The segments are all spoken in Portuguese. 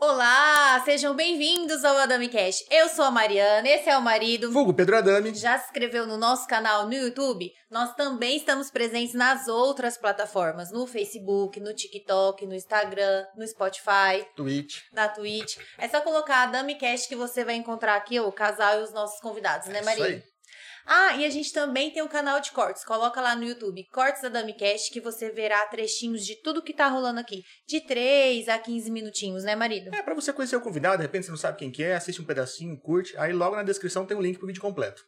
Olá, sejam bem-vindos ao Adami Cash. Eu sou a Mariana, esse é o marido. Vulgo Pedro Adami. Já se inscreveu no nosso canal no YouTube? Nós também estamos presentes nas outras plataformas, no Facebook, no TikTok, no Instagram, no Spotify, Twitch. na Twitch. É só colocar Adami Cash que você vai encontrar aqui o casal e os nossos convidados, né, É isso Maria? aí. Ah, e a gente também tem um canal de cortes. Coloca lá no YouTube, Cortes da Damicast, que você verá trechinhos de tudo que tá rolando aqui. De 3 a 15 minutinhos, né, marido? É, pra você conhecer o convidado, de repente você não sabe quem que é, assiste um pedacinho, curte, aí logo na descrição tem o link pro vídeo completo.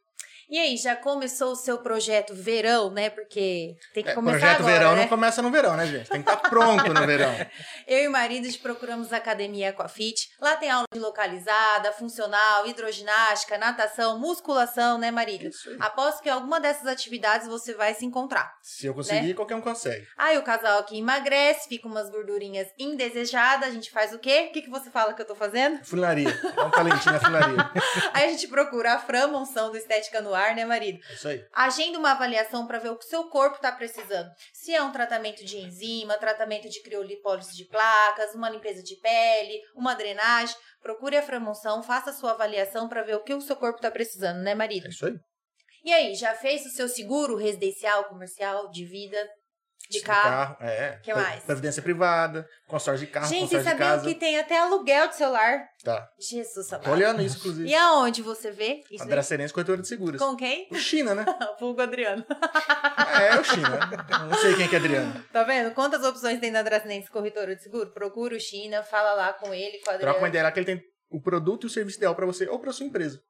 E aí, já começou o seu projeto verão, né? Porque tem que É, começar projeto agora, verão né? não começa no verão, né, gente? Tem que estar pronto no verão. Eu e o marido procuramos a Academia Aquafit. Lá tem aula de localizada, funcional, hidroginástica, natação, musculação, né, marido? Isso aí. Aposto que alguma dessas atividades você vai se encontrar. Se eu conseguir, Né? qualquer um consegue. Aí o casal aqui emagrece, fica umas gordurinhas indesejadas. A gente faz o quê? O que, que você fala que eu tô fazendo? Funilaria. Dá um talentinho na funilaria. Aí a gente procura a Fran Monção do Estética no Ar, né, marido? É isso aí. Agenda uma avaliação para ver o que o seu corpo está precisando. Se é um tratamento de enzima, tratamento de criolipólise de placas, uma limpeza de pele, uma drenagem, procure a Framonção, faça a sua avaliação para ver o que o seu corpo está precisando, né, marido? É isso aí. E aí, já fez o seu seguro residencial, comercial, de vida, de De carro? É. Que mais? Previdência privada, consórcio de carro, Gente, consórcio de casa. que tem até aluguel de celular? Tá. Jesus, Tô amado. olhando isso, inclusive. E aonde você vê? Isso André Serense, corretora de seguros. Com quem? O China, né? Vulgo Adriano. É, é o China. Não sei quem que é Adriano. Tá vendo? Quantas opções tem na Dracenense Corretora de Seguro? Procura o China, fala lá com ele, com a Troca uma ideia lá que ele tem o produto e o serviço ideal pra você ou pra sua empresa.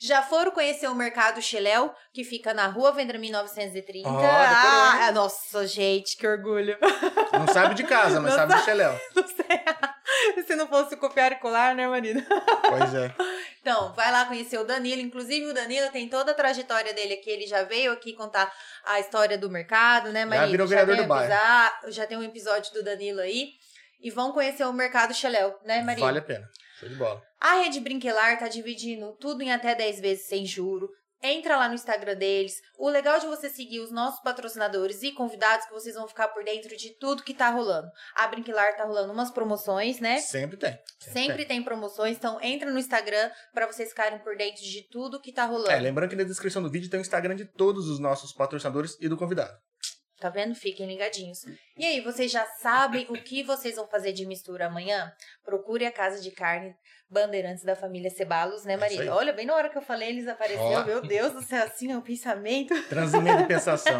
Já foram conhecer o Mercado Cheléu, que fica na rua Vendramin 930. Ó, ah, nossa, gente, que orgulho. Não sabe de casa, mas Não sabe de Xeléu. Não sei. Se não fosse copiar e colar, né, marido? Pois é. Então, vai lá conhecer o Danilo. Inclusive, o Danilo tem toda a trajetória dele aqui. Ele já veio aqui contar a história do mercado, né, marido? virou vereador do bairro. Já tem um episódio do Danilo aí. E vão conhecer o Mercado Cheléu, né, marido? Vale a pena. Show de bola. A Rede Brinquelar tá dividindo tudo em até 10 vezes sem juro. Entra lá no Instagram deles. O legal de você seguir os nossos patrocinadores e convidados que vocês vão ficar por dentro de tudo que tá rolando. A Brinquelar tá rolando umas promoções, né? Sempre tem. Sempre tem promoções, então entra no Instagram pra vocês ficarem por dentro de tudo que tá rolando. É, lembrando que na descrição do vídeo tem o Instagram de todos os nossos patrocinadores e do convidado. Tá vendo? Fiquem ligadinhos. E aí, vocês já sabem o que vocês vão fazer de mistura amanhã? Procure a casa de carne Bandeirantes da família Cebalos, né, É Maria? aí. Olha, bem na hora que eu falei, eles apareceram. Meu Deus do céu, assim é o pensamento. Transimento de pensação.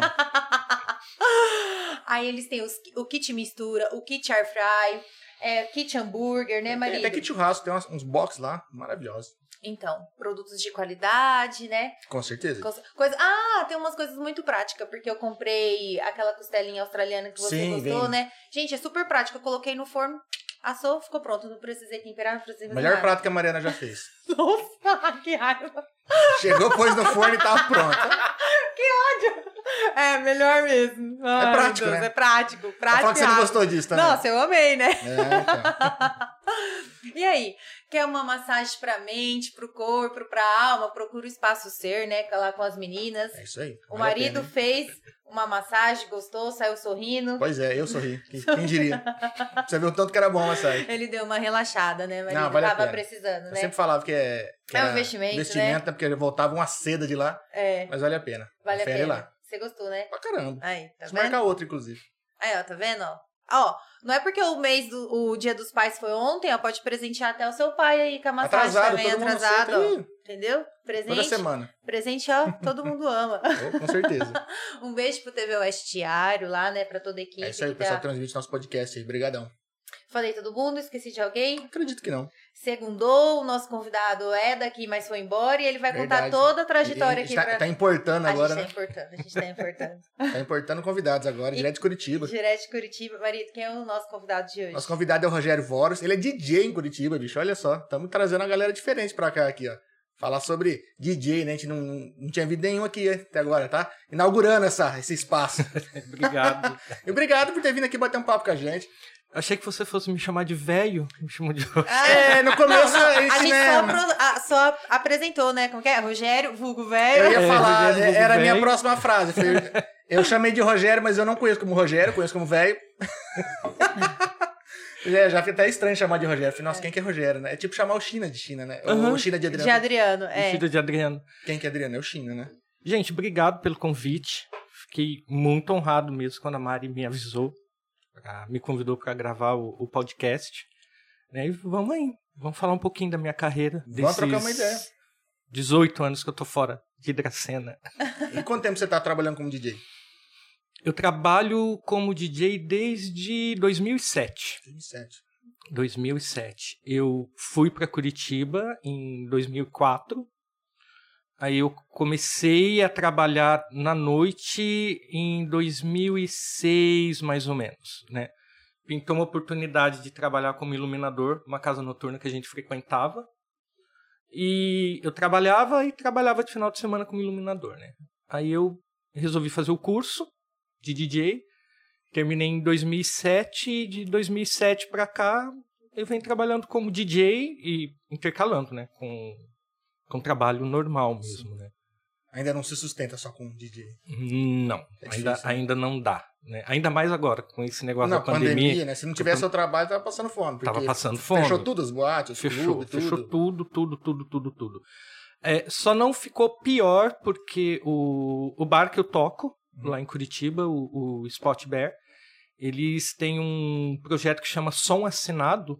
Aí eles têm os- o kit mistura, o kit air fry, é, kit hambúrguer, né, Tem Maria? até que churrasco, tem umas- uns box lá maravilhosos. Então, produtos de qualidade, né? Com certeza. Coisa, Ah, tem umas coisas muito práticas, porque eu comprei aquela costelinha australiana que você Sim, gostou, vem. né? Gente, é super prático. Eu coloquei no forno, assou, ficou pronto. Não precisei temperar, não precisei fazer melhor prato que a Mariana já fez. Nossa, que raiva. Chegou, pôs no forno e tava pronto. É, melhor mesmo. Ai, prático, meu Deus, né? É prático, prático. falar que você não gostou disso também. Nossa, eu amei, né? É, então. E aí, quer uma massagem pra mente, pro corpo, pra alma? Procura o Espaço Ser, né? Lá com as meninas. É isso aí. O marido pena, fez uma massagem, gostou, saiu sorrindo. Pois é, eu sorri. Quem, quem diria? Você viu o tanto que era bom a massagem. Ele deu uma relaxada, né, marido? Não, vale Tava precisando, Eu né? sempre falava que é. que É um investimento, Investimento, né? Porque voltava uma seda de lá, É, mas vale a pena. vale a pena. lá. Você gostou, né? Pra caramba. Aí, tá Vamos vendo? marcar outra, inclusive. Aí, ó, tá vendo, ó? Ó, não é porque o mês do o dia dos pais foi ontem, ó, pode presentear até o seu pai aí com a massagem Atrasado, também, todo mundo atrasado, aceita ó. aí. Entendeu? Toda Presente, semana. presente, ó, todo mundo ama. Oh, com certeza. Um beijo pro TV Oeste Diário lá, né, pra toda a equipe. É isso aí, o pessoal tá- transmite nosso podcast aí. Brigadão. Falei todo mundo, esqueci de alguém. Acredito que não. Segundou, o nosso convidado é daqui, mas foi embora e ele vai contar Verdade. toda a trajetória aqui tá, pra... tá importando a agora, gente né? tá importando, a gente tá importando. Tá importando convidados agora, E- direto de Curitiba. Direto de Curitiba. Marido, quem é o nosso convidado de hoje? Nosso convidado é o Rogério Voros. Ele é DJ em Curitiba, bicho. Olha só. Estamos trazendo uma galera diferente pra cá aqui, ó. Falar sobre DJ, né? A gente não, não tinha visto nenhum aqui até agora, tá? Inaugurando essa, esse espaço. Obrigado. E obrigado por ter vindo aqui bater um papo com a gente. Achei que você fosse me chamar de velho. Me chamou de Ah, É, no começo não, a a gente, gente né, só, pro- a- só apresentou, né? Como que é? Rogério, vulgo velho. Eu ia É, falar, Rogério era a minha próxima frase. Foi- Eu chamei de Rogério, mas eu não conheço como Rogério, conheço como velho. já, já fica até estranho chamar de Rogério. Falei, nossa, quem que é Rogério, né? É tipo chamar o China de China, né? Aham. O China de Adriano. De Adriano, é. filho de Adriano. Quem que é Adriano? É o China, né? Gente, obrigado pelo convite. Fiquei muito honrado mesmo quando a Mari me avisou, pra- me convidou para gravar o, o podcast. Né? E vamos aí, vamos falar um pouquinho da minha carreira. Vamos trocar uma ideia. 18 anos que eu tô fora de Dracena. E quanto tempo você tá trabalhando como DJ? Eu trabalho como DJ desde 2007. 27. 2007. Eu fui para Curitiba em 2004. Aí eu comecei a trabalhar na noite em 2006, mais ou menos, né? Pintou uma oportunidade de trabalhar como iluminador, uma casa noturna que a gente frequentava. E eu trabalhava e trabalhava de final de semana como iluminador, né? Aí eu resolvi fazer o curso de DJ. Terminei em 2007 e de 2007 para cá eu venho trabalhando como DJ e intercalando, né, com com trabalho normal mesmo, né? Ainda não se sustenta só com DJ. Não, É ainda, difícil, né? ainda não dá, né? Ainda mais agora com esse negócio Na da pandemia, pandemia, né? Se não tivesse o trabalho, tava passando fome. tava passando fome. Fechou tudo, as boates, os Fechou, clubes, fechou tudo. tudo, tudo, tudo, tudo, tudo. É, só não ficou pior porque o, o bar que eu toco, Uhum. lá em Curitiba, o, o Spot Bear, eles têm um projeto que chama Som Assinado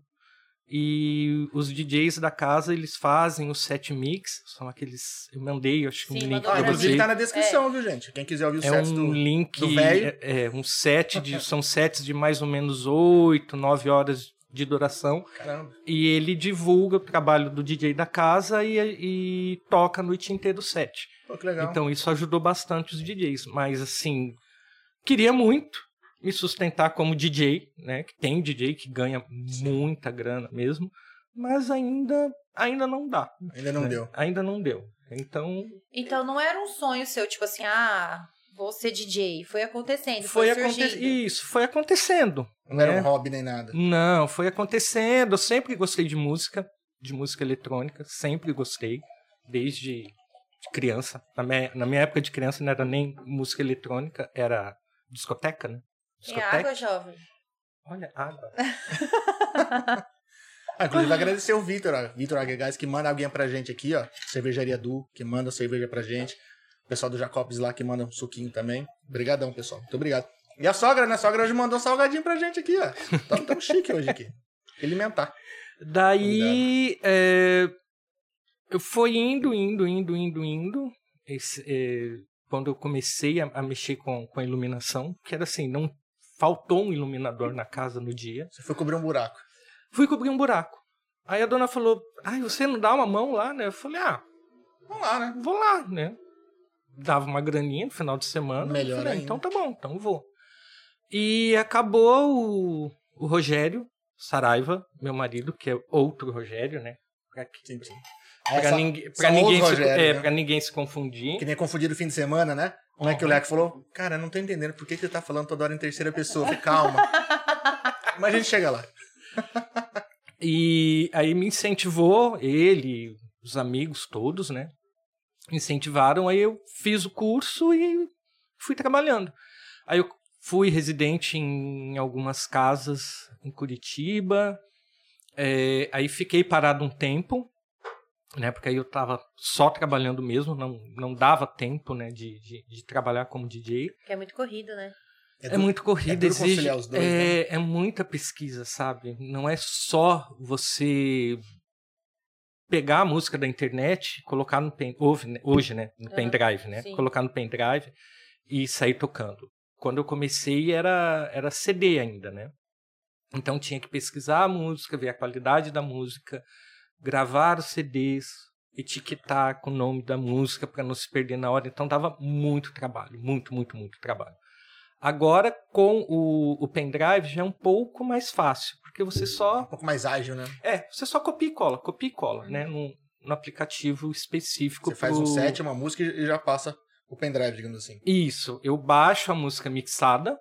e os DJs da casa, eles fazem o set mix, são aqueles... Eu mandei, acho que um link Ah, inclusive você. tá na descrição, viu, gente? Quem quiser ouvir os É sets um do... link, do velho. é, é, um set de, são sets de mais ou menos 8, 9 horas de duração. Caramba. E ele divulga o trabalho do DJ da casa e, e toca a noite inteira o set. Pô, que legal. Então isso ajudou bastante os DJs. Mas assim, queria muito me sustentar como DJ, né? Que tem DJ que ganha muita grana mesmo, mas ainda ainda não dá. Ainda não né? deu. Ainda não deu. Então Então não era um sonho seu, tipo assim, ah, vou ser DJ. Foi acontecendo, foi, foi. Isso, foi acontecendo. Não era né? um hobby nem nada. Não, foi acontecendo. Eu sempre gostei de música, de música eletrônica, sempre gostei, desde de criança. Na minha, na minha época de criança não era nem música eletrônica, era discoteca, né? Tem Discoteca. água, jovem. Olha, água. Ah, inclusive, agradecer o Vitor, ó. Vitor Aguegás, que manda alguém pra gente aqui, ó. Cervejaria Du, que manda cerveja pra gente. O pessoal do Jacobs lá, que manda um suquinho também. Obrigadão, pessoal. Muito obrigado. E a sogra, né? A sogra hoje mandou um salgadinho pra gente aqui, ó. Tamo tão chique hoje aqui. Alimentar. Daí, é, eu fui indo, indo, indo, indo, indo. Esse, é, quando eu comecei a, a mexer com, com a iluminação, que era assim, não faltou um iluminador na casa no dia. Você foi cobrir um buraco. Fui cobrir um buraco. Aí a dona falou: Ai, você não dá uma mão lá, né? Eu falei: Ah, Vamos lá, né? vou lá, né? Dava uma graninha no final de semana. Melhor falei, ainda. então tá bom, então vou. E acabou o, o Rogério Saraiva, meu marido, que é outro Rogério, né? Sim. Pra ninguém, pra ninguém, outros se, Rogério, é, né? pra ninguém se confundir. Que nem confundido o fim de semana, né? Como é que o Uhum. Leco falou? Cara, não tô entendendo por que, que ele tá falando toda hora em terceira pessoa. Falei, Calma. Mas a gente chega lá. E aí me incentivou, ele, os amigos todos, né? Incentivaram, aí eu fiz o curso e fui trabalhando. Aí eu fui residente em algumas casas em Curitiba, é, aí fiquei parado um tempo, né? Porque aí eu tava só trabalhando mesmo, não, não dava tempo, né? De, de, de trabalhar como DJ. Que é muito corrido, né? É, duro- muito corrida, duro exige. dois, né? é, é muita pesquisa, sabe? Não é só você pegar a música da internet, colocar no pen, hoje, né, hoje, né, no Aham, pendrive, né? sim. Colocar no pendrive e sair tocando. Quando eu comecei era era CD ainda, né? Então tinha que pesquisar a música, ver a qualidade da música, gravar os CDs, etiquetar com o nome da música para não se perder na hora. Então dava muito trabalho, muito, muito, muito trabalho. Agora, com o, o pendrive, já é um pouco mais fácil, porque você só. Um pouco mais ágil, né? É, você só copia e cola, copia e cola, né? No, no aplicativo específico. Você faz pro- um set, uma música e já passa o pendrive, digamos assim. Isso, eu baixo a música mixada,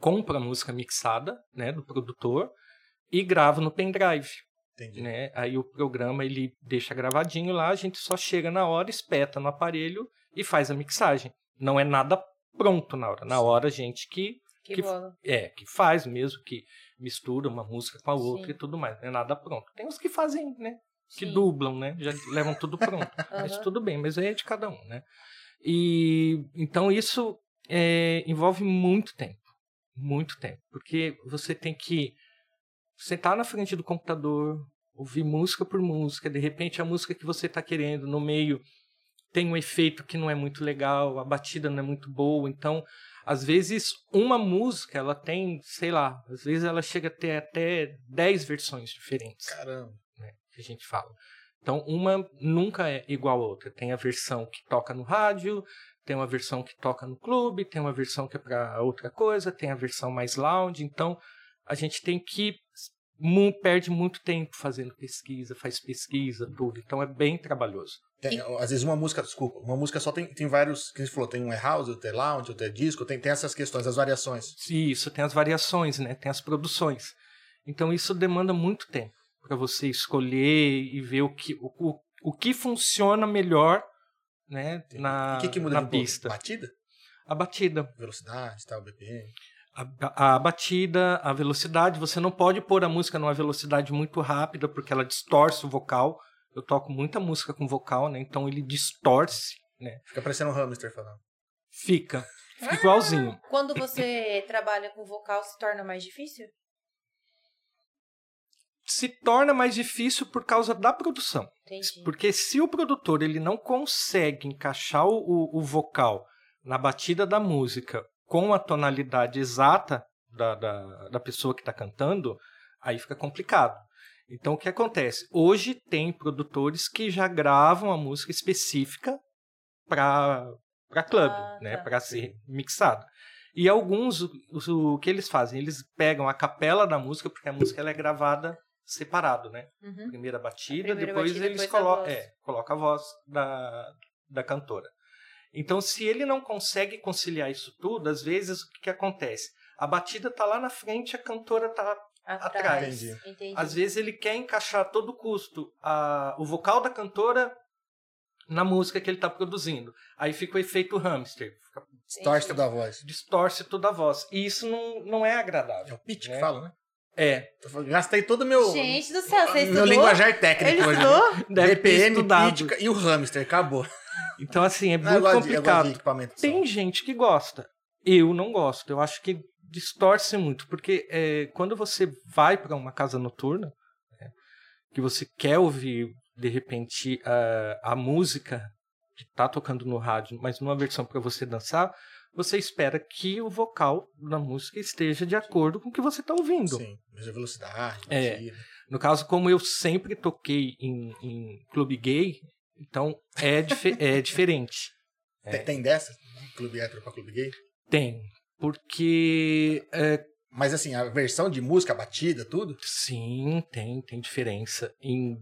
compra a música mixada, né, do produtor e grava no pendrive. Entendi. né? Aí o programa ele deixa gravadinho lá, a gente só chega na hora, espeta no aparelho e faz a mixagem. Não é nada pronto na hora. Na Sim. hora a gente que Que, que- bola. é, que faz mesmo, que mistura uma música com a outra Sim. e tudo mais. Não é nada pronto. Tem uns que fazem, né? Que Sim. dublam, né? Já levam tudo pronto. Mas Aham. tudo bem, mas aí é de cada um, né? E então isso é, envolve muito tempo. Muito tempo. Porque você tem que sentar na frente do computador, ouvir música por música, de repente a música que você está querendo no meio tem um efeito que não é muito legal, a batida não é muito boa, então às vezes uma música ela tem, sei lá, às vezes ela chega a ter até 10 versões diferentes Caramba. né, que a gente fala. Então, uma nunca é igual a outra. Tem a versão que toca no rádio, tem uma versão que toca no clube, tem uma versão que é para outra coisa, tem a versão mais lounge. Então, a gente tem que perde muito tempo fazendo pesquisa, faz pesquisa, tudo. Então, é bem trabalhoso. Tem- às vezes uma música, desculpa, uma música só tem, tem vários, que a gente falou, tem um é house, outro é lounge, outro é disco, tem, tem essas questões, as variações. Isso, tem as variações, né? Tem as produções. Então isso demanda muito tempo para você escolher e ver o que, o, o, o que funciona melhor, né? Na, o que, que muda na pista. Batida? A batida. Velocidade, tal, BPM. A, a batida, a velocidade. Você não pode pôr a música numa velocidade muito rápida porque ela distorce o vocal. Eu toco muita música com vocal, né? Então ele distorce, né? Fica parecendo um hamster falando. Fica. Fica igualzinho. Quando você trabalha com vocal, se torna mais difícil? Se torna mais difícil por causa da produção. Entendi. Porque se o produtor ele não consegue encaixar o- o vocal na batida da música com a tonalidade exata da, da, da pessoa que está cantando, aí fica complicado. Então o que acontece? Hoje tem produtores que já gravam a música específica para para club, Ah, né, tá. para ser mixado. E alguns o, o que eles fazem? Eles pegam a capela da música porque a música ela é gravada separado, né? Uhum. primeira batida, primeira depois batida, eles depois colocam, voz. é, coloca a voz da, da cantora. Então, se ele não consegue conciliar isso tudo, às vezes o que, que acontece? A batida tá lá na frente, a cantora tá. Atrás. Entendi. Entendi. Às vezes ele quer encaixar a todo custo a, o vocal da cantora na música que ele está produzindo. Aí fica o efeito hamster, fica- Distorce toda a voz. distorce toda a voz. E isso não, não é É agradável. o pitch né? que fala, né? É, Gastei todo o meu, Gente do céu, você meu estudou? linguajar técnico Ele hoje. estudou? deve BPM, pitch e o hamster, acabou. Então, assim, é Não, muito complicado. de. Tem gente que gosta. Eu não gosto. Eu acho que distorce muito. Porque é, quando você vai para uma casa noturna, né, que você quer ouvir, de repente, a, a música que está tocando no rádio, mas numa versão para você dançar, você espera que o vocal da música esteja de acordo com o que você está ouvindo. Sim, mesma velocidade, É. No caso, como eu sempre toquei em, em clube gay, então é, dife- é diferente. Tem, tem dessa? Clube hétero pra clube gay? Tem. Porque é, Mas assim, a versão de música, a batida, tudo? Sim, tem, tem diferença. Em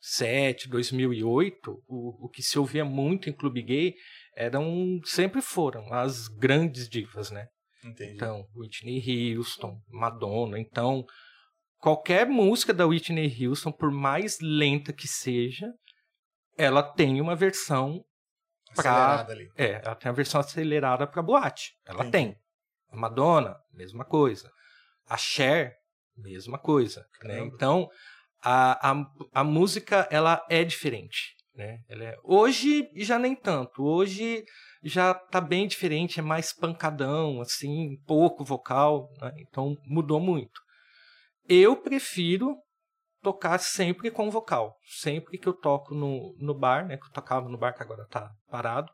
2007, 2008, o, o que se ouvia muito em clube gay eram, sempre foram as grandes divas, né? Entendi. Então, Whitney Houston, Madonna. Então, qualquer música da Whitney Houston, por mais lenta que seja, ela tem uma versão Acelerada ali. é, ela tem a versão acelerada para boate. Ela Entendi. tem. A Madonna, mesma coisa. A Cher, mesma coisa. Né? Então, a, a, a música, ela é diferente. Né? Ela é- Hoje, já nem tanto. Hoje já tá bem diferente, é mais pancadão, assim, pouco vocal. né? Então, mudou muito. Eu prefiro tocar sempre com vocal. Sempre que eu toco no, no bar, né? Que eu tocava no bar, que agora tá parado.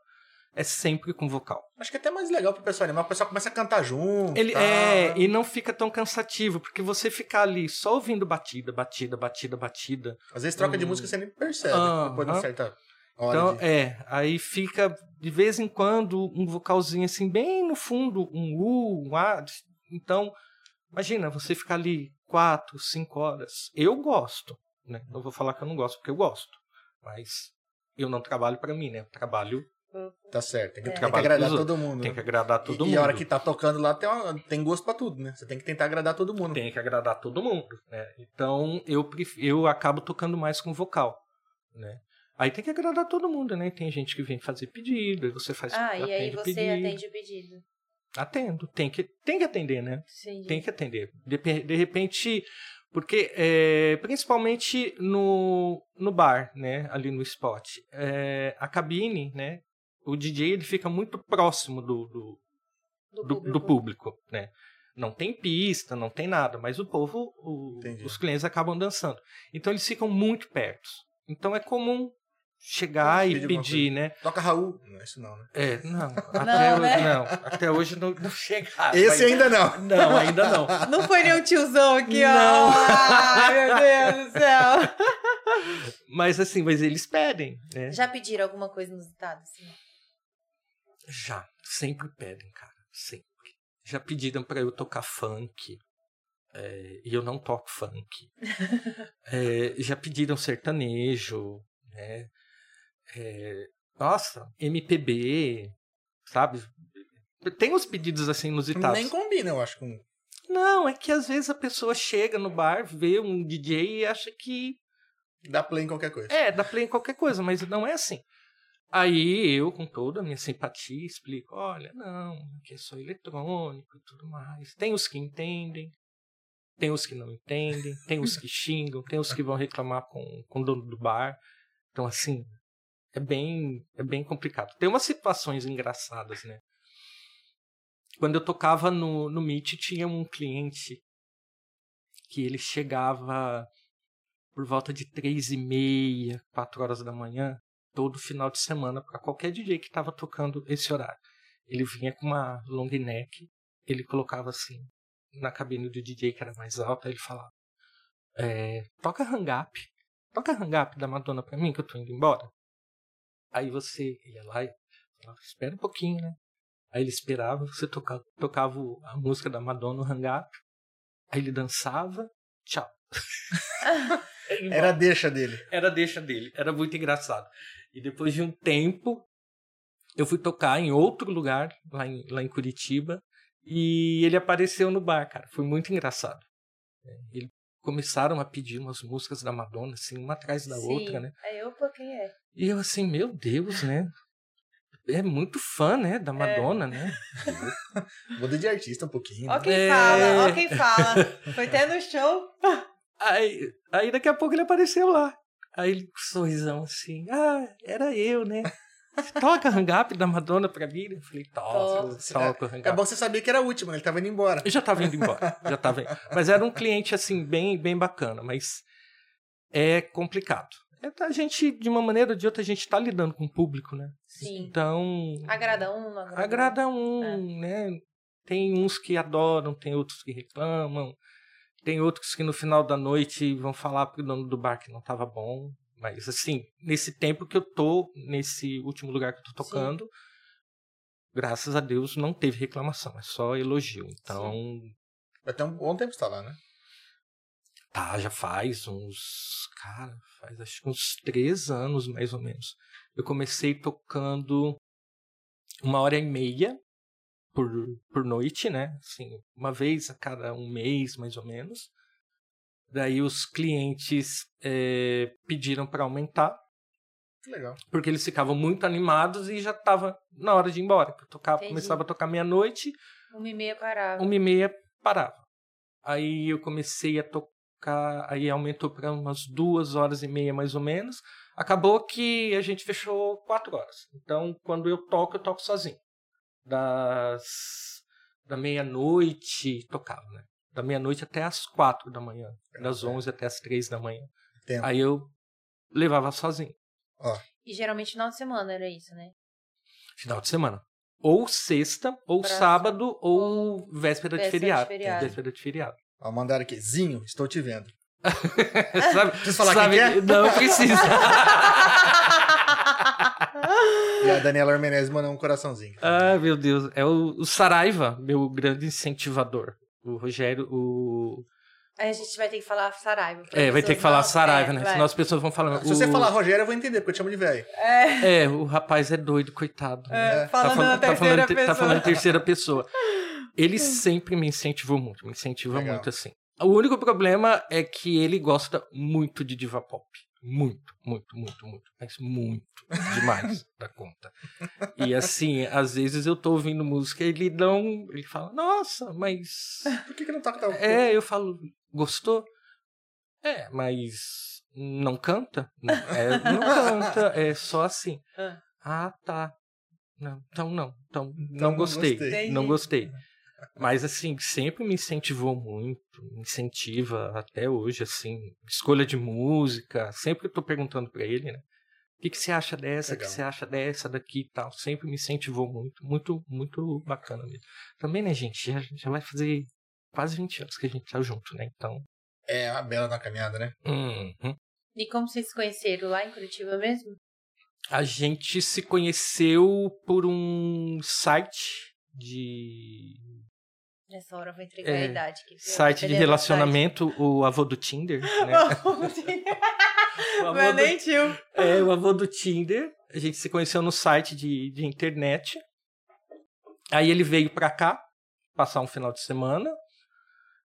É sempre com vocal. Acho que é até mais legal pro pessoal animar, o pessoal começa a cantar junto. Ele tal, é, e não fica tão cansativo, porque você ficar ali só ouvindo batida, batida, batida, batida. Às vezes troca de Hum. música você nem percebe. Depois de uma certa hora Então, de... é, aí fica de vez em quando um vocalzinho assim, bem no fundo, um U, um A. Então, imagina, você ficar ali quatro, cinco horas. Eu gosto, né? Não vou falar que eu não gosto, porque eu gosto. Mas eu não trabalho para mim, né? Eu trabalho Tá certo. Tem que, É. tem que agradar todo mundo. Tem né? que agradar todo e, mundo. e a hora que tá tocando lá tem, uma- tem gosto pra tudo, né? Você tem que tentar agradar todo mundo. tem que agradar todo mundo, né? Então eu pref... eu acabo tocando mais com vocal, né? Aí tem que agradar todo mundo, né? Tem gente que vem fazer pedido, aí você faz Ah, e aí você pedido. atende o pedido. Atendo, tem que tem que atender, né? Sim. Tem que atender. De, de repente, porque é, principalmente no, no bar, né? Ali no spot, é, a cabine, né? O DJ ele fica muito próximo do, do, do, do público, né? Não tem pista, não tem nada, mas o povo, o- os clientes acabam dançando. Então eles ficam muito perto. Então é comum chegar e Pedir né? Toca Raul. Não é isso não, né? É, não, até Não, hoje né? não. Até hoje não, não chegaram. Esse mas- ainda não. Não, ainda não. Não foi nenhum tiozão aqui, ó. Não. Ai, meu Deus do céu. Mas assim, mas eles pedem, né? Já pediram alguma coisa inusitada? Assim? Já, sempre pedem, cara, sempre. Já pediram pra eu tocar funk, é, e eu não toco funk. É, já pediram sertanejo, né? É, nossa, MPB, sabe? Tem uns pedidos assim inusitados. Nem combina, eu acho, com... Não, é que às vezes a pessoa chega no bar, vê um DJ e acha que Dá play em qualquer coisa. É, dá play em qualquer coisa, mas não é assim. Aí eu, com toda a minha simpatia, explico: olha, não, que é só eletrônico e tudo mais. Tem os que entendem, tem os que não entendem, tem os que xingam, tem os que vão reclamar com, com o dono do bar. Então, assim, é bem, é bem complicado. Tem umas situações engraçadas, né? Quando eu tocava no, no Meet, tinha um cliente que ele chegava por volta de três e meia, quatro horas da manhã, todo final de semana, para qualquer DJ que estava tocando esse horário. Ele vinha com uma long neck, ele colocava assim, na cabine do DJ que era mais alta, ele falava, é, toca Hang Up, toca Hang Up da Madonna pra mim, que eu tô indo embora. Aí você ia lá e falava, espera um pouquinho, né? Aí ele esperava, você tocava, tocava a música da Madonna, o Hang Up, aí ele dançava, tchau. Ele Era a deixa dele. era a deixa dele. Era muito engraçado. E depois de um tempo, eu fui tocar em outro lugar, lá em, lá em Curitiba, e ele apareceu no bar, cara. Foi muito engraçado. Eles começaram a pedir umas músicas da Madonna, assim, uma atrás da Sim. outra, né? Aí eu, pô, quem é? E eu assim, meu Deus, né? É muito fã, né, da Madonna, né? Muda de artista um pouquinho. Ó né? quem É. fala, ó quem fala. Foi até no show. Aí, aí daqui a pouco ele apareceu lá. Aí ele com um sorrisão assim, ah, era eu, né? Toca Hang Up da Madonna pra mim? Eu falei, toca, toca Hang É Up. bom você saber que era a última, né? Ele tava indo embora. Eu já tava indo embora, já tava indo. Mas era um cliente, assim, bem, bem bacana, mas é complicado. É, A gente, de uma maneira ou de outra, a gente tá lidando com o público, né? Sim. Então, Agrada um, não agrada, agrada um, né? Tem uns que adoram, tem outros que reclamam, tem outros que no final da noite vão falar pro dono do bar que não tava bom. Mas assim, nesse tempo que eu tô, nesse último lugar que eu tô Sim. tocando, graças a Deus não teve reclamação, é só elogio. Então, Vai ter um bom tempo que você tá lá, né? tá, já faz uns. Cara, faz acho que uns três anos mais ou menos. Eu comecei tocando uma hora e meia por, por noite, né? Assim, uma vez a cada um mês, mais ou menos. Daí os clientes eh, pediram para aumentar, Que legal. porque eles ficavam muito animados e já estava na hora de ir embora. Eu tocava, Entendi. começava a tocar meia-noite, Uma e meia parava. uma e meia parava. Aí eu comecei a tocar, aí aumentou para umas duas horas e meia mais ou menos. Acabou que a gente fechou quatro horas. Então, quando eu toco, eu toco sozinho. Das da meia-noite tocava, né? Da meia-noite até as quatro da manhã, das onze até as três da manhã. Tempo. Aí eu levava sozinho, E geralmente final de semana era isso, né? final de semana. Ou sexta, ou Pra- sábado, ou véspera, de véspera de feriado. feriado. Véspera de feriado. Ó, mandaram aqui. Zinho, estou te vendo. sabe, Preciso falar sabe, quem que é? Não precisa. E a Daniela Armenez mandou um coraçãozinho. ah, meu Deus. É o, o Saraiva, meu grande incentivador. O Rogério, o, Aí a gente vai ter que falar Saraiva. É, vai ter que falar não- Saraiva, é, né? vai. Senão as pessoas vão falando. Se você o- falar Rogério, eu vou entender, porque eu te chamo de velho. É, o rapaz é doido, coitado. É, Tá falando falando, tá terceira falando, te- tá pessoa. falando em terceira pessoa. Ele sempre me incentivou muito, me incentiva Legal. muito assim. O único problema é que ele gosta muito de diva pop. Muito, muito, muito, muito. Mas muito demais da conta. E assim, às vezes eu tô ouvindo música e ele não. Ele fala, nossa, mas. Por que, que não toca tal É, eu falo, gostou? É, mas não canta? Não, é, não canta, é só assim. Ah. Ah, tá. Não, então não. Então, Então não gostei. Entendi. Não gostei. Mas assim, sempre me incentivou muito, me incentiva até hoje, assim, escolha de música, sempre eu tô perguntando pra ele, né? O que, que você acha dessa? O que você acha dessa, daqui e tal? Sempre me incentivou muito, muito, muito bacana mesmo. Também, né, gente? Já, já vai fazer quase 20 anos que a gente tá junto, né? Então. É uma bela na caminhada, né? uhum. E como vocês se conheceram lá em Curitiba mesmo? A gente se conheceu por um site de. Nessa hora eu vou entregar É, a idade. aqui, viu? Site de do relacionamento, o avô do Tinder, né? O avô Não é do- nem tio. É, o avô do Tinder. A gente se conheceu no site de, de internet. Aí ele veio pra cá, passar um final de semana.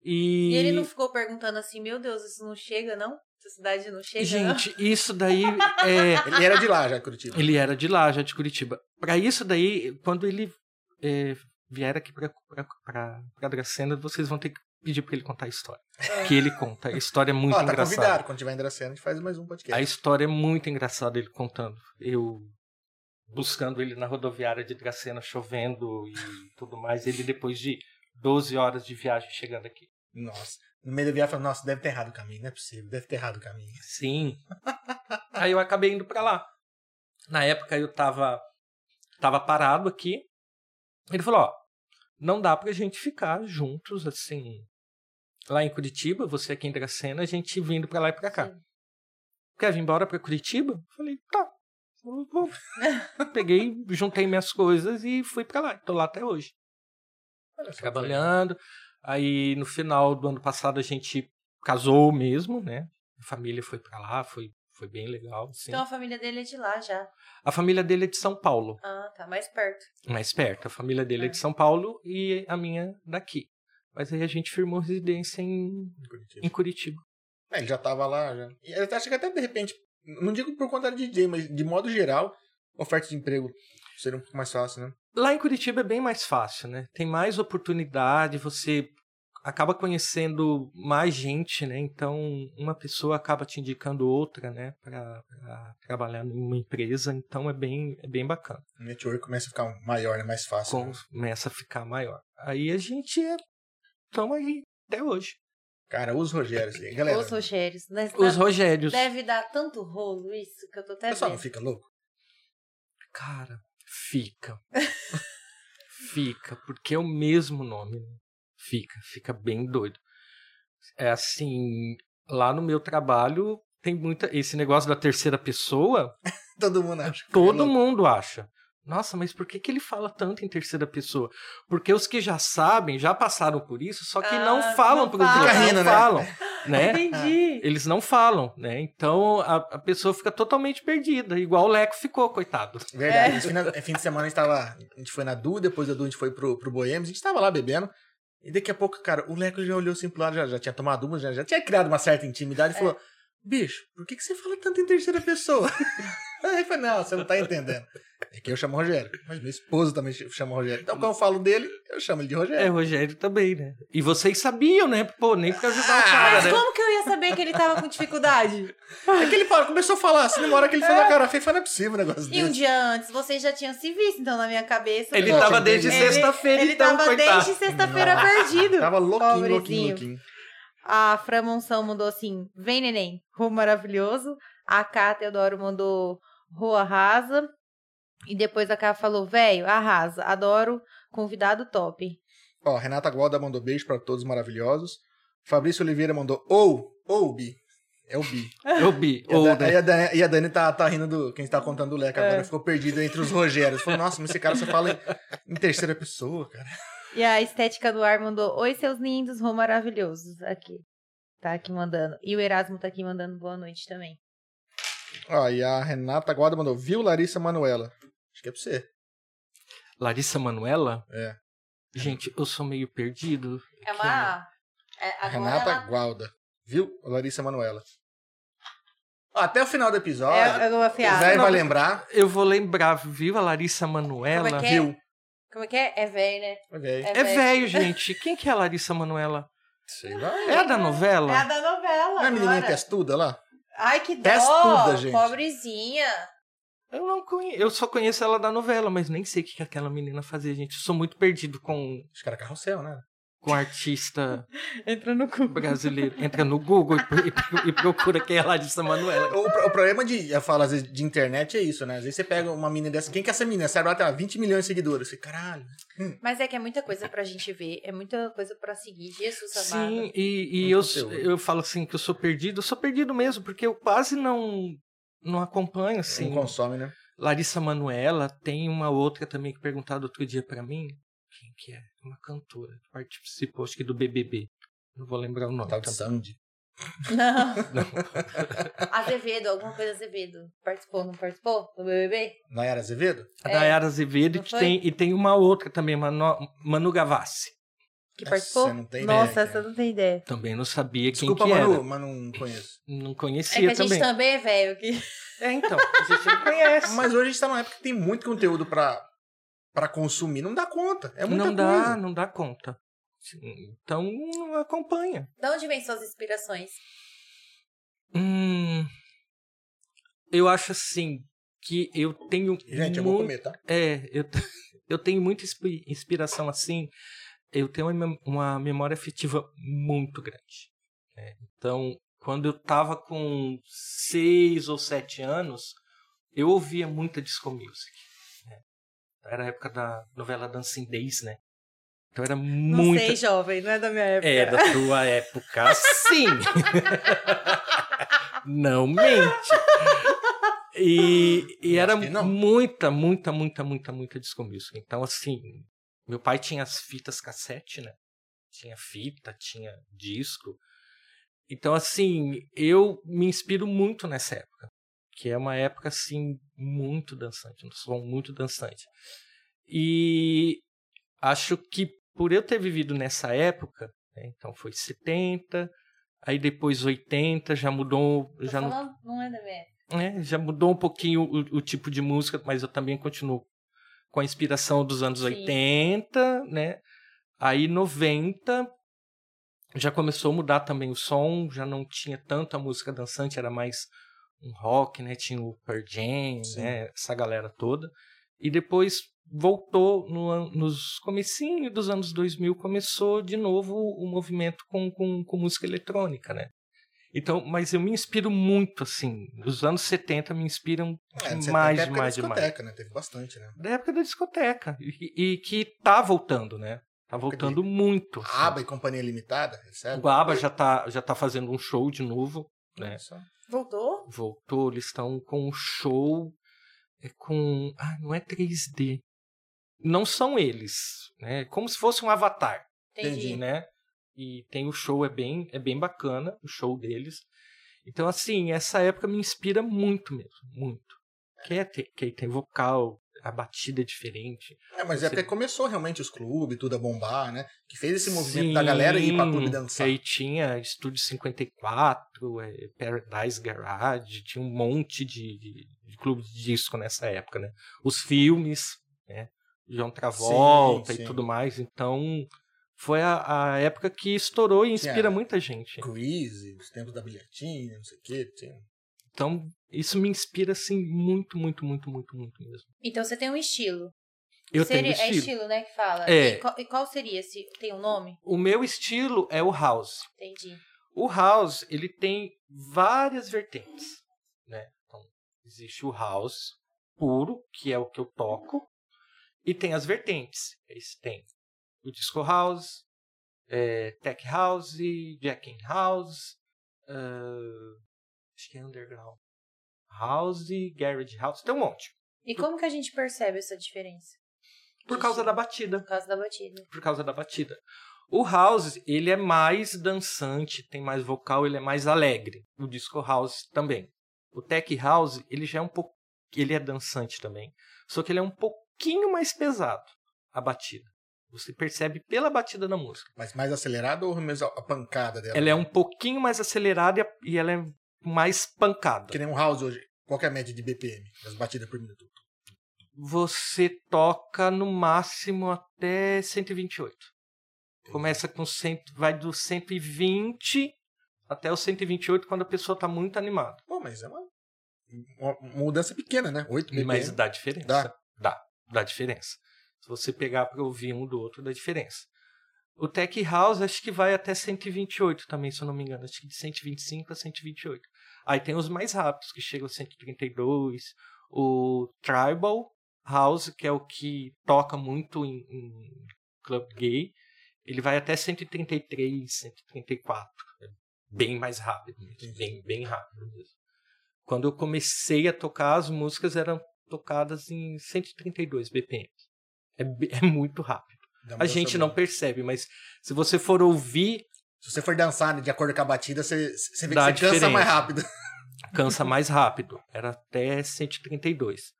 E. E ele não ficou perguntando assim, meu Deus, isso não chega, não? Essa cidade não chega, não? Gente, isso daí é. Ele era de lá já, Curitiba. Ele era de lá, já de Curitiba. Pra isso daí, quando ele é, vier aqui pra, pra, pra, pra Dracena, vocês vão ter que pedir pra ele contar a história. Que ele conta. A história é muito Ó, tá engraçada. convidado. Quando tiver em Dracena, a gente faz mais um A podcast. história é muito engraçada ele contando. Eu buscando ele na rodoviária de Dracena, chovendo e tudo mais. Ele, depois de 12 horas de viagem, chegando aqui. Nossa. No meio da viagem, falei, nossa, deve ter errado o caminho. Não é possível, deve ter errado o caminho. Sim. Aí eu acabei indo pra lá. Na época eu tava, tava parado aqui. Ele falou, ó, não dá pra gente ficar juntos, assim, lá em Curitiba, você aqui em Dracena, a gente vindo pra lá e pra cá. Sim. Quer vir embora pra Curitiba? Eu Falei, tá. eu vou. Peguei, juntei minhas coisas e fui pra lá. Tô lá até hoje. Olha Trabalhando. Aí no final do ano passado a gente casou mesmo, né? A família foi pra lá, foi, foi bem legal. Assim. Então a família dele é de lá já. A família dele é de São Paulo, Ah, tá mais perto. mais perto. A família dele é É. de São Paulo e a minha daqui. Mas aí a gente firmou residência em, em Curitiba. em Curitiba. É, ele já tava lá, já. E eu acho que até de repente, não digo por conta de DJ, mas de modo geral, oferta de emprego seria um pouco mais fácil, né? Lá em Curitiba é bem mais fácil, né? Tem mais oportunidade, você acaba conhecendo mais gente, né? Então, uma pessoa acaba te indicando outra, né? Pra, pra trabalhar numa empresa. Então, é bem, é bem bacana. O network começa a ficar maior, né? Mais fácil. né? Começa a ficar maior. Aí a gente é... Estamos aí até hoje. Cara, os Rogérios. aí. Galera, Os Rogérios. Os Rogérios. Deve dar tanto rolo isso que eu tô o até pessoal não fica louco? Cara, fica. fica, porque é o mesmo nome. Fica, fica bem doido. É assim, lá no meu trabalho tem muita. Esse negócio da terceira pessoa, Todo mundo acha. todo é mundo acha. Nossa, mas por que, que ele fala tanto em terceira pessoa? Porque os que já sabem, já passaram por isso, só que Ah, não falam não pro falam. outro, Fica rindo, não né? falam, né? Entendi. Eles não falam, né? Então a, a pessoa fica totalmente perdida, igual o Leco ficou, coitado. Verdade. É. Esse fim, fim de semana a gente tava. A gente foi na Du, depois da Du a gente foi pro, pro Boêmios, a gente tava lá bebendo. E daqui a pouco, cara, o Leco já olhou assim pro lado, já, já tinha tomado uma, já, já tinha criado uma certa intimidade e falou: Bicho, por que, que você fala tanto em terceira pessoa? Aí eu falei, não, você não tá entendendo. É que eu chamo Rogério, mas meu esposo também chama Rogério. Então, quando eu falo dele, eu chamo ele de É, Rogério. Rogério também, né? E vocês sabiam, né? Pô, nem pra ajudar o Ah, cara, Mas né? como que eu ia saber que ele tava com dificuldade? É que ele fala- começou a falar assim, na hora que ele fez a cara feia, falei, não é possível um negócio E um desse. dia antes, vocês já tinham se visto, então, na minha cabeça. Ele pô, tava desde Ele- sexta-feira, Ele então, tava coitado. desde sexta-feira perdido. Tava louquinho, louquinho, Pobrezinho. louquinho. A Fran Monção mandou assim: Vem, neném, rua maravilhoso. A Cá Teodoro mandou rua arrasa. E depois a Cá falou: Velho, arrasa, adoro, convidado top. Ó, Renata Gualda mandou beijo pra todos maravilhosos. Fabrício Oliveira mandou ou, ou Bi. É o Bi. Eu bi. E a, Ou, né? e a Dani, e a Dani tá, tá rindo do. Quem tá contando do Leca É. agora ficou perdido entre os Rogérios. Falou, nossa, mas esse cara só fala em, em terceira pessoa, cara. E a Estética do Ar mandou: Oi, seus lindos, rua maravilhosos. Aqui. Tá aqui mandando. E o Erasmo tá aqui mandando boa noite também. Ó, e a Renata Guarda mandou, viu Larissa Manuela? Acho que é pra você. Larissa Manuela? É. Gente, eu sou meio perdido. É uma. É, agora Renata ela- Gualda. Viu? Larissa Manuela. Até o final do episódio, É, eu vou o afiar. velho vai lembrar. Eu vou lembrar, viu a Larissa Manuela? Como é que é? Viu? Como é que é? É velho, né? Ok. É velho, gente. Quem que é a Larissa Manuela? Sei lá. É a da É novela? a da novela. Não é a menininha agora. testuda lá? Ai, que dó. Testuda, gente. Pobrezinha. Eu não conheço. Eu só conheço ela da novela, mas nem sei o que que aquela menina fazia, gente. Eu sou muito perdido com, Acho que era carrossel, né? Com artista Entra no cu. brasileiro. Entra no Google e, e- e procura quem é a Larissa Manuela. O, o problema de, eu falo às vezes, de internet é isso, né? Às vezes você pega uma menina dessa. Quem que é essa menina? Essa ela tem lá 20 milhões de seguidores. Você, caralho. Mas é que é muita coisa pra gente ver. É muita coisa pra seguir. Jesus amado. Sim, e, e eu, conteúdo. eu falo assim que eu sou perdido. Eu sou perdido mesmo, porque eu quase não, não acompanho, assim. Não consome, né? Larissa Manuela, tem uma outra também que perguntaram outro dia pra mim. Quem que é? Uma cantora que participou, acho que do BBB. Não vou lembrar o nome. Tal de também. Sandy. Não. Não. Azevedo, alguma coisa Azevedo. Participou, não participou? Do BBB? Nayara Azevedo? A É. Dayara Azevedo foi? tem, e tem uma outra também, Manu, Manu Gavassi. Que Essa participou? você não tem ideia, Nossa, cara. essa eu não tem ideia. Também não sabia Desculpa, quem que Manu, era. mas não conheço. Não É conhecia que a gente também. também é velho. Que... É, então. A gente não conhece. Mas hoje a gente tá numa época que tem muito conteúdo pra, pra consumir. Não dá conta. É muita não dá, coisa. não dá conta. Então, acompanha. De onde vem suas inspirações? Hum, eu acho assim que eu tenho Gente, eu vou muito- comer, tá? É, eu, eu tenho muita inspi- inspiração assim. Eu tenho uma, mem- uma memória afetiva muito grande. né? Então, quando eu tava com seis ou sete anos, eu ouvia muita disco music. Era a época da novela Dancing Days, né? Então era Não muita. sei, jovem, não é da minha época. É da tua época, sim. não mente. E, e era não. muita, muita, muita, muita, muita disco music. Então, assim, meu pai tinha as fitas cassete, né? Tinha fita, tinha disco. Então, assim, eu me inspiro muito nessa época. Que é uma época, assim, muito dançante. Um som muito dançante. E acho que por eu ter vivido nessa época, né, então foi 70, aí depois 80, já mudou, Tô já não, não é da minha época. é, já mudou um pouquinho o, o tipo de música, mas eu também continuo com a inspiração dos anos Sim. 80, né? Aí 90 já começou a mudar também o som, já não tinha tanto a música dançante, era mais um rock, né? Tinha o Pearl Jam, Sim. né? Essa galera toda. E depois voltou no nos comecinho dos anos 2000, começou de novo o movimento com, com, com música eletrônica, né? Então, mas eu me inspiro muito, assim. Os anos 70 me inspiram É, você demais, época demais, da demais. discoteca, né? Teve bastante, né? Da época da discoteca. E, e que tá voltando, né? Tá voltando muito. assim. Aba e Companhia Limitada, recebe? O ABBA já tá, já tá fazendo um show de novo, né? Só. Voltou? Voltou, eles estão com um show é com... Ah, não é 3D. Não são eles, né? Como se fosse um avatar. Entendi. Né? E tem o show, é bem, é bem bacana, o show deles. Então, assim, essa época me inspira muito mesmo, muito. É, que aí tem vocal, a batida é diferente. É, mas é Você- porque começou realmente os clubes, tudo a bombar, né? Que fez esse movimento da galera ir pra clube Sim, dançar. Aí tinha Estúdio 54, é, Paradise Garage, tinha um monte de, de, de clube de disco nessa época, né? Os filmes, né? João Travolta sim. e tudo mais. Então, foi a, a época que estourou e inspira Tinha- muita gente. Grease, os tempos da bilhetinha, não sei o quê. Tinha... Então, isso me inspira, assim, muito, muito, muito, muito, muito mesmo. Então você tem um estilo. Eu Seria, tenho É estilo. estilo, né, que fala. É. E qual, e qual seria? Se tem um nome? O meu estilo é o house. Entendi. O house, ele tem várias vertentes, né? Então, existe o house puro, que é o que eu toco, e tem as vertentes. Esse tem o disco house, é, tech house, jacking house, ah, acho que é underground house, garage house, tem um monte. E como que a gente percebe essa diferença? Por causa da batida. Por causa da batida. por causa da batida. O house, ele é mais dançante, tem mais vocal, ele é mais alegre. O disco house também. O tech house, ele já é um pouco, ele é dançante também, só que ele é um pouquinho mais pesado a batida. Você percebe pela batida da música. Mas mais acelerado ou mesmo a pancada dela? Ela é um pouquinho mais acelerada e a- e ela é mais pancada. Que nem um house hoje. Qual é a média de BPM? Das batidas por minuto? Você toca no máximo até 128. Começa com 100, vai do 120 até o 128 quando a pessoa está muito animada. Pô, mas é uma, uma mudança pequena, né? 8 BPM. Mas dá diferença. Dá. Dá, dá diferença. Se você pegar para ouvir um do outro, dá diferença. O Tech House acho que vai até 128 também, se eu não me engano. Acho que de 125 a 128. Aí tem os mais rápidos, que chegam a 132. O Tribal House, que é o que toca muito em, em club gay, ele vai até 133, 134. É bem mais rápido mesmo. Bem, bem rápido mesmo. Quando eu comecei a tocar, as músicas eram tocadas em 132 BPM. É, é muito rápido. A gente não percebe, mas se você for ouvir, Se você for dançar né, de acordo com a batida, você, você vê que você cansa mais rápido. cansa mais rápido. Era até 132.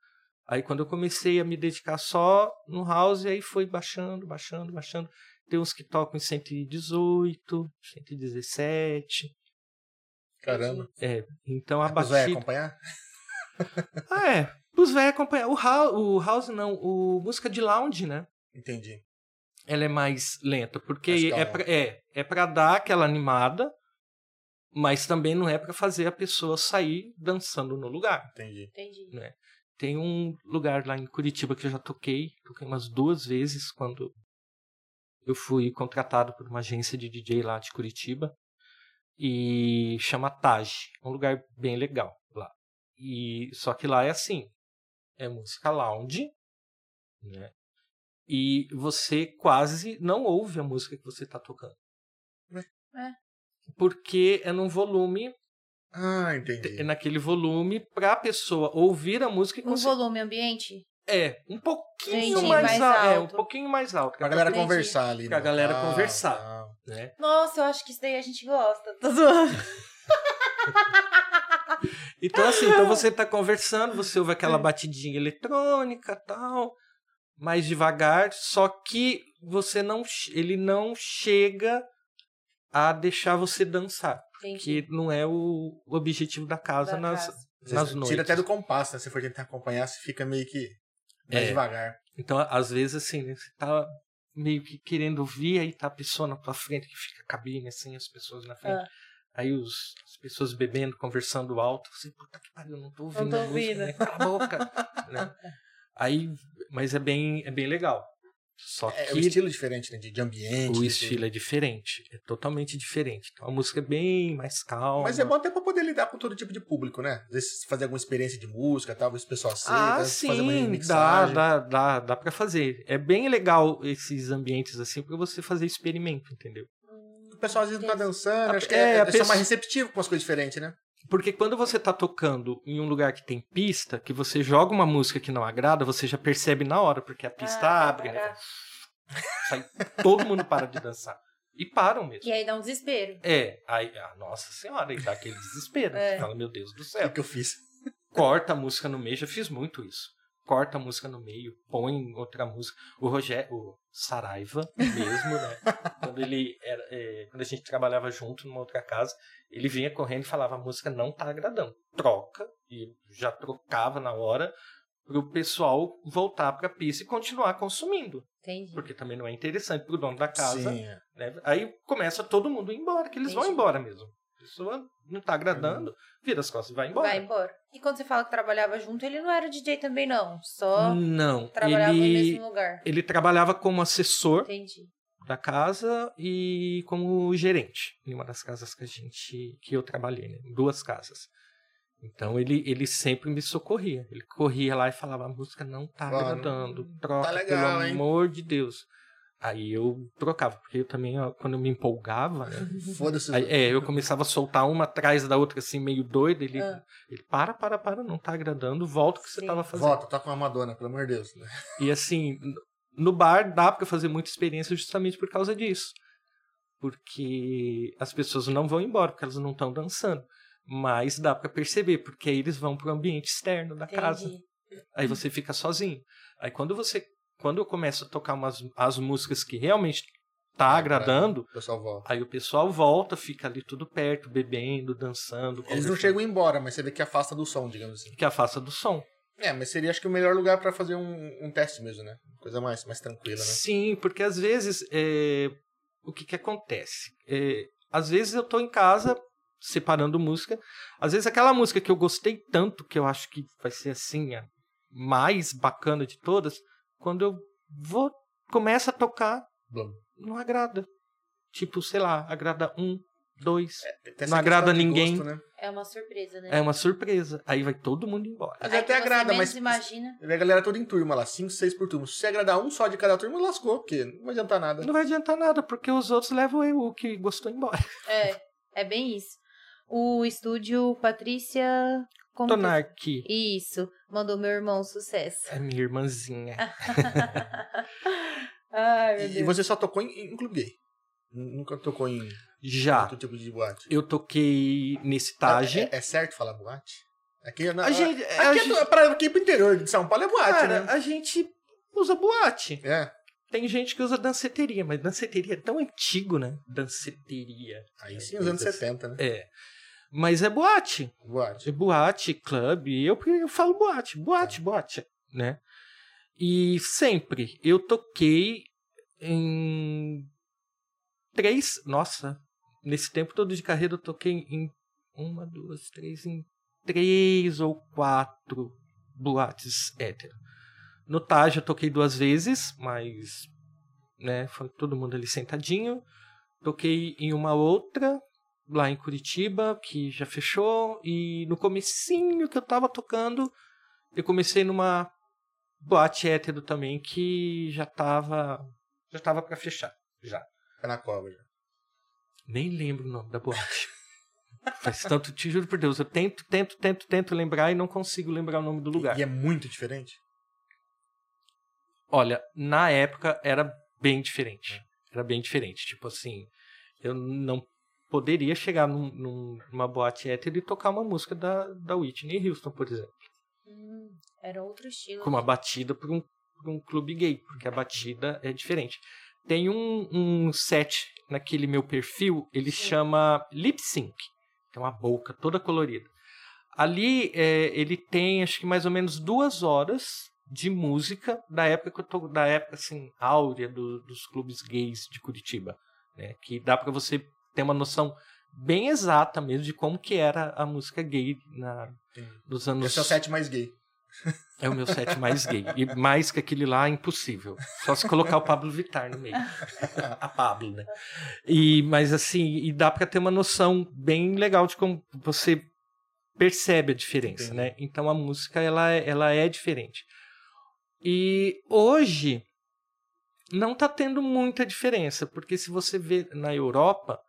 Aí quando eu comecei a me dedicar só no house, aí foi baixando, baixando, baixando. Tem uns que tocam em 118, 117. Caramba. É, então a vai batida. acompanhar? Ah, é. Os velhos acompanhar. O house, o house não, o música de lounge, né? Entendi. Ela é mais lenta, porque é pra, é, é pra dar aquela animada, mas também não é pra fazer a pessoa sair dançando no lugar. Entendi. Entendi. Tem um lugar lá em Curitiba que eu já toquei, toquei umas duas vezes quando eu fui contratado por uma agência de DJ lá de Curitiba e chama Taj, é um lugar bem legal lá. E só que lá é assim, é música lounge, né? E você quase não ouve a música que você está tocando. É. Porque é num volume, Ah, entendi. é naquele volume para a pessoa ouvir a música e Um volume ambiente? é, um pouquinho Entendi, mais, mais al- É, um alto. pouquinho mais alto. Pra galera Entendi. conversar ali. Pra né? galera Ah, conversar. tá. Né? Nossa, eu acho que isso daí a gente gosta. Tô zoando. Então, assim, então você tá conversando, você ouve aquela batidinha eletrônica tal, mais devagar, só que você não. Ele não chega a deixar você dançar. Entendi. Que não é o objetivo da casa Da nas, casa. Nas noites. Tira até do compasso, né? Se for tentar acompanhar, você fica meio que mais É. devagar. Então, às vezes, assim, né, você tá meio que querendo ouvir, aí tá a pessoa na tua frente, que fica a cabine, assim, as pessoas na frente. Ah. Aí os, as pessoas bebendo, conversando alto. Você, puta que pariu, eu não tô ouvindo tô a música, ouvindo. né? Cala a boca. né? Aí, mas é bem, é bem legal. Só É, que o estilo diferente, né? De, de ambiente. o de estilo é diferente. É totalmente diferente. Então a música é bem mais calma. Mas é bom até pra poder lidar com todo tipo de público, né? Às vezes fazer alguma experiência de música, tal, ver se o pessoal aceita, Ah, fazer uma sim, dá, remixagem. dá, dá, dá pra fazer. É bem legal esses ambientes assim pra você fazer experimento, entendeu? O pessoal às vezes não tá dançando, A- acho que é, é, a é, pessoa- mais receptivo com as coisas diferentes, né? Porque quando você tá tocando em um lugar que tem pista, que você joga uma música que não agrada, você já percebe na hora, porque a pista Ah, abre, né? tá. Sai, todo mundo para de dançar. E param mesmo. Que aí dá um desespero. É, aí, ah, nossa senhora, aí dá aquele desespero. É. Você fala, meu Deus do O céu. que, que eu fiz? Corta a música no meio, já fiz muito isso. Corta a música no meio, põe outra música. O Rogério, o Saraiva mesmo, né? quando ele era, é, quando a gente trabalhava junto numa outra casa, ele vinha correndo e falava: a música não tá agradando, troca. E já trocava na hora pro pessoal voltar pra pista e continuar consumindo. Entendi. Porque também não é interessante pro dono da casa. Sim, é. né? Aí começa todo mundo a ir embora, que eles vão Entendi. embora mesmo. A pessoa não tá agradando, vira as costas e vai embora. Vai embora. E quando você fala que trabalhava junto, ele não era DJ também, não. Só Não, trabalhava no ele, mesmo lugar. ele trabalhava como assessor Entendi. da casa e como gerente em uma das casas que a gente que eu trabalhei, né? Em duas casas. Então ele, ele sempre me socorria. Ele corria lá e falava: a música não tá agradando, troca, tá legal, pelo hein?" amor de Deus. Aí eu trocava, porque eu também, ó, quando eu me empolgava, né? Foda-se. Aí, é, eu começava a soltar uma atrás da outra, assim, meio doido. Ele, Ah. ele para, para, para, não tá agradando, volta o que você Sim. tava fazendo. Volta, toca uma Madonna, pelo amor de Deus. né? E assim, no bar dá pra fazer muita experiência justamente por causa disso. porque as pessoas não vão embora, porque elas não estão dançando. Mas dá para perceber, porque aí eles vão para o ambiente externo da casa. Entendi. Aí você fica sozinho. Aí quando você. Quando eu começo a tocar umas, as músicas que realmente tá agradando, O pessoal volta. aí o pessoal volta, fica ali tudo perto, bebendo, dançando. Eles não chegam embora, mas você vê que afasta do som, digamos assim. Que afasta do som. É, mas seria acho que o melhor lugar pra fazer um, um teste mesmo, né? Coisa mais, mais tranquila, né? Sim, porque às vezes é, o que, que acontece? É, às vezes eu tô em casa separando música. Às vezes aquela música que eu gostei tanto, que eu acho que vai ser assim a mais bacana de todas, quando eu vou começa a tocar, Blum. não agrada. Tipo, sei lá, agrada um, dois. Essa Não agrada ninguém. gosto, né? É uma surpresa, né? É uma surpresa. Aí vai todo mundo embora. Mas Aí até agrada, mas imagina. a galera toda em turma lá, 5, 6 por turma. Se você agradar um só de cada turma, lascou, porque não vai adiantar nada. Não vai adiantar nada, porque os outros levam eu, o que gostou embora. É, é bem isso. O estúdio Patrícia... Como que- Tonarque Isso, mandou meu irmão sucesso. é minha irmãzinha. Ai, meu E, e Deus. você só tocou em, em clube gay. Nunca tocou em Já. outro tipo de boate. Eu toquei nesse Tage. É, é certo falar boate? Aqui, na, A gente- aqui, a é gente- pra, aqui pro interior de São Paulo é boate, Cara, né? a gente usa boate. É. Tem gente que usa danceteria, mas danceteria é tão antigo, né? Danceteria. Aí sim, os anos Coisas- 70, né? É. Mas é boate. Boate. É boate, clube. Eu, eu falo boate, boate, boate, né? E sempre eu toquei em três. Nossa, nesse tempo todo de carreira eu toquei em uma, duas, três, em três ou quatro boates hétero. No Taj eu toquei duas vezes, mas né, foi todo mundo ali sentadinho. Toquei em uma outra, lá em Curitiba, que já fechou. E no comecinho que eu tava tocando, eu comecei numa boate hétero também, que já tava. Já tava pra fechar. Já. Fica na cova já. Nem lembro o nome da boate. Faz tanto, te juro por Deus, eu tento, tento, tento, tento lembrar e não consigo lembrar o nome do lugar. E é muito diferente. Olha, na época era bem diferente. Era bem diferente. Tipo assim, eu não poderia chegar num- num- numa boate hétero e tocar uma música da, da Whitney Houston, por exemplo. Hum, era outro estilo. Com uma batida para um, pra um clube gay, porque a batida é diferente. Tem um, um set naquele meu perfil, ele chama Lip Sync. Tem uma boca toda colorida. Ali é, ele tem acho que mais ou menos duas horas de música da época que eu tô, da época assim áurea do- dos clubes gays de Curitiba, né? Que dá para você ter uma noção bem exata mesmo de como que era a música gay na dos anos Esse é o set mais gay. é o meu set mais gay. E mais que aquele lá, impossível. Só se colocar o Pablo Vittar no meio. A Pablo, né? E, mas assim, e dá pra ter uma noção bem legal de como você percebe a diferença, Entendi. né? Então a música, ela, é- ela é diferente. E hoje não tá tendo muita diferença, porque se você vê na Europa,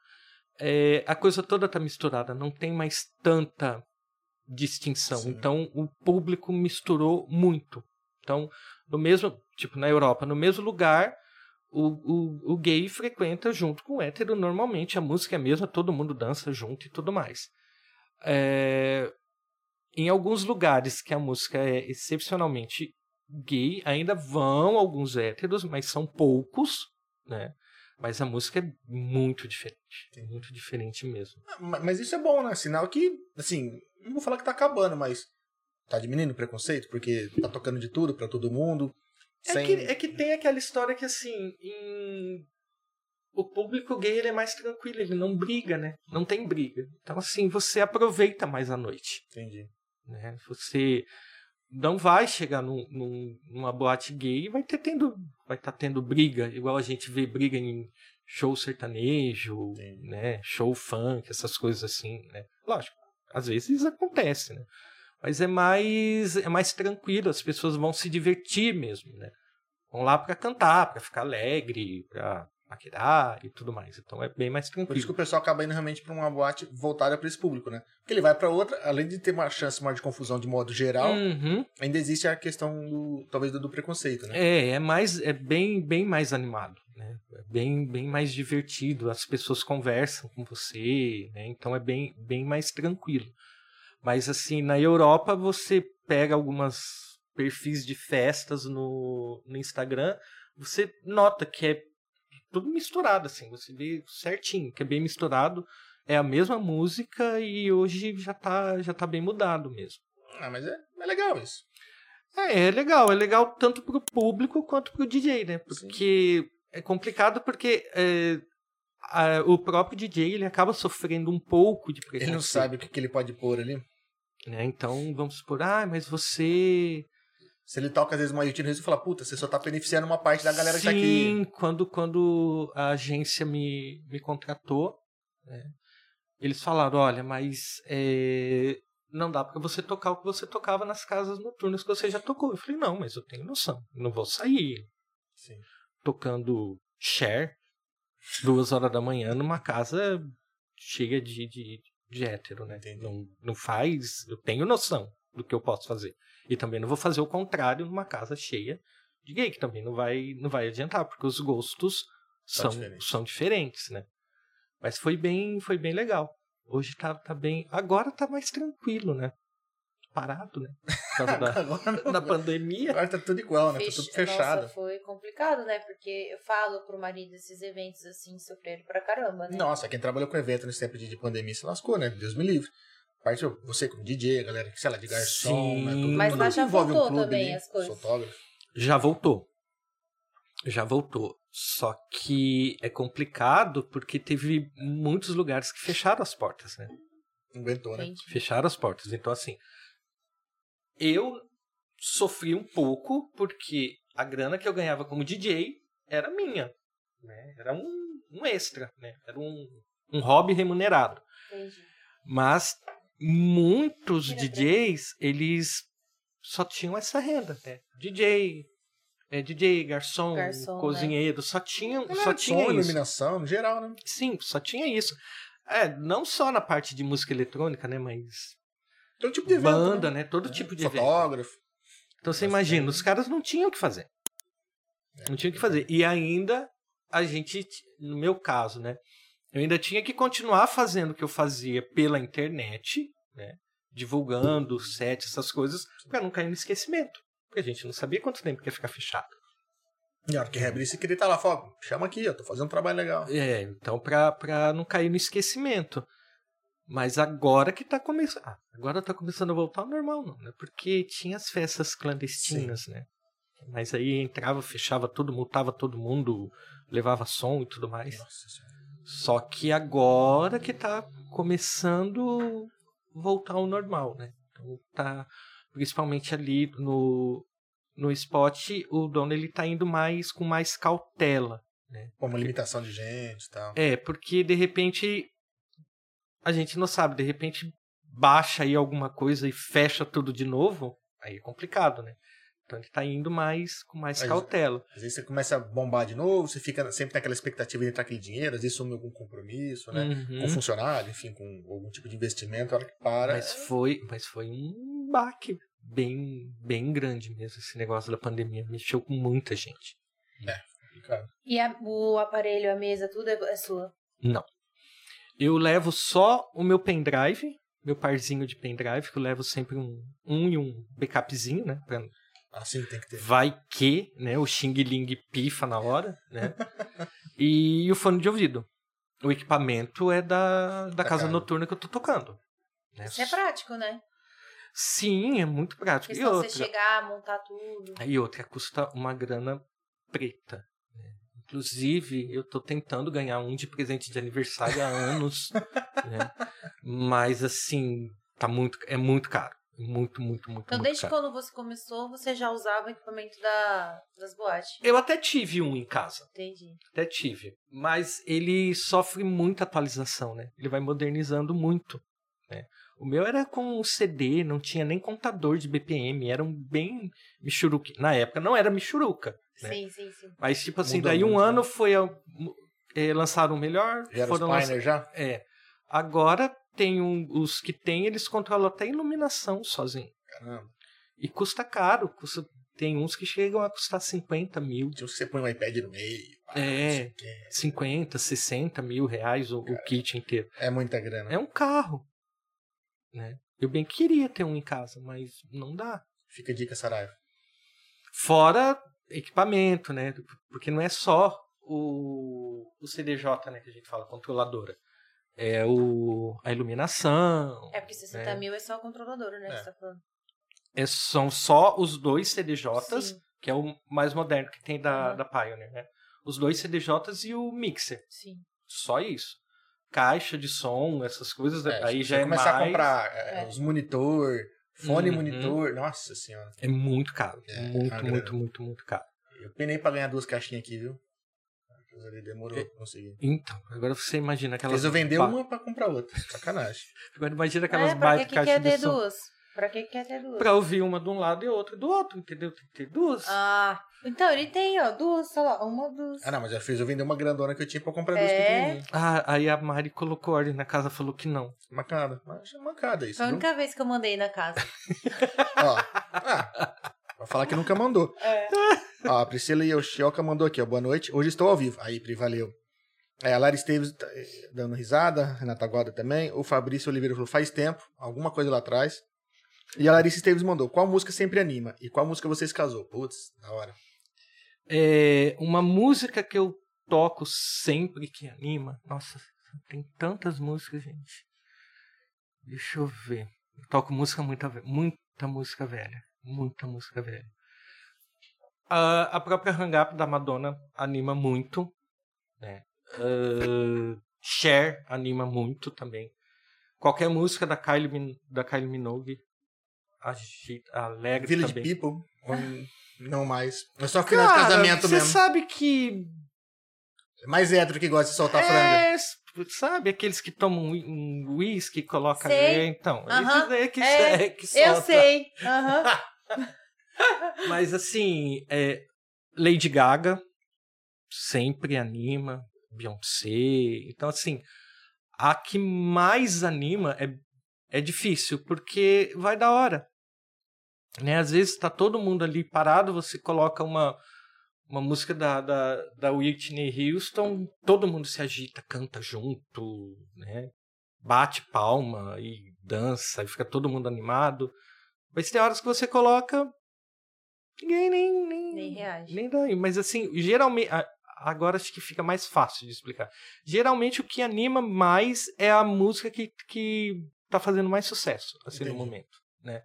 é, a coisa toda tá misturada, não tem mais tanta distinção. Sim. Então o público misturou muito. Então, no mesmo, tipo na Europa, no mesmo lugar, o, o, o gay frequenta junto com o hétero normalmente, a música é a mesma, todo mundo dança junto e tudo mais. É, em alguns lugares que a música é excepcionalmente gay, ainda vão alguns héteros, mas são poucos, né? Mas a música é muito diferente. Muito diferente mesmo. Ah, ma- Mas isso é bom, né? Sinal que, assim, não vou falar que tá acabando, mas tá diminuindo o preconceito, porque tá tocando de tudo pra todo mundo. É, sem- que, é que tem aquela história que, assim, em... o público gay ele é mais tranquilo, ele não briga, né? Não tem briga. Então, assim, você aproveita mais a noite. Entendi. né? Você não vai chegar num, num- numa boate gay e vai ter tendo vai estar tendo briga igual a gente vê briga em show sertanejo Entendi. né show funk essas coisas assim né. Lógico às vezes acontece né. Mas é mais é mais tranquilo as pessoas vão se divertir mesmo né. Vão lá para cantar para ficar alegre para paquerar e tudo mais. Então é bem mais Por isso que tranquilo. o pessoal acaba indo realmente pra uma boate voltada pra esse público, né? Porque ele vai pra outra, além de ter uma chance maior de confusão de modo geral, Uhum. ainda existe a questão do, talvez, do, do preconceito, né? É, é mais, é bem, bem mais animado, né? É bem, bem mais divertido. As pessoas conversam com você, né? Então é bem, bem mais tranquilo. Mas assim, na Europa você pega algumas perfis de festas no, no Instagram, você nota que é tudo misturado, assim, você vê certinho, que é bem misturado, é a mesma música e hoje já tá, já tá bem mudado mesmo. Ah, mas é, é legal isso. É, é legal, é legal tanto pro público quanto pro DJ, né? Porque é complicado porque é, a- o próprio DJ ele acaba sofrendo um pouco de preconceito. Ele não sabe o que, que ele pode pôr ali. Né? Então vamos supor, ah, mas você. Se ele toca, às vezes, uma YouTube e fala, puta, você só tá beneficiando uma parte da galera que tá aqui. Sim, quando, quando a agência me, me contratou, né, eles falaram, olha, mas é, não dá pra você tocar o que você tocava nas casas noturnas que você já tocou. Eu falei, não, mas eu tenho noção, não vou sair Sim. tocando share duas horas da manhã numa casa cheia de, de, de hétero, né? Entendi. Não, não faz. Eu tenho noção do que eu posso fazer. E também não vou fazer o contrário numa casa cheia de gay, que também não vai, não vai adiantar, porque os gostos São são, diferentes. são diferentes, né? Mas foi bem, foi bem legal. Hoje tá, tá bem. Agora tá mais tranquilo, né? Parado, né? Por causa da, da pandemia. Agora tá tudo igual, né? Tá Fech- tudo fechado. Nossa, foi complicado, né? Porque eu falo pro marido esses eventos assim, sofreram pra caramba, né? Nossa, quem trabalhou com evento nesse tempo de de pandemia se lascou, né? Deus me livre. Parte você como DJ, galera, sei lá, de garçom, Sim. né? Tudo, Mas tudo lá já envolve um voltou clube também ali, as coisas. Fotógrafo. Já voltou. Já voltou. Só que é complicado porque teve muitos lugares que fecharam as portas, né? Aguentou, né? Entendi. Fecharam as portas. Então, assim, eu sofri um pouco porque a grana que eu ganhava como DJ era minha. Né? Era um, um extra, né? Era um, um hobby remunerado. Entendi. Mas muitos DJs, eles só tinham essa renda, né? DJ, é, DJ, garçom, Garçom, né? cozinheiro, só tinham, só som, tinha isso. iluminação, no geral, né? Sim, só tinha isso. É, não só na parte de música eletrônica, né, mas Todo tipo de evento. banda, né? né, todo É, tipo de evento. Fotógrafo. Então você imagina, os caras não tinham o que fazer. Não tinham o que fazer. E ainda a gente, no meu caso, né? Eu ainda tinha que continuar fazendo o que eu fazia pela internet, né? Divulgando o set, essas coisas, pra não cair no esquecimento. Porque a gente não sabia quanto tempo ia ficar fechado. E a hora que reabrir, se querer tá lá, fogo. Chama aqui, ó. Tô fazendo um trabalho legal. É, então pra, pra não cair no esquecimento. Mas agora que tá começando. Ah, agora tá começando a voltar ao normal, não, né? Porque tinha as festas clandestinas, né? Mas aí entrava, fechava tudo, multava todo mundo, levava som e tudo mais. Nossa senhora. Só que agora que tá começando a voltar ao normal, né? Então tá, principalmente ali no, no spot, o dono ele tá indo mais com mais cautela. Com uma limitação de gente e tal. É, porque de repente a gente não sabe, de repente baixa aí alguma coisa e fecha tudo de novo, aí é complicado, né? Então ele tá indo mais com mais Mas- cautela. Às vezes você começa a bombar de novo, você fica sempre naquela expectativa de entrar aquele dinheiro, às vezes some algum compromisso, né? Uhum. Com funcionário, enfim, com algum tipo de investimento, a hora que para. Mas foi, mas foi um baque bem, bem grande mesmo esse negócio da pandemia, mexeu com muita gente. complicado. E a- o aparelho, a mesa, tudo é, é sua. Eu levo só o meu pendrive, meu parzinho de pendrive, que eu levo sempre um, um e um backupzinho, né? Pra Assim tem que ter. vai que, né, o Xing Ling pifa na hora, né? e o fone de ouvido. O equipamento é da, da, Da casa casa. noturna que eu tô tocando. né? Isso é prático, né? Sim, é muito prático. E outra, você chegar, montar tudo. e outra, custa uma grana preta. né? Inclusive, eu tô tentando ganhar um de presente de aniversário há anos, né? Mas assim, tá muito, é muito caro. Muito, muito, muito, Então, muito desde caro. quando você começou, você já usava o equipamento da, das boates. Eu até tive um em casa. Entendi. Até tive. Mas ele sofre muita atualização, né? Ele vai modernizando muito. Né? O meu era com CD, não tinha nem contador de BPM, era um bem michuruca. Na época não era michuruca, né? Sim, sim, sim. Mas tipo assim, Mudou daí um muito, ano né? foi a, eh, lançaram o melhor, Já era os foram lança- Pioneer já? é. Agora tem um, os que tem, eles controlam até a iluminação sozinho. Caramba. E custa caro, custa, tem uns que chegam a custar 50 mil, Tinha uns que você põe um iPad no meio. É. não sei o quê. 50, 60 mil reais o, o kit inteiro. É muita grana. É um carro, né? Eu bem queria ter um em casa, mas não dá. Fica a dica, Saraiva. Fora equipamento, né? Porque não é só o, o CDJ, né, que a gente fala, controladora. É o, a iluminação. É porque 60 É. mil é só a controladora, né? É. Que você tá falando. É, são só os dois CDJs, Sim, que é o mais moderno que tem da, Uhum. da Pioneer, né? Os dois CDJs e o mixer. sim. Só isso. Caixa de som, essas coisas, É, aí já você é começar mais... a comprar é, É. os monitor, fone Uhum. monitor, nossa senhora. É muito caro. É, muito, muito, muito, muito caro. Eu penei pra ganhar duas caixinhas aqui, viu? Aquilo ali demorou É. pra conseguir. Então, agora você imagina aquelas... Eles eu vender ba- uma pra comprar outra. Sacanagem. Agora imagina aquelas É, pra que, caixas quer de ter som. duas? Pra que que quer ter duas? Pra ouvir uma de um lado e outra do outro, entendeu? Tem que ter duas. Ah, então ele tem, ó, duas, sei lá, uma, duas. Ah, não, mas eu fiz eu vender uma grandona que eu tinha pra comprar duas É? pequenininhas. Ah, aí a Mari colocou ordem na casa falou que não. Mancada. Mas é mancada isso, Foi a viu? única vez que eu mandei na casa. Ó. Ah, vai falar que nunca mandou. É. Ó, a Priscila Yoshioka mandou aqui, ó. Boa noite. Hoje estou ao vivo. Aí, Pri, valeu. É, a Lara Esteves tá, eh, dando risada, Renata Guarda também. O Fabrício Oliveira falou, faz tempo, alguma coisa lá atrás. E a Larissa Esteves mandou, qual música sempre anima? E qual música vocês casou? Putz, da hora. É uma música que eu toco sempre que anima. Nossa, tem tantas músicas, gente. Deixa eu ver. Eu toco música muita, muita música velha. Muita música velha. Ah, a própria Hang Up da Madonna anima muito. Né? Ah, Cher anima muito também. Qualquer música da Kylie, Min- da Kylie Minogue agita, alegra Village também. People, ou não mais. É só final de casamento você mesmo. sabe que É mais hétero que gosta de soltar. É, sabe aqueles que tomam um whisky e colocam? Então, Aham. esses aí que, É, que Eu solta. sei. Aham. Mas assim, é, Lady Gaga sempre anima, Beyoncé. Então, assim, a que mais anima é, é difícil, porque vai da hora. Né? Às vezes tá todo mundo ali parado, você coloca uma, uma música da, da, da Whitney Houston, todo mundo se agita, canta junto, né? bate palma e dança, e fica todo mundo animado. Mas tem horas que você coloca. Ninguém nem. Nem, Nem reage. Nem daí. Mas assim, geralmente. Agora acho que fica mais fácil de explicar. Geralmente o que anima mais é a música que, que tá fazendo mais sucesso, assim, no Entendi. momento, né?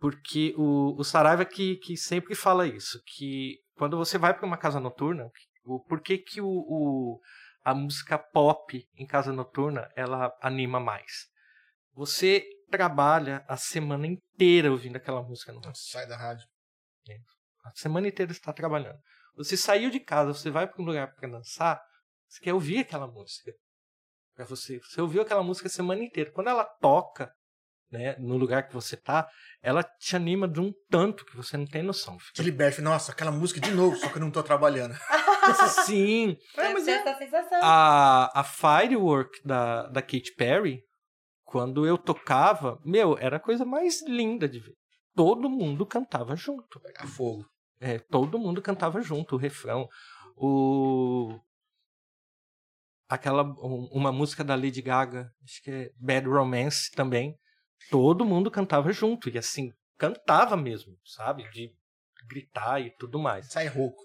Porque o, o Saraiva que, que sempre fala isso, que quando você vai para uma casa noturna, o porquê que o, o, a música pop em casa noturna ela anima mais? Você trabalha a semana inteira ouvindo aquela música no rádio. Sai da rádio. A semana inteira você está trabalhando. Você saiu de casa, você vai para um lugar para dançar, você quer ouvir aquela música. Para você, você ouviu aquela música a semana inteira. Quando ela toca, né, no lugar que você tá, ela te anima de um tanto que você não tem noção. Te Fica liberte. Nossa, aquela música de novo, só que eu não tô trabalhando. Sim. É, mas é- essa sensação. a, a Firework da, da Katy Perry, quando eu tocava, meu, era a coisa mais linda de ver. Todo mundo cantava junto. Pegar fogo. É, todo mundo cantava junto, o refrão. O. Aquela. um- uma música da Lady Gaga, acho que é Bad Romance também. Todo mundo cantava junto. E assim, cantava mesmo, sabe? De gritar e tudo mais. Sai rouco.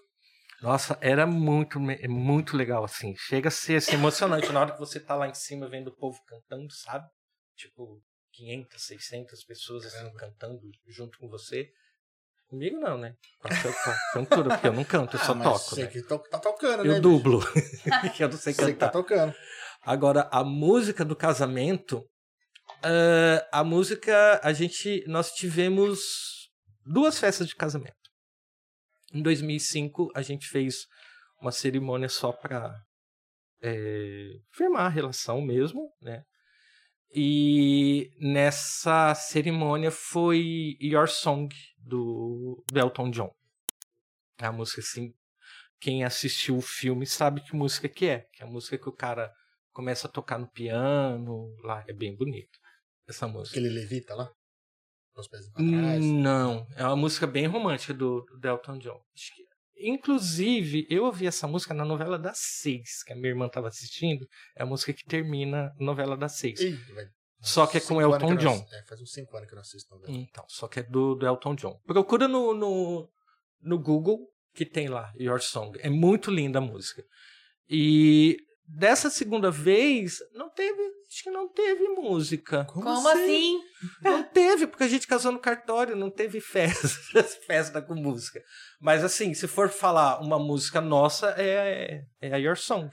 Nossa, era muito, muito legal, assim. Chega a ser assim, emocionante na hora que você tá lá em cima vendo o povo cantando, sabe? Tipo, 500, 600 pessoas assim, Caramba. cantando junto com você. Comigo não, né? Com cantora, porque eu não canto, eu só Ah, mas toco, né? que to- tá tocando, né? Eu dublo, que eu não sei? Você que tá cantar. tocando. Agora, a música do casamento, ah, a música, a gente, nós tivemos duas festas de casamento. Em 2005, a gente fez uma cerimônia só para firmar a relação mesmo, né? E nessa cerimônia foi Your Song, do Elton John. A música, assim, quem assistiu o filme sabe que música que é. Que é a música que o cara começa a tocar no piano, lá, é bem bonito. Essa música. Que ele levita lá? Os pés pra trás. Não, é uma música bem romântica do, do Elton John. Acho que Inclusive, eu ouvi essa música na novela das seis, que a minha irmã estava assistindo. É a música que termina a novela das seis. Ih, Só que é com Elton John. assisto- É, faz uns 5 anos que eu não assisto novela. Então, só que é do, do Elton John. Procura no, no, no Google, que tem lá, Your Song. É muito linda a música. E dessa segunda vez, não teve, acho que não teve música. Como assim? Não teve, porque a gente casou no cartório, não teve festa, festa com música. Mas assim, se for falar uma música nossa, é, é a Your Song,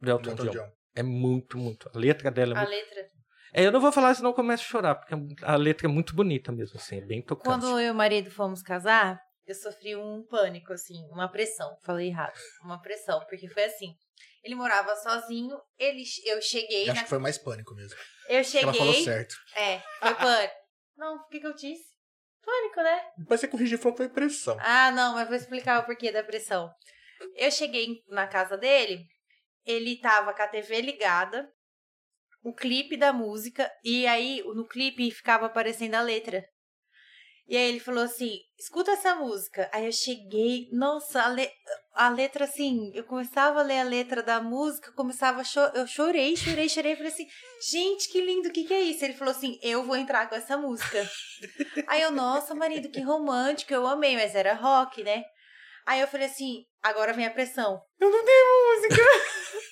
do Elton, Elton John. John. É muito, muito. A letra dela é A muito... letra. É, eu não vou falar senão eu começo a chorar, porque a letra é muito bonita mesmo, assim, é bem tocante. Quando eu e o marido fomos casar, eu sofri um pânico, assim, uma pressão. Falei errado. Uma pressão, porque foi assim. Ele morava sozinho, ele, eu cheguei. Acho na- que foi mais pânico mesmo. eu Ela cheguei. falou certo. É, foi pânico. Não, o que, que eu disse? Pânico, né? Depois você corrigiu falou que foi pressão. Ah, não, mas vou explicar o porquê da pressão. Eu cheguei na casa dele, ele tava com a TV ligada, o clipe da música, e aí no clipe ficava aparecendo a letra. E aí ele falou assim: escuta essa música. Aí eu cheguei, nossa, a, le- a letra assim, eu começava a ler a letra da música, começava a cho eu chorei, chorei, chorei, falei assim, gente, que lindo, o que, que é isso? Ele falou assim: eu vou entrar com essa música. Aí eu, nossa, marido, que romântico, eu amei, mas era rock, né? Aí eu falei assim, agora vem a pressão. Eu não tenho música.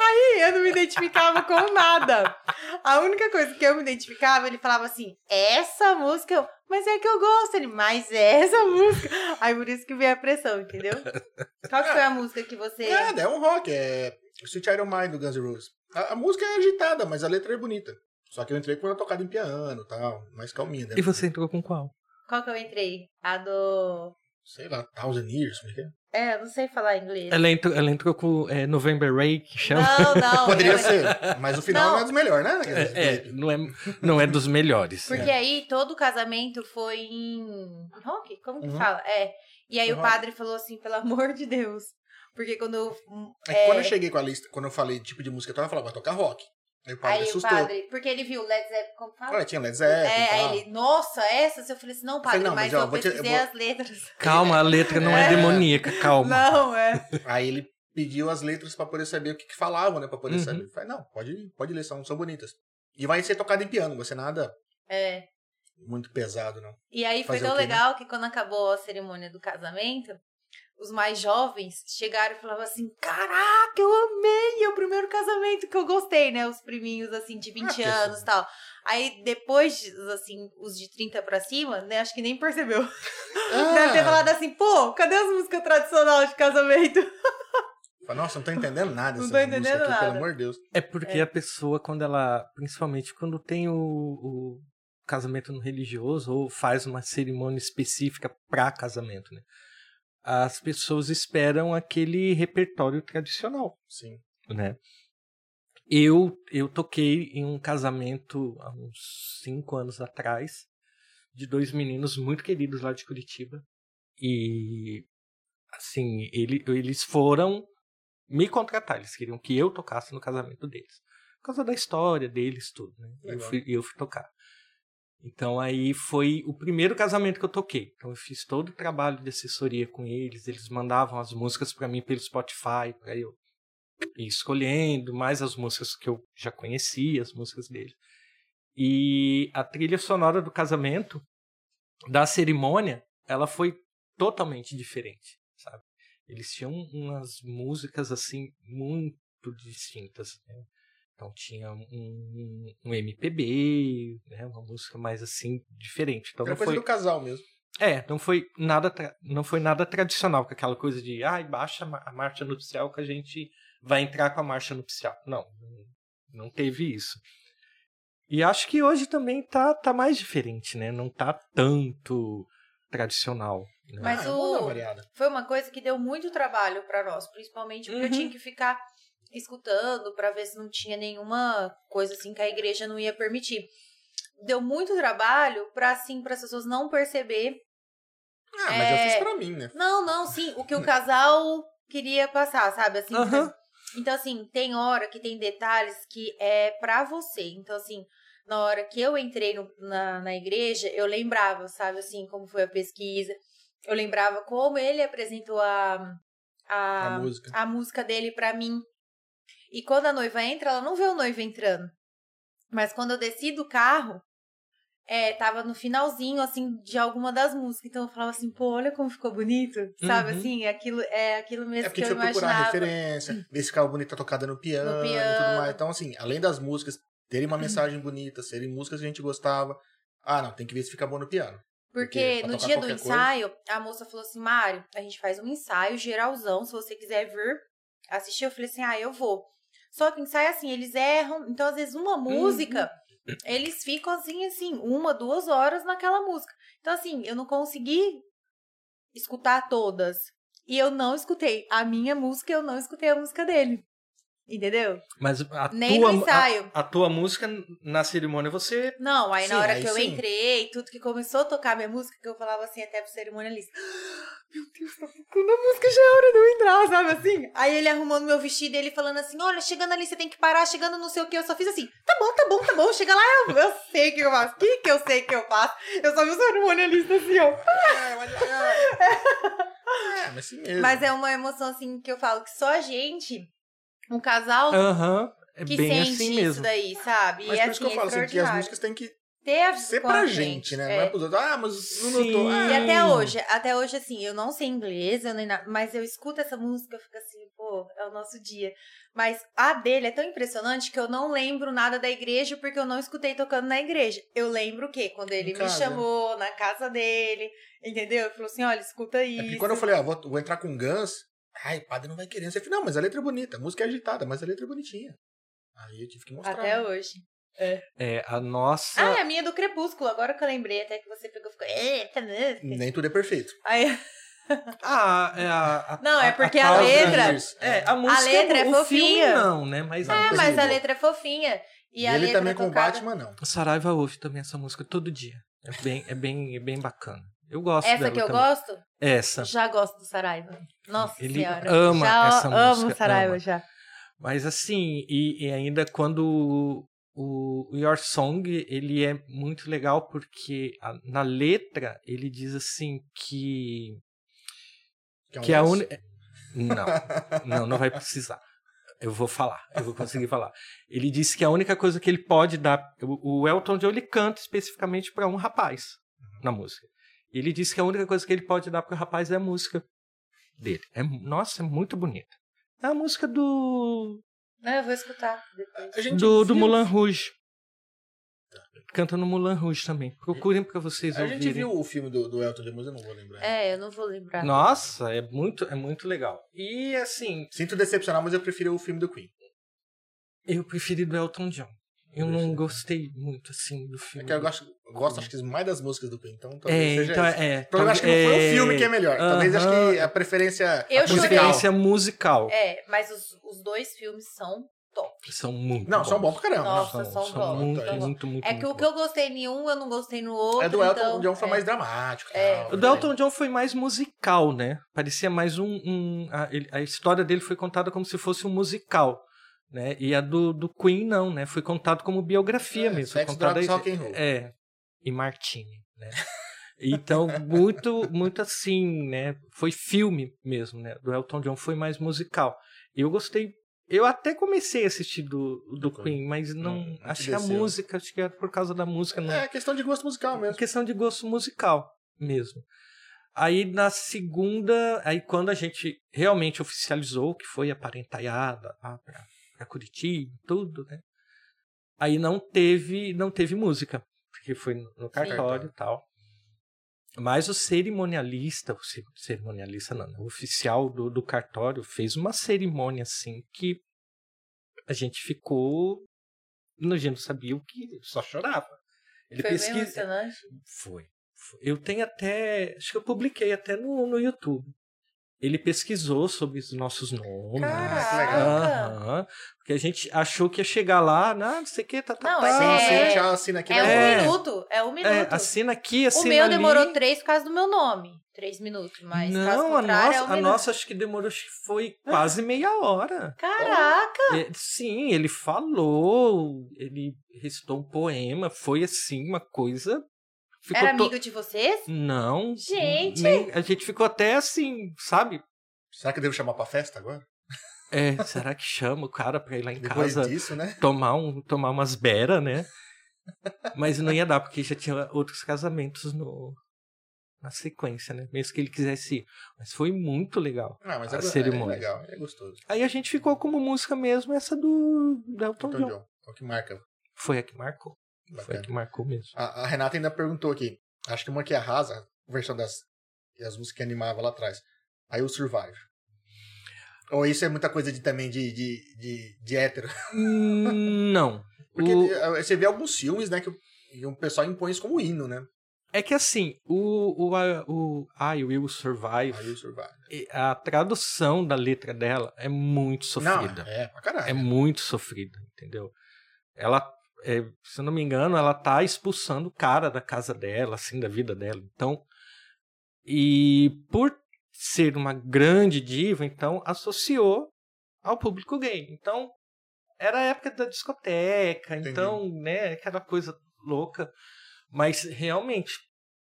Aí eu não me identificava com nada. A única coisa que eu me identificava, ele falava assim, essa música, eu, mas é que eu gosto. Ele, mas é essa música. Aí por isso que veio a pressão, entendeu? Qual que foi a música que você... É, é um rock, é Sweet Iron Mind do Guns N' Roses. A, a música é agitada, mas a letra é bonita. Só que eu entrei com ela tocada em piano e tal, mais calminha. Né? E você entrou com qual? Qual que eu entrei? A do... Sei lá, Thousand Years, como é que é? É, eu não sei falar inglês. Ela entrou, ela entrou com é, November Ray, que chama. Não, não. Poderia eu- ser, mas o final não, Não. é dos melhores, né? É, é, não, é, não é dos melhores. Porque aí todo o casamento foi em rock? Como que Uhum. fala? É. E aí Uhum. o padre falou assim, pelo amor de Deus. Porque quando eu. É que quando eu cheguei com a lista, quando eu falei tipo de música, eu falava, vai tocar rock. Aí o padre Aí o assustou. padre. Porque ele viu Led Zeppelin, como fala? Olha, tinha Led Zeppelin é, aí ele, nossa, essas? Eu falei assim, não, padre, falei, não, mas, mas, ó, eu vou te- eu pesquisei vou- as letras. Calma, a letra não é, É. demoníaca, calma. Não, é. Aí ele pediu as letras pra poder saber o que, que falavam, né? Pra poder Uhum. saber. Eu falei, não, pode, pode ler, são, são bonitas. E vai ser tocado em piano, ser nada É. muito pesado, não. E aí foi Fazer tão o quê, né? legal que quando acabou a cerimônia do casamento, os mais jovens chegaram e falavam assim: Caraca, eu amei! É o primeiro casamento que eu gostei, né? Os priminhos, assim, de 20 que anos e tal. Aí depois, assim, os de 30 pra cima, né? Acho que nem percebeu. Deve ter falado assim: pô, cadê as músicas tradicionais de casamento? Falei, Nossa, não tô entendendo nada Não tô entendendo música aqui, nada. pelo amor de Deus. É porque a pessoa, quando ela. Principalmente quando tem o, o casamento no religioso, ou faz uma cerimônia específica pra casamento, né? As pessoas esperam aquele repertório tradicional, Sim. né? Eu, eu toquei em um casamento há uns cinco anos atrás, de dois meninos muito queridos lá de Curitiba. E, assim, ele, eles foram me contratar. Eles queriam que eu tocasse no casamento deles. Por causa da história deles, tudo, né? Eu fui, eu fui tocar. Então aí foi o primeiro casamento que eu toquei. Então eu fiz todo o trabalho de assessoria com eles. Eles mandavam as músicas para mim pelo Spotify, para eu ir escolhendo mais as músicas que eu já conhecia, as músicas deles. E a trilha sonora do casamento, da cerimônia, ela foi totalmente diferente, sabe? Eles tinham umas músicas assim muito distintas. Né? Então tinha um, um MPB, né? uma música mais assim diferente. Então Era não coisa foi, do casal mesmo. é, não foi nada, tra- não foi nada tradicional com aquela coisa de, ai, baixa a ma- a marcha nupcial que a gente vai entrar com a marcha nupcial. Não, não teve isso. E acho que hoje também tá, tá mais diferente, né? Não tá tanto tradicional. né? Mas Ah, uma o. Foi uma coisa que deu muito trabalho pra nós, principalmente porque eu Uhum. tinha que ficar escutando para ver se não tinha nenhuma coisa assim que a igreja não ia permitir. Deu muito trabalho para assim para as pessoas não perceber. Ah, mas eu É. fiz pra mim, né? Não, não, sim, o que o casal queria passar, sabe? Assim, então assim, tem hora que tem detalhes que é pra você. Então assim, na hora que eu entrei no- na, na igreja, eu lembrava, sabe, assim, como foi a pesquisa. Eu lembrava como ele apresentou a, a, A música. a música dele pra mim. E quando a noiva entra, ela não vê o noivo entrando. Mas quando eu desci do carro, é, tava no finalzinho, assim, de alguma das músicas. Então eu falava assim, pô, olha como ficou bonito. Sabe, Uhum. assim, aquilo, é aquilo mesmo É porque que eu foi procurar imaginava. referência, ver se ficava bonita tocada no piano, No e tudo piano. Uhum. mais. Então, assim, além das músicas terem uma mensagem bonita, serem músicas que a gente gostava, ah, não, tem que ver se fica bom no piano. Porque Porque no dia do qualquer coisa- ensaio, a moça falou assim, Mário, a gente faz um ensaio geralzão, se você quiser vir assistir. Eu falei assim, ah, eu vou. Só que ensaio assim, eles erram. Então, às vezes, uma música, eles ficam assim, assim, uma, duas horas naquela música. Então, assim, eu não consegui escutar todas. E eu não escutei a minha música, eu não escutei a música dele. Entendeu? Mas a Nem tua, no ensaio. A, a tua música na cerimônia você. Não, aí na Sim, hora aí que eu sim. entrei, tudo que começou a tocar minha música, que eu falava assim até pro cerimonialista. Meu Deus, tá tocando a música, já é hora de eu entrar, sabe assim? Aí ele arrumando meu vestido e ele falando assim: olha, chegando ali você tem que parar, chegando não sei o que. Eu só fiz assim: tá bom, tá bom, tá bom. Chega lá, eu, eu sei o que eu faço. O que, que eu sei que eu faço? Eu só vi o cerimonialista assim, ó. É, mas, é, mas assim mesmo. Mas é uma emoção assim que eu falo que só a gente, um casal, Aham. É que bem sente assim isso mesmo. daí, sabe? Mas e por isso que eu assim, falo é assim, que as músicas têm que Ter ser pra a gente, né? é. Não é pros outros. Ah, mas não Sim. notou. Ah, E até hoje, até hoje, assim, eu não sei inglês, eu nem nada, mas eu escuto essa música, eu fico assim, pô, é o nosso dia. Mas a dele é tão impressionante que eu não lembro nada da igreja porque eu não escutei tocando na igreja. Eu lembro o quê? Quando ele Em me casa. chamou na casa dele, entendeu? Ele falou assim: olha, escuta É isso. porque quando eu falei, ah, vou, vou entrar com Guns, ai, padre não vai querer. Você falou, não, mas a letra é bonita, a música é agitada, mas a letra é bonitinha. Aí eu tive que mostrar. Até né? hoje. É, a nossa. Ah, a minha é do Crepúsculo, agora que eu lembrei, até que você pegou e ficou. Eita, né? Nem tudo é perfeito. Aí, Ah, é a, a- Não, é porque a causa- letra- É, a música. letra é fofinha. Filme não, né? Mas Não, a é, mas a letra é fofinha. E, E, a ele letra também com o Batman, não. O Saraiva ouve também essa música todo dia. É bem, é bem, é bem bacana. Eu gosto Essa dela que eu também. gosto? Essa. Já gosto do Saraiva. Nossa Ele senhora. ama já essa amo música, o Saraiva ama. já. Mas assim, e, e ainda quando o, o Your Song, ele é muito legal porque a- na letra ele diz assim que Que é, um que a única não, não, não vai precisar. Eu vou falar, eu vou conseguir falar. Ele disse que a única coisa que ele pode dar, o o Elton John ele canta especificamente para um rapaz na música. Ele disse que a única coisa que ele pode dar para o rapaz é a música dele. É, nossa, é muito bonita. É a música do Não, eu vou escutar depois. A gente do, do Moulin Rouge. Canta no Moulin Rouge também. Procurem para vocês A gente ouvirem. viu o filme do, do Elton John, mas eu não vou lembrar. É, eu não vou lembrar. Nossa, é muito, é muito legal. E assim, Sinto decepcionar, mas eu prefiro o filme do Queen. eu preferi do Elton John. Eu não gostei muito assim do É filme. que eu gosto, eu gosto acho que mais das músicas do Queen, então talvez É, seja então isso. é. O problema acho que não foi é- o filme que é melhor. Talvez acho que a preferência Eu a. Preferência musical. É, mas os, os dois filmes são top. São muito Não, bons. são bons pra caramba. Nossa, não. são são bons, muito, são bons. muito, muito, É que o que eu gostei em um, eu não gostei no outro. É do Elton então, John foi é. mais dramático. É. tal, O do Elton John foi mais musical, né? Parecia mais um. um- a, a história dele foi contada como se fosse um musical. Né? E a do, do Queen, não, né? Foi contado como biografia É, mesmo. Foi sexo, contada drogas, rock and roll. É. E Martini, né? Então, muito, muito assim, né? Foi filme mesmo, né? Do Elton John foi mais musical. E eu gostei. Eu até comecei a assistir do, do Queen. Mas não. Não- não te acho que a música, acho que era por causa da música. Não, É questão de gosto musical é mesmo. questão de gosto musical mesmo. Aí na segunda, aí quando a gente realmente oficializou que foi a parentaiada pra Curitiba, tudo, né? Aí não teve, não teve música, porque foi no, cartório e tal. Mas o cerimonialista, o ce- cerimonialista não, né, o oficial do, do cartório fez uma cerimônia assim que a gente ficou, a gente não sabia o que, só chorava. Ele Foi bem pesquisa, emocionante. foi. foi. Eu tenho até. Acho que eu publiquei até no, no YouTube. Ele pesquisou sobre os nossos nomes. Caraca. que legal. Aham. Porque a gente achou que ia chegar lá, ah, não sei o que, tá, tá, Não, tá. é- Sim, é- sim, tchau, assina aqui. É um né? É. minuto. É um minuto. É, assina aqui, o assina meu ali. demorou três por causa do meu nome. Três minutos, mas caso Não, a contrário, nossa, é um a minuto. nossa acho que demorou, acho que foi quase meia hora. Caraca! É, sim, ele falou, ele recitou um poema, foi assim, uma coisa. Ficou Era to- amigo de vocês? Não. Gente! nem- a gente ficou até assim, sabe? Será que eu devo chamar pra festa agora? É, será que chama o cara pra ir lá em Depois casa disso, né? tomar, um, tomar umas beras, né? Mas não ia dar, porque já tinha outros casamentos no, na sequência, né? Mesmo que ele quisesse ir. Mas foi muito legal. Não, mas A é, é cerimônia. legal, é gostoso. Aí a gente ficou como música mesmo essa do, do Elton Então, John. John, é o que marca. Foi a que marcou. Foi que marcou mesmo. A, a Renata ainda perguntou aqui. Acho que uma que arrasa, a versão das as músicas que animava lá atrás. Aí o Survive. Ou isso é muita coisa de também de, de, de, de hétero. Hum, Não. Porque O- eh, você vê alguns filmes, né, que o, o pessoal impõe isso como hino, né? É que assim, o, o, o I Will Survive, Aí o Survive. a tradução da letra dela é muito sofrida. Não, é, pra caralho. É muito sofrida, entendeu? Ela, é, se eu não me engano, ela tá expulsando o cara da casa dela, assim, da vida dela. Então, e por ser uma grande diva, então associou ao público gay. Então, era a época da discoteca, Entendi. então, né, aquela coisa louca. Mas realmente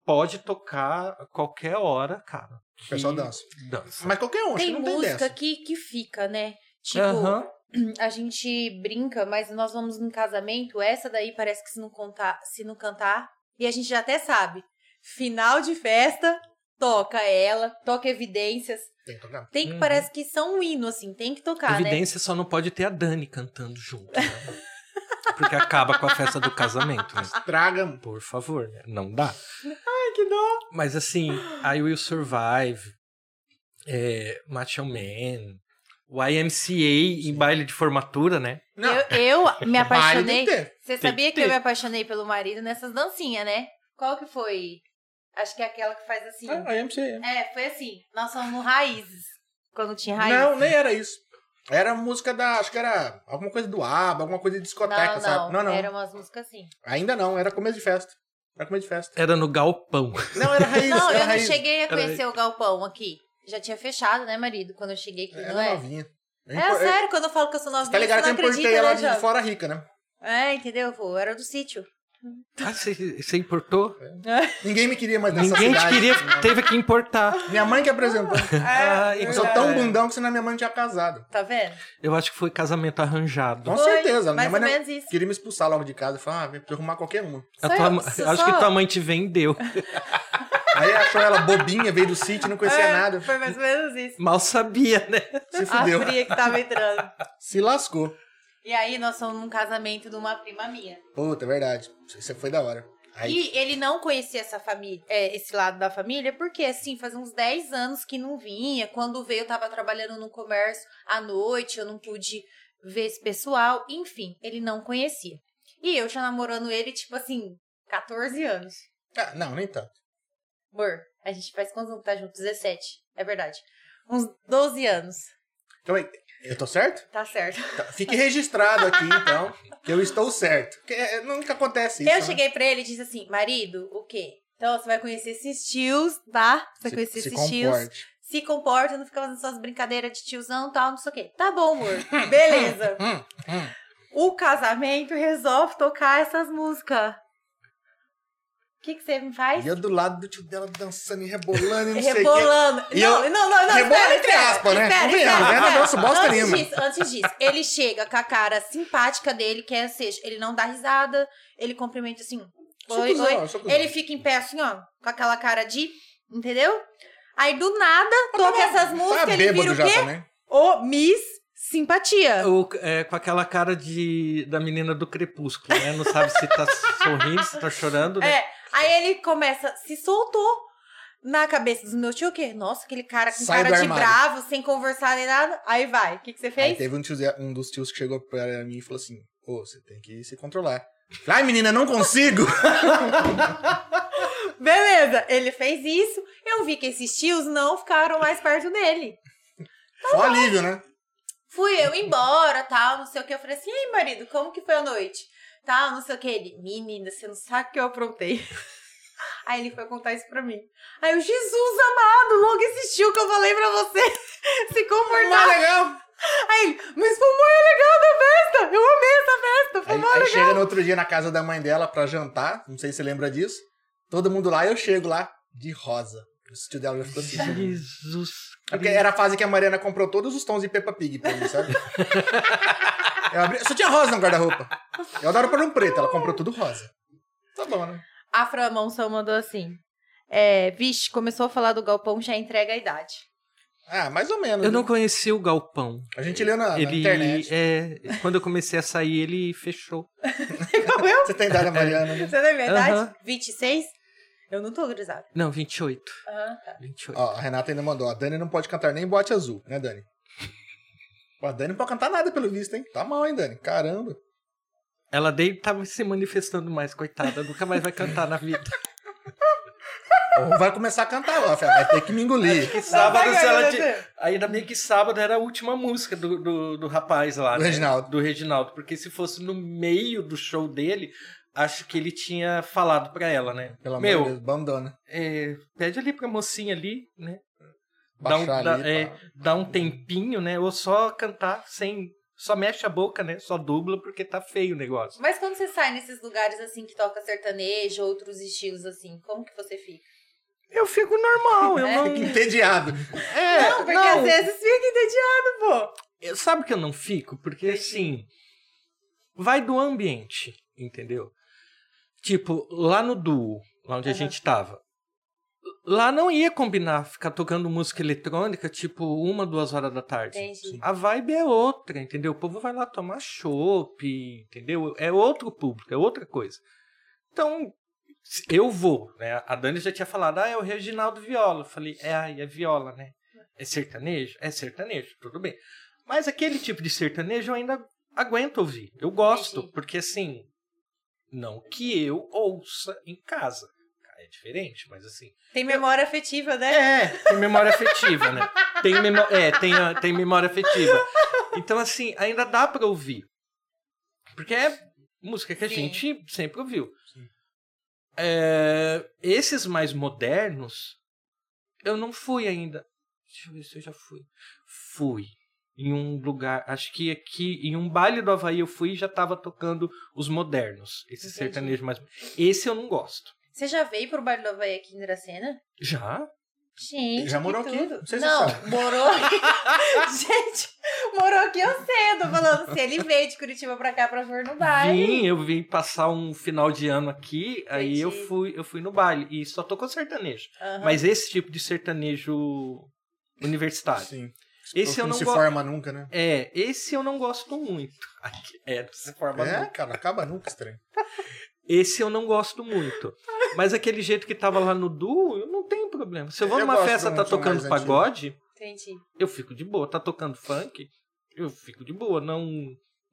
pode tocar a qualquer hora, cara. O pessoal dança. dança. Mas qualquer um, acho que Tem não tem música dessa. que, que fica, né? Tipo, Aham. a gente brinca, mas nós vamos num casamento, essa daí parece que se não contar, se não cantar, e a gente já até sabe. Final de festa, toca ela, toca evidências. Tem que tocar. Tem que Uhum. parece que são um hino assim, tem que tocar, né? Evidência só não pode ter a Dani cantando junto. né? Porque acaba com a festa do casamento. Né? Traga. Por favor, né? Não dá. Ai, que dó. Mas assim, I Will Survive, é, Macho Man, o IMCA em baile de formatura, né? Não, Eu, eu me apaixonei. Você sabia que eu me apaixonei pelo marido nessas dancinhas, né? Qual que foi? Acho que é aquela que faz assim. Ah, a MC. É, foi assim. Nós somos no Raízes. Quando tinha Raízes. Não, nem era isso. Era música da. Acho que era alguma coisa do ABBA, alguma coisa de discoteca, não, sabe? não, Não, não. Eram umas músicas assim. Ainda não, era começo de festa. Era começo de festa. Era no galpão. Não, era raiz. Não, era eu não raiz. cheguei a Era- conhecer o galpão aqui. Já tinha fechado, né, marido? Quando eu cheguei aqui, Era não é? novinha. Eu É impor- sério, quando eu falo que eu sou novinha, Você tá ligado você que eu não acredita, importei ela né, de Jovem? fora rica, né? É, entendeu? Pô, era do sítio. Ah, você importou? Ninguém me queria mais nessa Ninguém te cidade. queria, teve que importar. Minha mãe que apresentou. Ah, Eu sou tão bundão que senão minha mãe não tinha casado. Tá vendo? Eu acho que foi casamento arranjado. Com Foi, certeza. mais Minha mãe ou não- menos isso. queria me expulsar logo de casa. Falei, ah, vem pra eu arrumar qualquer uma. Tua eu acho que tua mãe te vendeu. Aí achou ela bobinha, veio do sítio, não conhecia É, nada. Foi mais ou menos isso. Mal sabia, né? Se A fudeu. fria que tava entrando. Se lascou. E aí, nós fomos num casamento de uma prima minha. Puta, é verdade. Isso foi da hora. Aí, E ele não conhecia essa família, é, esse lado da família, porque assim, fazia uns 10 anos que não vinha. Quando veio, eu tava trabalhando no comércio à noite, eu não pude ver esse pessoal. Enfim, ele não conhecia. E eu já namorando ele, tipo assim, 14 anos. Ah, não, nem tanto. Amor, a gente faz quantos anos que tá junto? 17. É verdade. Uns 12 anos. Então, eu tô certo? Tá certo. Tá, Fique registrado aqui, então, que eu estou certo. Porque é, nunca acontece isso. eu né? cheguei pra ele e disse assim: marido, o quê? Então você vai conhecer esses tios, tá? Você vai Se, conhecer se esses tios. comporte. se comporta, não fica fazendo suas brincadeiras de tiozão e tal, não sei o quê. Tá bom, amor. Beleza. Hum, hum. o casamento resolve tocar essas músicas. O que, que você me faz? E eu do lado do tio dela dançando e rebolando e não sei o quê. Rebolando. Não, não, não. Rebolando espera, entre espera, aspas, né? espera, espera, né? Não espera. danço bosta antes nenhuma. Disso, antes disso, ele chega com a cara simpática dele, que é, seja, ele não dá risada, ele cumprimenta assim. Oi, oi. Ele fica em pé assim, ó, com aquela cara de. Entendeu? Aí do nada, toca essas músicas, Tá ele vira o quê? O Miss Simpatia. O- é, com aquela cara de, da menina do crepúsculo, né? Não sabe se tá sorrindo, se tá chorando, né? É. Aí ele começa, se soltou na cabeça dos meus tio o quê? Nossa, aquele cara com Sai cara do de bravo, sem conversar nem nada. Aí vai. O que, que você Aí fez? teve um, tio, um dos tios que chegou pra mim e falou assim: Ô, você tem que se controlar. Ai, menina, não consigo. Beleza, ele fez isso. Eu vi que esses tios não ficaram mais perto dele. Foi um alívio, né? Fui eu embora, tal, não sei o que. Eu falei assim, ei, marido, como que foi a noite? Tal, não sei o que. Ele, menina, você não sabe o que eu aprontei. Aí ele foi contar isso pra mim. Aí eu, Jesus amado, logo assistiu que eu falei pra você se comportar. Mas legal. Aí ele, mas foi muito legal da festa. Eu amei essa festa, foi Aí, muito aí legal. chega no outro dia na casa da mãe dela pra jantar. Não sei se você lembra disso. Todo mundo lá, eu chego lá de rosa. O tio dela já ficou assim. Jesus. É porque era a fase que a Mariana comprou todos os tons de Peppa Pig pra mim, sabe? Eu abri... Só tinha rosa no guarda-roupa. Eu adoro pôr um preto, ela comprou tudo rosa. Tá bom, né? A Fran Monção mandou assim. É, vixe, começou a falar do galpão, já entrega a idade. Ah, mais ou menos. Eu não né? conheci o Galpão. A gente leu na, na ele internet. é, quando eu comecei a sair, ele fechou. Igual eu? Você tem idade, Mariana. né? Você não é verdade? Aham. 26? Eu não tô grisada. Não, 28. Ah, tá. 28. Ó, a Renata ainda mandou. A Dani não pode cantar nem bote azul, né, Dani? A Dani não pode cantar nada pelo visto, hein? Tá mal, hein, Dani? Caramba. Ela daí tava se manifestando mais, coitada. Nunca mais vai cantar na vida. Ou vai começar a cantar, ó, vai ter que me engolir. Que sábado, se ela tinha... Ainda bem que sábado era a última música do, do, do rapaz lá. Do né? Reginaldo. Do Reginaldo. Porque se fosse no meio do show dele, acho que ele tinha falado pra ela, né? Pelo amor Meu, de Deus, bandana. é, pede ali pra mocinha ali, né? Dá um, dá, é, dá um tempinho, né? Ou só cantar sem. Só mexe a boca, né? Só dubla porque tá feio o negócio. Mas quando você sai nesses lugares assim que toca sertanejo, outros estilos assim, como que você fica? Eu fico normal, eu É? não. Fica entediado. É, não, porque às vezes fica entediado, pô. Eu- Sabe que eu não fico? Porque assim. Vai do ambiente, entendeu? Tipo, lá no duo, lá onde a Aham. gente tava. Lá não ia combinar ficar tocando música eletrônica, tipo, uma, duas horas da tarde. Entendi. A vibe é outra, entendeu? O povo vai lá tomar chopp, entendeu? É outro público, é outra coisa. Então, eu vou, né? A Dani já tinha falado, ah, é o Reginaldo Viola. Eu falei, é, ai, é viola, né? É sertanejo? É sertanejo, tudo bem. Mas aquele tipo de sertanejo eu ainda aguento ouvir. Eu gosto, Entendi. porque assim, não que eu ouça em casa. É diferente, mas assim. Tem memória afetiva, né? É, tem memória afetiva, né? Tem, memó é, tem, a- tem memória afetiva. Então, assim, ainda dá pra ouvir. Porque é música que a Sim. gente sempre ouviu. É, esses mais modernos, eu não fui ainda. Deixa eu ver se eu já fui. Fui. Em um lugar, acho que aqui, em um baile do Havaí eu fui e já tava tocando os modernos. Esse Entendi. sertanejo mais. Esse eu não gosto. Você já veio pro baile do Havaí aqui em Iracena? Já? Gente, Já morou aqui? Não sei se Não, morou aqui. Gente, morou aqui eu sei. Eu tô falando se ele veio de Curitiba pra cá pra vir no baile. Vim, eu vim passar um final de ano aqui, aí eu Entendi. fui, eu fui no baile e só tocou sertanejo. Aham. Mas esse tipo de sertanejo universitário. Sim. Esse eu não não se go- forma nunca, né? É, esse eu não gosto muito. É, não se forma É, nunca. cara, acaba nunca estranho. Esse eu não gosto muito. Mas aquele jeito que tava lá no duo, eu não tenho problema. Se eu vou Eu numa festa tá som tocando pagode, Entendi. eu fico de boa. Tá tocando funk, eu fico de boa. Não,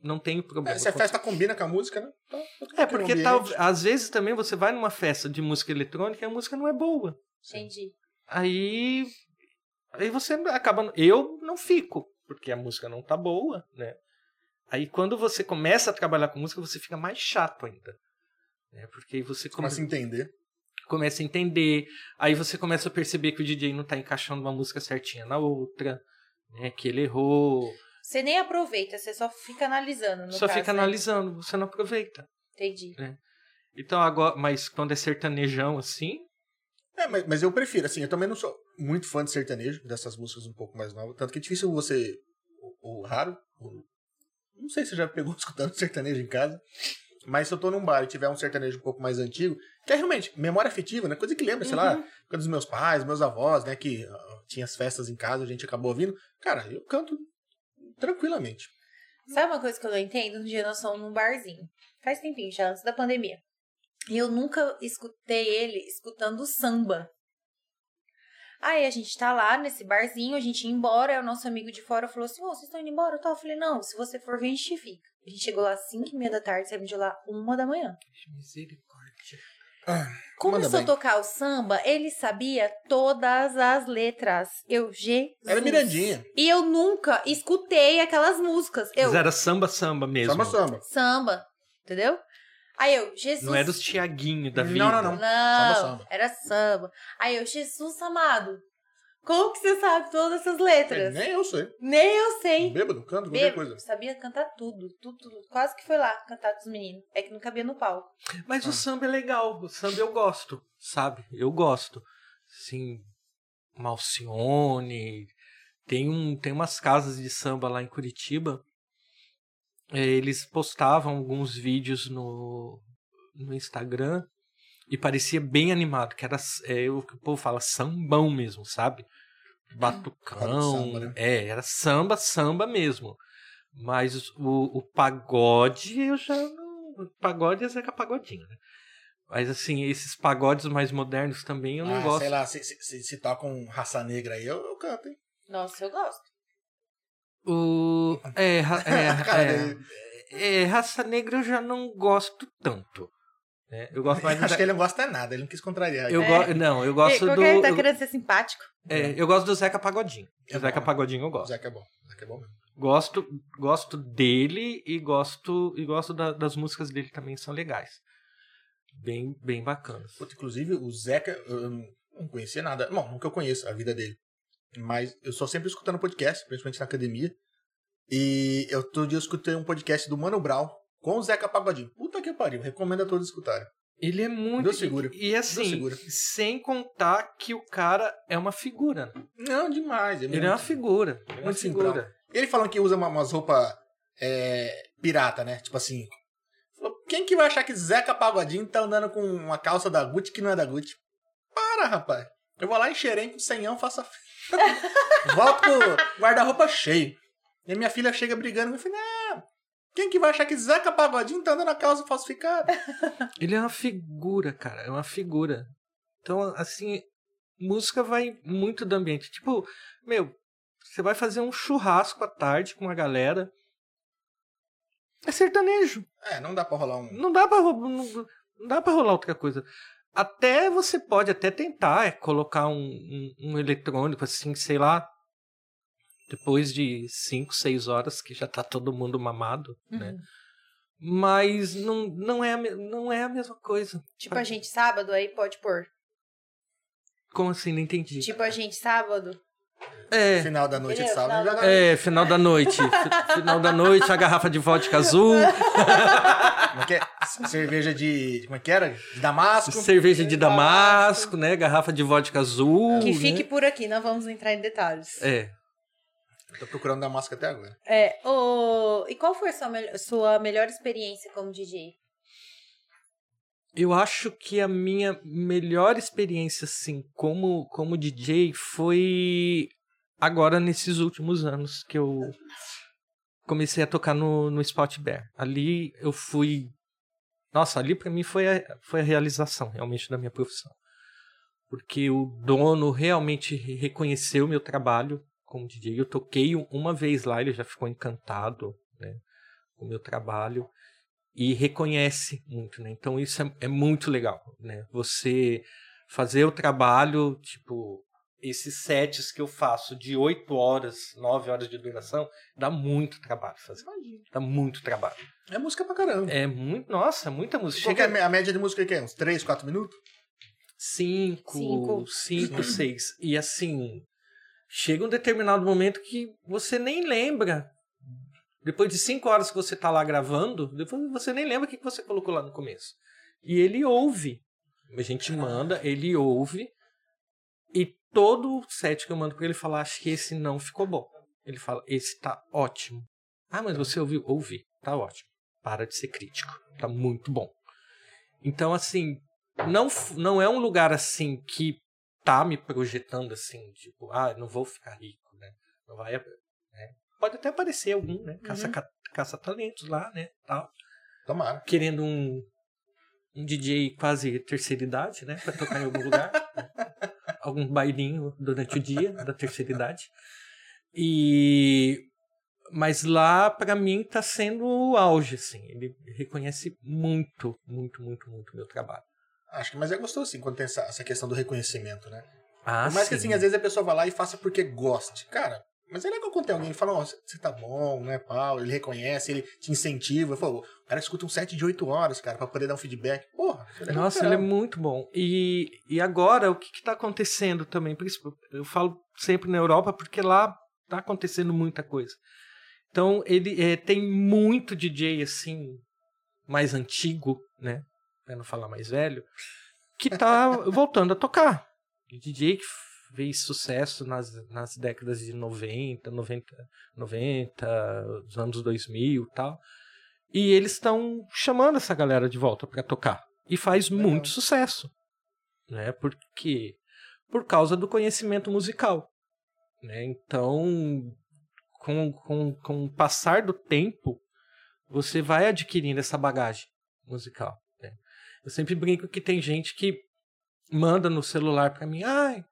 não tenho problema. É, se a festa combina com a música, né? Tudo É, porque tal, às vezes também você vai numa festa de música eletrônica e a música não é boa. Entendi. Aí, aí você acaba. Eu não fico, porque a música não tá boa, né? Aí quando você começa a trabalhar com música, você fica mais chato ainda. Né? Porque aí você come- Começa a entender. começa a entender, aí você começa a perceber que o DJ não tá encaixando uma música certinha na outra, né? Que ele errou. Você nem aproveita, você só fica analisando. No só caso, fica né? analisando, você não aproveita. Entendi. Então agora, mas quando é sertanejão assim, É, mas, mas eu prefiro, assim, eu também não sou muito fã de sertanejo, dessas músicas um pouco mais novas. Tanto que é difícil você. O, o raro. o- não sei se você já pegou escutando sertanejo em casa. Mas se eu tô num bar e tiver um sertanejo um pouco mais antigo, que é realmente memória afetiva, né? Coisa que lembra, sei lá, Uhum. coisa dos meus pais, meus avós, né? Que tinha as festas em casa, a gente acabou ouvindo. Cara, eu canto tranquilamente. Sabe uma coisa que eu não entendo? Um dia nós fomos num barzinho. Faz tempinho, já antes da pandemia. E eu nunca escutei ele escutando samba. Aí a gente tá lá nesse barzinho, a gente ia embora, aí o nosso amigo de fora falou assim, ô, vocês estão indo embora? Eu falei, não, se você for vir, a gente fica. A gente chegou lá às 5 e meia da tarde, saímos de lá uma da manhã. misericórdia. Começou manda a tocar o samba, ele sabia todas as letras. Eu, Jesus. Era Mirandinha. E eu nunca escutei aquelas músicas. Eu, Mas era samba, samba mesmo. Samba, samba. samba, entendeu? Aí eu, Jesus. Não é dos Tiaguinho da vida. Não, não, não. Não, Samba, samba. era samba. Aí eu, Jesus amado, como que você sabe todas essas letras? Nem eu sei. Nem eu sei. Bêbado, canto, qualquer Bêbado, coisa. sabia cantar tudo, tudo, tudo. Quase que foi lá cantar com os meninos. É que não cabia no palco. Mas Ah. o samba é legal. O samba eu gosto, sabe? Eu gosto. Sim, Malcione. Tem, um, tem umas casas de samba lá em Curitiba. É, eles postavam alguns vídeos no, no Instagram e parecia bem animado, que era é, o que o povo fala, sambão mesmo, sabe? Batucão. samba, né? É, era samba, samba mesmo. Mas o, o pagode eu já não. O pagode é Zeca Pagodinho, né? Mas assim, esses pagodes mais modernos também eu não ah, gosto. sei lá, se, se, se, se toca um raça negra aí, eu, eu canto, hein? Nossa, eu gosto. O. É, ra- é, é, é, raça negra eu já não gosto tanto. né? Eu gosto mais. Acho que ele não gosta de nada, ele não quis contrariar. eu É. go... Não, eu gosto qual do. é? Tá eu- querendo ser simpático? é, eu gosto do Zeca Pagodinho. É o Zeca bom. Pagodinho eu O gosto. Zeca é bom. O Zeca é bom mesmo. Gosto, gosto dele e gosto e gosto da- das músicas dele também são legais. Bem, bem bacanas. Puta, inclusive, o Zeca, eu não não conhecia nada. Bom, nunca eu conheço a vida dele. Mas eu sou sempre escutando podcast, principalmente na academia. E eu todo dia eu escutei um podcast do Mano Brown com o Zeca Pagodinho. Puta que pariu, recomendo a todos escutarem. Ele é muito. Deus segura. E, e assim, Deus segura. sem contar que o cara é uma figura. Não, demais. Ele é uma figura. É uma Muito figura. simplão. Ele falando que usa uma- umas roupas é, pirata, né? Tipo assim. Quem que vai achar que Zeca Pagodinho tá andando com uma calça da Gucci que não é da Gucci? Para, rapaz. Eu vou lá em Xerém com senhão, faço a... Volto com guarda-roupa cheio. E a minha filha chega brigando. Eu falei, não. Quem que vai achar que Zeca Pagodinho tá andando a calça falsificada? Ele é uma figura, cara. É uma figura. Então, assim, música vai muito do ambiente. Tipo, meu, você vai fazer um churrasco à tarde com uma galera. É sertanejo. É, não dá pra rolar um... Não dá pra, não, não dá pra rolar outra coisa. Até você pode até tentar é, colocar um, um, um eletrônico, assim, sei lá. Depois de 5, 6 horas que já tá todo mundo mamado, né? Uhum. Mas não, não, é, não é a mesma coisa. Tipo a gente sábado, aí pode pôr. Como assim? Não entendi. Tipo a gente sábado. É, Final da noite de sábado. Final é, final da noite. Fi- final da noite, a garrafa de vodka azul, Como é que é? Cerveja de. Como é que era? De Damasco. cerveja de damasco, né? Garrafa de vodka azul. Que né? fique por aqui, não vamos entrar em detalhes. É. Tô procurando Damasco até agora. É, ô, e qual foi a sua, sua melhor experiência como DJ? Eu acho que a minha melhor experiência, assim, como, como DJ foi agora nesses últimos anos que eu comecei a tocar no, no Spot Bear. Ali eu fui. Nossa, ali pra mim foi a, foi a realização realmente da minha profissão. Porque o dono realmente re- reconheceu meu trabalho como DJ. Eu toquei uma vez lá, ele já ficou encantado né, com o meu trabalho e reconhece muito, né? Então isso é, é muito legal, né? Você fazer o trabalho, tipo, esses sets que eu faço de 8 horas, 9 horas de duração, dá muito trabalho fazer. Dá muito trabalho. É música pra caramba. É muito, nossa, muita música. Qual que é a Chega média de música que é? Uns 3, 4 minutos? 5, Cinco. 5, 6. E assim, chega um determinado momento que você nem lembra. Depois de 5 horas que você tá lá gravando, depois você nem lembra o que você colocou lá no começo. E ele ouve. A gente manda, ele ouve. E todo set que eu mando pra ele falar, acho que esse não ficou bom. Ele fala, esse tá ótimo. Ah, mas você ouviu? Ouvi. Tá ótimo. Para de ser crítico. Tá muito bom. Então, assim, não, não é um lugar assim que tá me projetando assim, tipo, ah, não vou ficar rico, né? Não vai? Pode até aparecer algum, né? Caça, Uhum. ca- caça talentos lá, né? Tal. Tomara. Querendo um, um DJ quase terceira idade, né? Pra tocar em algum lugar. Algum bailinho durante o dia da terceira idade. E mas lá pra mim tá sendo o auge assim. Ele reconhece muito, muito, muito, muito o meu trabalho. Acho que, mas é gostoso, sim, quando tem essa, essa questão do reconhecimento, né? Ah, Por mais que, sim. assim, às vezes a pessoa vai lá e faça porque goste. Cara, mas é legal quando tem alguém que fala, ó, você tá bom, né, pau? Ele reconhece, ele te incentiva. Pô, o cara escuta um set de 8 horas, cara, pra poder dar um feedback. Porra, é Nossa, ele é muito bom. E, e agora, o que está acontecendo também? Por isso, eu falo sempre na Europa, porque lá está acontecendo muita coisa. Então, ele é, tem muito DJ, assim, mais antigo, né? Pra não falar mais velho, que tá voltando a tocar. DJ que fez sucesso nas, nas décadas de 90, 90, 90, os anos 2000 e tal. E eles estão chamando essa galera de volta para tocar. E faz Legal. muito sucesso. Né? Porque por causa do conhecimento musical. Né? Então, com, com, com o passar do tempo, você vai adquirindo essa bagagem musical. né? Eu sempre brinco que tem gente que manda no celular para mim, ai,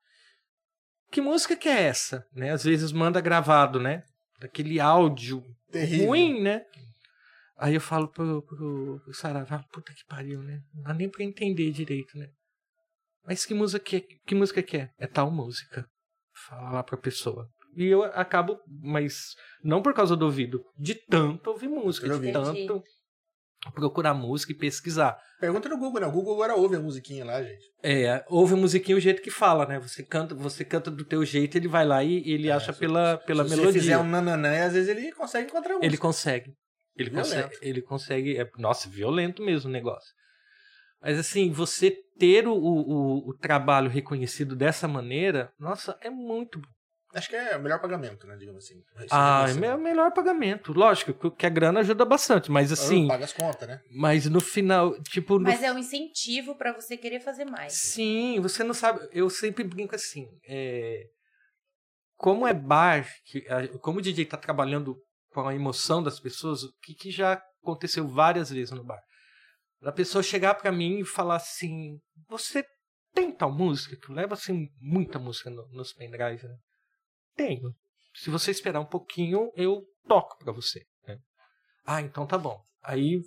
que música que é essa? Né? Às vezes manda gravado, né? Daquele áudio Terrível. ruim, né? Aí eu falo pro, pro, pro Sarava, ah, puta que pariu, né? Não dá nem pra entender direito, né? Mas que música que é? Que música que é? É tal música. Fala lá pra pessoa. E eu acabo, mas não por causa do ouvido, de tanto ouvir música, Eu de ouvi. tanto procurar música e pesquisar. Pergunta no Google, né? O Google agora ouve a musiquinha lá, gente. É, ouve a musiquinha o jeito que fala, né? Você canta, você canta do teu jeito, ele vai lá e ele É, acha se- pela, pela Se melodia. fizer um nananã, às vezes ele consegue encontrar a música. Ele consegue. Ele Violento. consegue. Ele consegue. É, nossa, violento mesmo o negócio. Mas assim, você ter o, o, o trabalho reconhecido dessa maneira, nossa, é muito bom. Acho que é o melhor pagamento, né? Digamos assim. Ah, é me- o melhor pagamento. Lógico que a grana ajuda bastante, mas assim, Paga as contas, né? mas no final, tipo, no Mas é um incentivo pra você querer fazer mais. Sim, você não sabe. Eu sempre brinco assim. é, como é bar, que, como o DJ tá trabalhando com a emoção das pessoas, o que, que já aconteceu várias vezes no bar? A pessoa chegar pra mim e falar assim: Você tem tal música? Tu leva assim muita música no- nos pendrives, né? Tenho. Se você esperar um pouquinho, eu toco pra você. né? Ah, então tá bom. Aí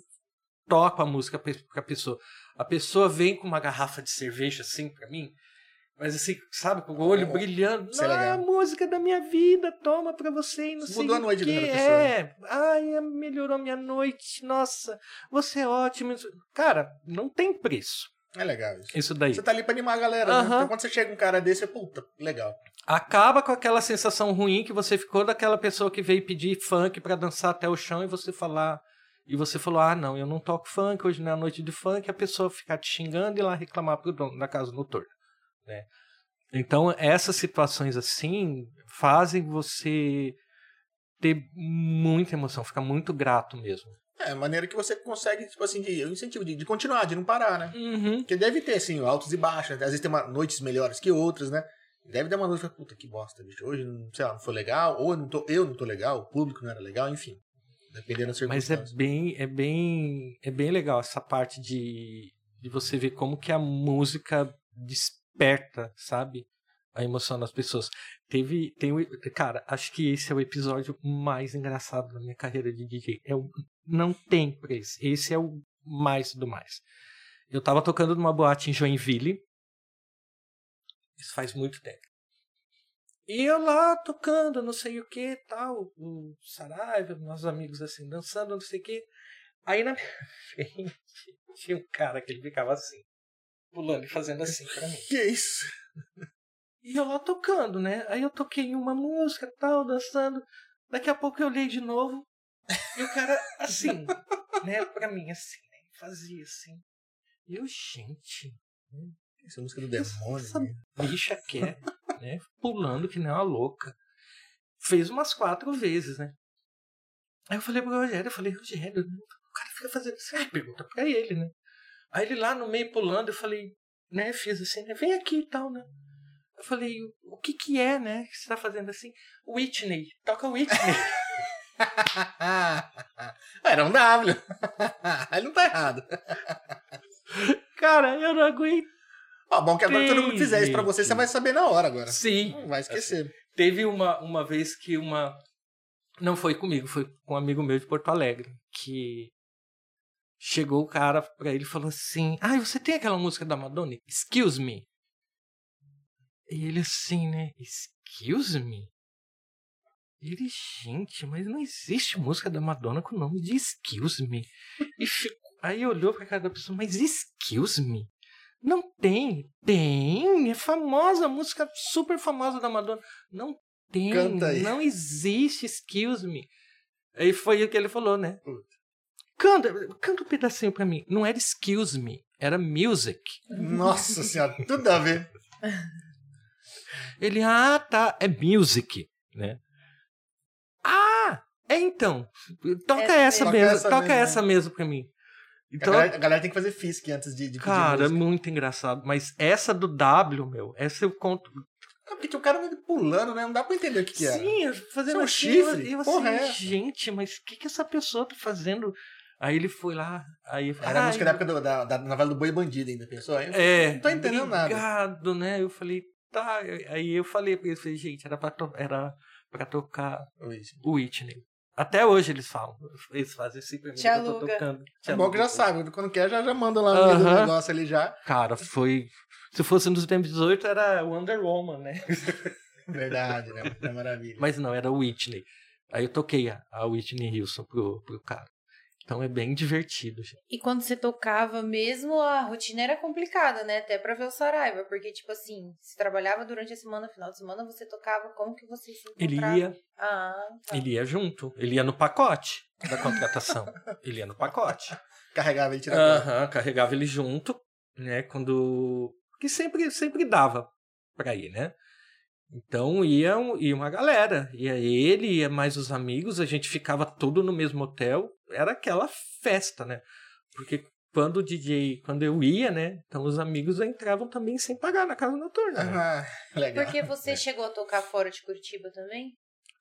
toco a música pra pessoa. A pessoa vem com uma garrafa de cerveja assim pra mim, mas assim, sabe, com o olho Oh, brilhando. é Não, é a legal. música da minha vida, toma pra você e não sei Mudou a noite da quê. pessoa, né? É, ai, melhorou minha noite, nossa, você é ótimo. Cara, não tem preço É legal isso. isso daí. Você tá ali pra animar a galera, né? Aham. Então quando você chega um cara desse, é puta, legal. Acaba com aquela sensação ruim que você ficou daquela pessoa que veio pedir funk pra dançar até o chão e você falar. E você falou: ah, não, eu não toco funk, hoje não é noite de funk, a pessoa ficar te xingando e lá reclamar pro dono da casa noturna. Né? Então, essas situações assim fazem você ter muita emoção, ficar muito grato mesmo. É, maneira que você consegue, tipo assim, de, o incentivo de, de continuar, de não parar, né? Uhum. Porque deve ter, assim, altos e baixos, né? Às vezes tem uma, noites melhores que outras, né? Deve ter uma fala, puta, que bosta, bicho. Hoje, não- sei lá, não foi legal, ou eu não tô, eu não tô legal, o público não era legal, enfim. Dependendo das Mas é bem, é bem, é bem legal essa parte de, de você ver como que a música desperta, sabe? A emoção das pessoas. Teve, tem, cara, acho que esse é o episódio mais engraçado da minha carreira de DJ. É o, não tem preço. Esse é o mais do mais. Eu tava tocando numa boate em Joinville. Isso faz muito tempo. E eu lá tocando, não sei o que, tal, o Saraiva, nossos amigos assim, dançando, não sei o que. Aí na minha frente tinha um cara que ele ficava assim, pulando e fazendo assim pra mim. Que isso? E eu lá tocando, né? Aí eu toquei uma música, tal, dançando. Daqui a pouco eu olhei de novo. E o cara, assim, né, pra mim, assim, né? Fazia assim. E eu, gente, Essa música do demônio. essa né? bicha quer, né? Pulando que nem uma louca. Fez umas quatro vezes, né? Aí eu falei pro Rogério, eu falei, Rogério, o cara fica fazendo isso. Aí pergunta pra ele, né? Aí ele lá no meio pulando, eu falei, né, fiz assim, né? Vem aqui e tal, né? Eu falei, o que que é, né? Que você tá fazendo assim? Whitney, toca Whitney. Era um W. Ele não tá errado. cara, eu não aguento. Ó, bom que agora todo mundo fizer isso pra você, gente. você vai saber na hora agora. Sim, Não vai esquecer. Teve uma, uma vez que uma. Não foi comigo, foi com um amigo meu de Porto Alegre. Que Chegou o cara pra ele e falou assim: Ah, você tem aquela música da Madonna? Excuse me. E ele assim, né? Excuse me? Ele, gente, mas não existe música da Madonna com o nome de Excuse Me. E ficou, aí olhou pra cara da pessoa, mas Excuse Me? Não tem. Tem. É famosa, música super famosa da Madonna. Não tem. Canta aí. Não existe Excuse Me. Aí foi o que ele falou, né? Puta. Canta, canta um pedacinho pra mim. Não era Excuse Me, era Music. Nossa senhora, tudo a ver. Ele, ah, tá, é Music, né? Ah, é então. Toca Essa essa, mesmo. mesmo, Toca essa toca mesmo, essa mesmo pra mim. A Então, galera, a galera tem que fazer FISC antes de, de pedir cara, é muito engraçado. Mas essa do W, meu, essa eu conto. Ah, porque tinha o cara pulando, né? Não dá pra entender o que, que era. Sim, fazendo é um chifre? Eu, eu Porra, assim, é. gente, mas o que, que essa pessoa tá fazendo? Aí ele foi lá, aí eu falei, Era a "Ai, música da época do- da, da novela do Boi Bandido ainda, eu É, não tô entendendo nada. obrigado, né? Eu falei, tá. Aí eu falei pra ele, falei, gente, era pra, to era pra tocar o Whitney. Até hoje eles falam. Eles fazem assim pra mim. Te eu tô tocando. Te É bom que já sabe, quando quer já, já manda lá no do Aham. negócio ali já. Cara, foi. Se fosse nos tempos 18, era Wonder Woman, né? Verdade, né? É maravilha. Mas não, era Whitney. Aí eu toquei a, a Whitney Houston pro, pro cara. Então é bem divertido, gente. E quando você tocava mesmo, a rotina era complicada, né? Até pra ver o Saraiva. Porque, tipo assim, você trabalhava durante a semana, final de semana, você tocava, como que você se Ele encontrava? ia, Ah, tá. ele ia junto. Ele ia no pacote da contratação. ele ia no pacote. Carregava ele tirava. Aham, carregava ele junto, né? Quando. Que sempre, sempre dava pra ir, né? Então ia, ia uma galera. Ia ele, ia mais os amigos, a gente ficava tudo no mesmo hotel. Era aquela festa, né? Porque quando o DJ, quando eu ia, né? Então os amigos entravam também sem pagar na casa noturna. né? Ah, legal. Porque você chegou a tocar fora de Curitiba também?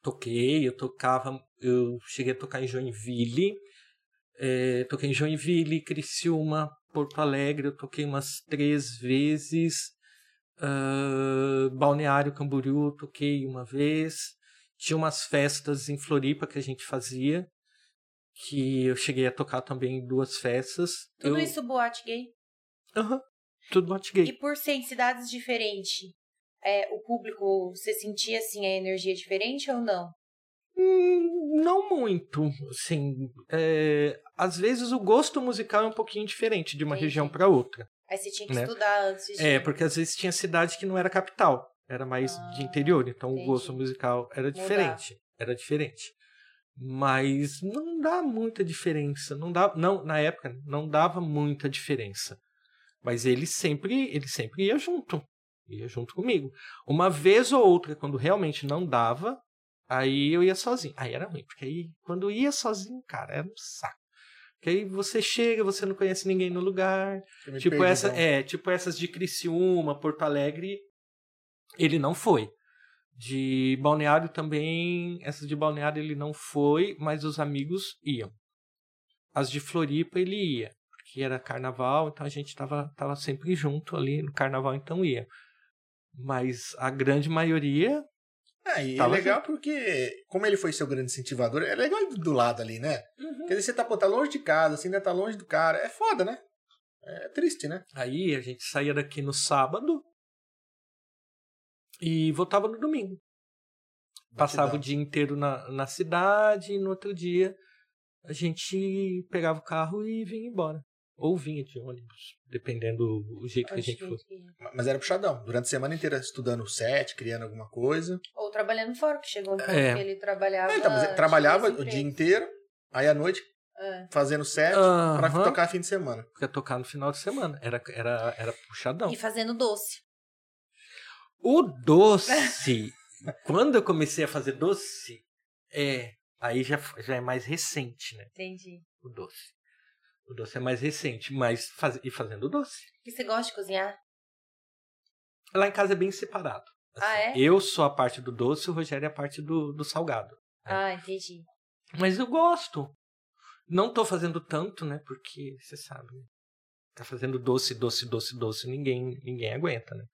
Toquei, eu tocava, eu cheguei a tocar em Joinville, eh, toquei em Joinville, Criciúma, Porto Alegre, eu toquei umas três vezes, ah, Balneário Camboriú, eu toquei uma vez, tinha umas festas em Floripa que a gente fazia, que eu cheguei a tocar também em duas festas. Tudo eu... isso boate gay? Aham, tudo boate gay. E por ser em cidades diferentes, é, o público, você sentia assim a energia diferente ou não? Hum, não muito, assim, é, às vezes o gosto musical é um pouquinho diferente de uma Entendi. região para outra. Aí você tinha que Né? estudar antes de. É, porque às vezes tinha cidade que não era capital, era mais Ah, de interior, então entendi. o gosto musical era diferente, era diferente. Mas não dá muita diferença, não dá, não, na época não dava muita diferença. Mas ele sempre, ele sempre ia junto, ia junto comigo. Uma vez ou outra, quando realmente não dava, aí eu ia sozinho. Aí era ruim, porque aí quando ia sozinho, cara, era um saco. Porque aí você chega, você não conhece ninguém no lugar, Tipo, perdi, essa, então. é, tipo essas de Criciúma, Porto Alegre, ele não foi. De Balneário também, essas de Balneário ele não foi, mas os amigos iam. As de Floripa ele ia, porque era carnaval, então a gente tava, tava sempre junto ali no carnaval, então ia. Mas a grande maioria, Ah, e é legal porque, como ele foi seu grande incentivador, é legal ir do lado ali, né? Quer dizer, você tá, pô, tá longe de casa, você ainda tá longe do cara. É foda, né? É triste, né? aí a gente saía daqui no sábado e voltava no domingo. Passava o dia inteiro na, na cidade e no outro dia a gente pegava o carro e vinha embora. Ou vinha de ônibus, dependendo do jeito que a gente que fosse. Mas era puxadão. Durante a semana inteira estudando set, criando alguma coisa. Ou trabalhando fora, que chegou um ponto É. que ele trabalhava. Ah, então, mas ele trabalhava o dia inteiro, aí à noite É. fazendo set pra Aham. tocar fim de semana. Pra tocar no final de semana. Era, era, era puxadão. E fazendo doce. O doce, quando eu comecei a fazer doce, é. Aí já, já é mais recente, né? Entendi. O doce. O doce é mais recente, mas faz, e fazendo doce. E você gosta de cozinhar? Lá em casa é bem separado. assim. Ah, é? Eu sou a parte do doce, o Rogério é a parte do, do salgado. É. Ah, entendi. Mas eu gosto. Não tô fazendo tanto, né? Porque, você sabe, né? Tá fazendo doce, doce, doce, doce, ninguém, ninguém aguenta, né?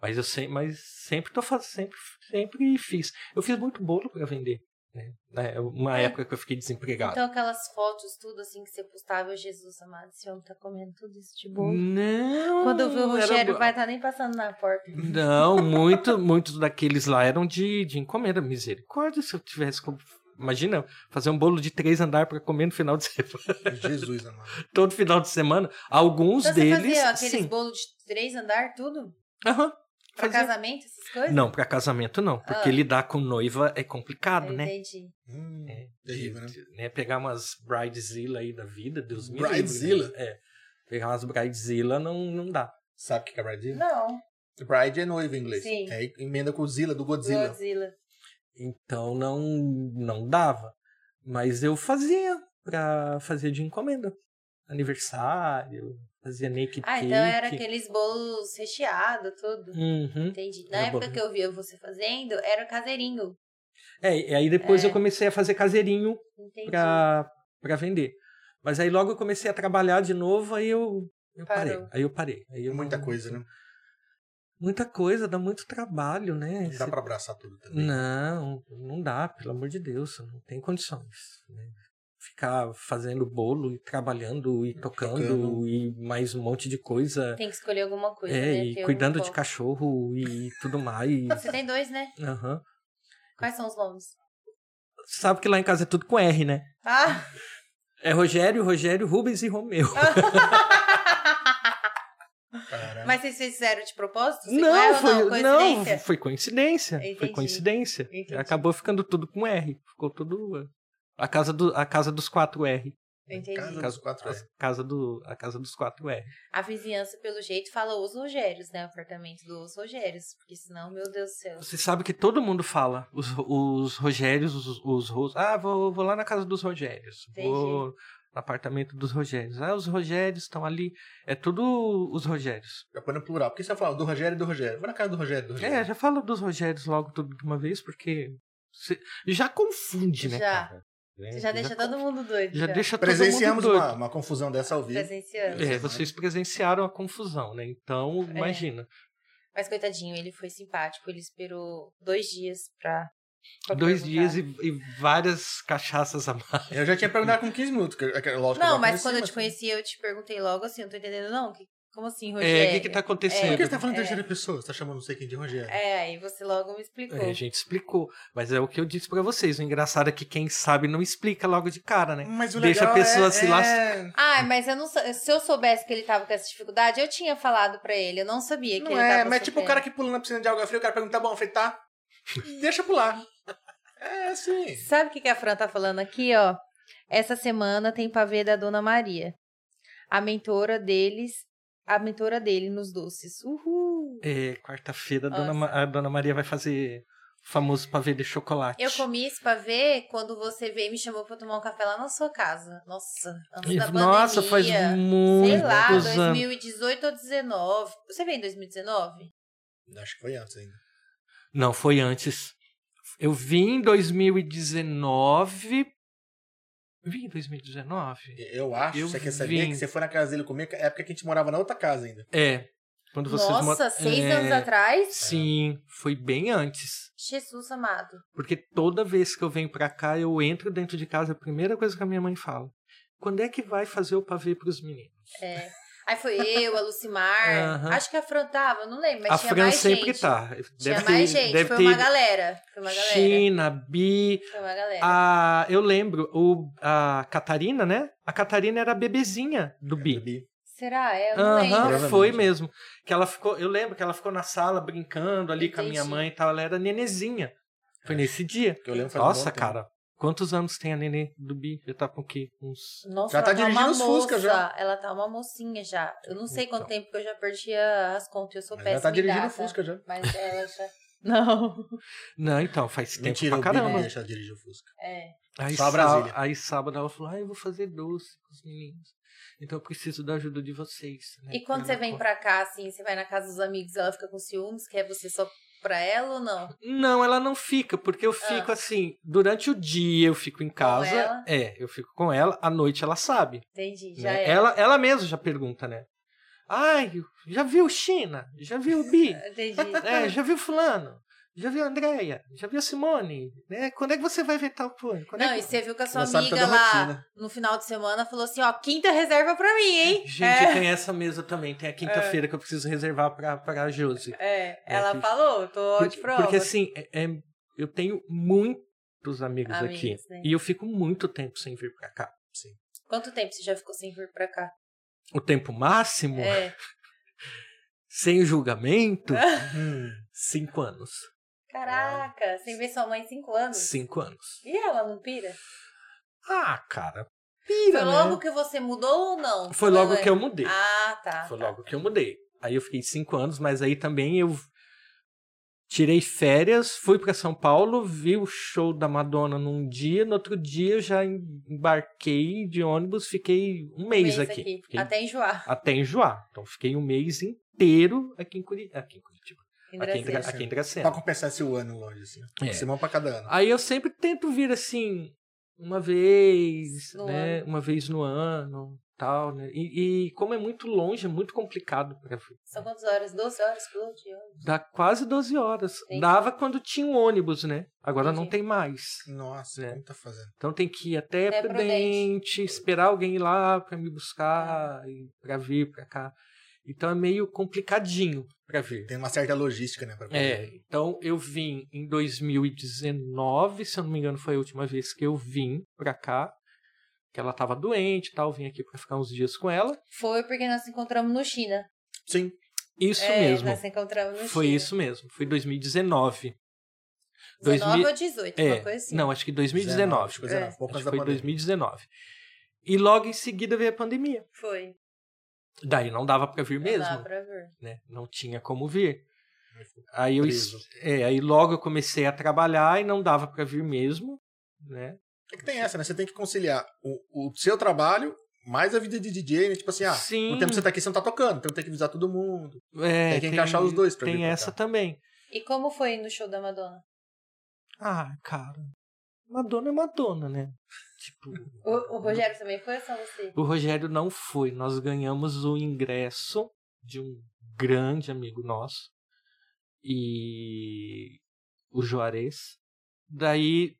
Mas eu sempre, mas sempre tô fazendo, sempre, sempre fiz. Eu fiz muito bolo para vender. Né? É uma É. época que eu fiquei desempregado. Então aquelas fotos, tudo assim que você postava, eu, Jesus amado, esse homem tá comendo tudo isso de bolo. Não. Quando eu ver o era Rogério, bo- vai estar nem passando na porta. Não, muito, muitos daqueles lá eram de, de encomenda. Misericórdia, se eu tivesse. Imagina, fazer um bolo de três andar para comer no final de semana. Jesus, amado. Todo final de semana. Alguns Então você deles. fazia aqueles sim. bolos de três andar, tudo? Aham. Pra fazia. casamento, essas coisas? Não, para casamento não. Porque Ah. lidar com noiva é complicado, Eu né? Entendi. Hum, É, terrível, né? de- né? Pegar umas Bridezilla aí da vida, Deus me livre, Bridezilla? né? É. Pegar umas Bridezilla não, não dá. Sabe o que é Bride? Não, Bride é noiva em inglês. Sim. É emenda com Zilla, do Godzilla. Godzilla. Então não, não dava. Mas eu fazia pra fazer de encomenda. Aniversário, fazia naked Ah, cake. então era aqueles bolos recheados, tudo. Uhum. Entendi. Na Era época bolo. que eu via você fazendo, era caseirinho. É, e aí depois É. eu comecei a fazer caseirinho Entendi. pra, pra vender. Mas aí logo eu comecei a trabalhar de novo, aí eu, eu parei. Aí eu parei. Aí eu Muita não- coisa, né? Muita coisa, dá muito trabalho, né? Não dá pra abraçar tudo também. Não, não dá, pelo amor de Deus, não tem condições. né? Ficar fazendo bolo e trabalhando e tocando, Tocando. e mais um monte de coisa. Tem que escolher alguma coisa, é, né? e cuidando não de cachorro e tudo mais. Você tem dois, né? Aham. Quais são os nomes? Sabe que lá em casa é tudo com R, né? Ah! É Rogério, Rogério, Rubens e Romeu. Mas vocês fizeram de propósito? Você Não, é ou foi, não, não, coincidência? foi coincidência. Foi Entendi. coincidência. Entendi. Acabou ficando tudo com R. Ficou tudo. A casa, do, a casa dos 4R. Entendi. Casa Casa, dos quatro a, R. casa do, a casa dos 4R. A vizinhança, pelo jeito, fala os Rogérios, né? O apartamento dos Rogérios. Porque senão, meu Deus do céu. Você sabe que todo mundo fala. Os, os Rogérios, os, os Ros- Ah, vou, vou lá na casa dos Rogérios. Entendi. Vou no apartamento dos Rogérios. Ah, os Rogérios estão ali. É tudo os Rogérios. Já põe no plural. Por que você fala do Rogério e do Rogério? Vou na casa do Rogério e do Rogério. É, já fala dos Rogérios logo tudo de uma vez, porque. você- já confunde, né, Já. cara? Você já deixa todo mundo doido. Já deixa todo Presenciamos mundo doido. uma, uma confusão dessa ao vivo. Presenciando. É, vocês presenciaram a confusão, né? Então, É. imagina. Mas, coitadinho, ele foi simpático. Ele esperou dois dias pra. pra Dois perguntar. dias e, e várias cachaças a mais. Eu já tinha perguntado com 15 minutos. que- que- lógico, que Não, já mas conheci, quando eu te conheci, eu te perguntei logo assim, eu não tô entendendo, não. Que- como assim, É, Rogério? o que que tá acontecendo? Por que você tá falando É. terceira pessoa? Você tá chamando não sei quem de Rogério. É, aí você logo me explicou. É, a gente explicou. Mas é o que eu disse pra vocês. O engraçado é que quem sabe não explica logo de cara, né? Mas o Deixa a pessoa é, se é... lascar. Ah, mas eu não se eu soubesse que ele tava com essa dificuldade, eu tinha falado pra ele. Eu não sabia que Não ele é, tava mas é tipo o sofrendo. cara que pula na piscina de água fria, o cara pergunta, tá bom, eu falei, tá. Deixa pular. É assim. Sabe o que, que a Fran tá falando aqui, ó? Essa semana tem pavê da Dona Maria. A mentora deles, a mentora dele nos doces. Uhul! É, quarta-feira a dona, Maria vai fazer o famoso pavê de chocolate. Eu comi esse pavê quando você veio e me chamou pra tomar um café lá na sua casa. Nossa, antes E- da pandemia. Nossa, faz muitos Sei lá, anos. 2018 ou 2019. Você veio em 2019? Acho que foi antes ainda. Não, foi antes. Eu vim em 2019. Vim em 2019? Eu acho, Eu você quer saber vim. que você foi na casa dele comigo, é época que a gente morava na outra casa ainda. É. Quando vocês Nossa, seis É, anos atrás? Sim, foi bem antes. Jesus amado. Porque toda vez que eu venho pra cá, eu entro dentro de casa, a primeira coisa que a minha mãe fala: quando é que vai fazer o pavê pros meninos? É. Aí foi eu, a Lucimar. Aham. Acho que a Fran tava, não lembro, mas a tinha Fran mais sempre gente. tá. Tinha Deve mais ter, gente. Deve foi ter uma galera. Foi uma galera. China, Bi, Foi uma galera. a, eu lembro, o, a Catarina, né? A Catarina era a bebezinha do Bi. Será? É, Eu não Aham, lembro. Foi mesmo. Que ela ficou, eu lembro que ela ficou na sala brincando ali com a minha Entendi. mãe e tal. Ela era nenezinha. Foi É. nesse dia. Que eu lembro um Nossa, tempo. cara. Quantos anos tem a nenê do Bi? Já tá com o quê? Uns. Nossa, Já tá ela tá uma dirigindo os moça. Fusca já. Ela tá uma mocinha já. Eu não sei quanto Então. tempo que eu já perdi a- as contas. Eu sou péssima ela tá dirigindo o data, Fusca já. Mas ela já... Não. Não, então, faz tempo Mentira, pra o Bi não caramba. deixa dirigir o Fusca. É. Aí, Só a Brasília. aí sábado ela falou: ah, eu vou fazer doce com os meninos. Então eu preciso da ajuda de vocês. né? E quando você vem pra cá, assim, você vai na casa dos amigos ela fica com ciúmes, quer você só pra ela ou não? Não, ela não fica, porque eu fico assim, durante o dia eu fico em casa. É, eu fico com ela, à noite ela sabe. Entendi, já né? é. Ela, ela mesma já pergunta, né? Ai, já viu China? Já viu Bi? Entendi. É, já viu fulano? Já viu a Andréia? Já viu a Simone? Né? Quando é que você vai ver tal coisa? Quando Não, é e que... você viu que a sua Ela amiga lá no final de semana falou assim: ó, quinta reserva pra mim, hein? Gente, é, tem essa mesa também. Tem a quinta-feira que eu preciso reservar pra, pra Josi. é, ela que- falou, tô Por- de prova. Porque assim, é- é- eu tenho muitos amigos, aqui. Amigos, né? E eu fico muito tempo sem vir pra cá. Quanto tempo você já ficou sem vir pra cá? O tempo máximo, É. sem julgamento, Hum, cinco anos. Caraca, sem ver sua mãe cinco anos. Cinco anos. E ela não pira? Ah, cara. Pira, Foi né? logo que você mudou ou não? Foi logo que eu mudei. Ah, tá. Foi tá. logo que eu mudei. Aí eu fiquei cinco anos, mas aí também eu tirei férias, fui pra São Paulo, vi o show da Madonna num dia, no outro dia eu já embarquei de ônibus, fiquei um mês, aqui. Fiquei Até enjoar. até enjoar. Então fiquei um mês inteiro aqui em, Curi... aqui em Curitiba. Aqui em, Dra- Dracena. pra compensar esse ano longe, assim. É. Simão pra cada ano. Aí eu sempre tento vir assim, uma vez, No né? Uma vez no ano, tal, né? E, e como é muito longe, é muito complicado pra vir. São quantas horas? 12 horas por dia? Dá quase 12 horas. Entendi. Dava quando tinha um ônibus, né? Agora não Entendi. tem mais. Nossa, É. como tá fazendo? Então tem que ir até Até Prudente, esperar alguém ir lá pra me buscar, e pra vir pra cá. Então é meio complicadinho pra vir. Tem uma certa logística, né? Pra poder- É, então eu vim em 2019, se eu não me engano foi a última vez que eu vim pra cá, que ela tava doente e tal, vim aqui pra ficar uns dias com ela. Foi porque nós nos encontramos no China. Sim. Isso é, mesmo. Nós nos encontramos no Foi China. isso mesmo, foi 2019. 19 2000 ou 18, É, uma coisa assim. não, acho que 2019. Acho que 19, É. pouco Acho que da foi pandemia. 2019. E logo em seguida veio a pandemia. Foi. Daí não dava pra vir Não mesmo, dá pra ver. né? Não tinha como vir. Aí eu é, aí logo eu comecei a trabalhar e não dava pra vir mesmo, né? É que tem essa, né? Você tem que conciliar o, o seu trabalho mais a vida de DJ, né? Tipo assim, ah, Sim. no tempo que você tá aqui, você não tá tocando, então tem que avisar todo mundo. É, Tem que encaixar os dois pra vir Tem pra essa cá. também. E como foi no show da Madonna? Ah, cara. Madonna é Madonna, né? Tipo, O, o Rogério também foi ou só você? o Rogério não foi. Nós ganhamos o ingresso de um grande amigo nosso. E o Juarez. Daí,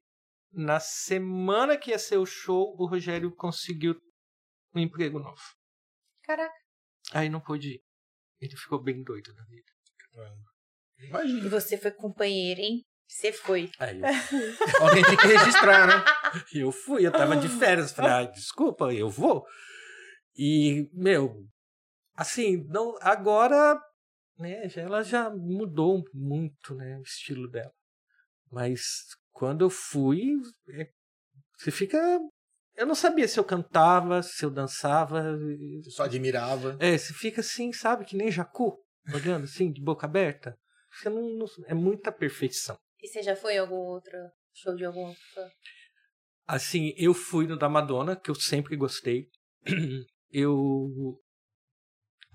na semana que ia ser o show, o Rogério conseguiu um emprego novo. Caraca. Aí não pôde ir. Ele ficou bem doido na vida. E Imagina. você foi companheira, hein? Você foi. Aí eu Alguém tem que registrar, né? Eu fui, eu tava de férias. Falei, ah, desculpa, eu vou. E, meu, assim, não, agora, né, ela já mudou muito, né, o estilo dela. Mas quando eu fui, é, você fica. Eu não sabia se eu cantava, se eu dançava. Você só admirava. É, você fica assim, sabe, que nem jacu, olhando assim, de boca aberta. Você não, não- é muita perfeição. E você já foi em algum outro show de algum outro fã? Assim, eu fui no da Madonna, que eu sempre gostei. Eu.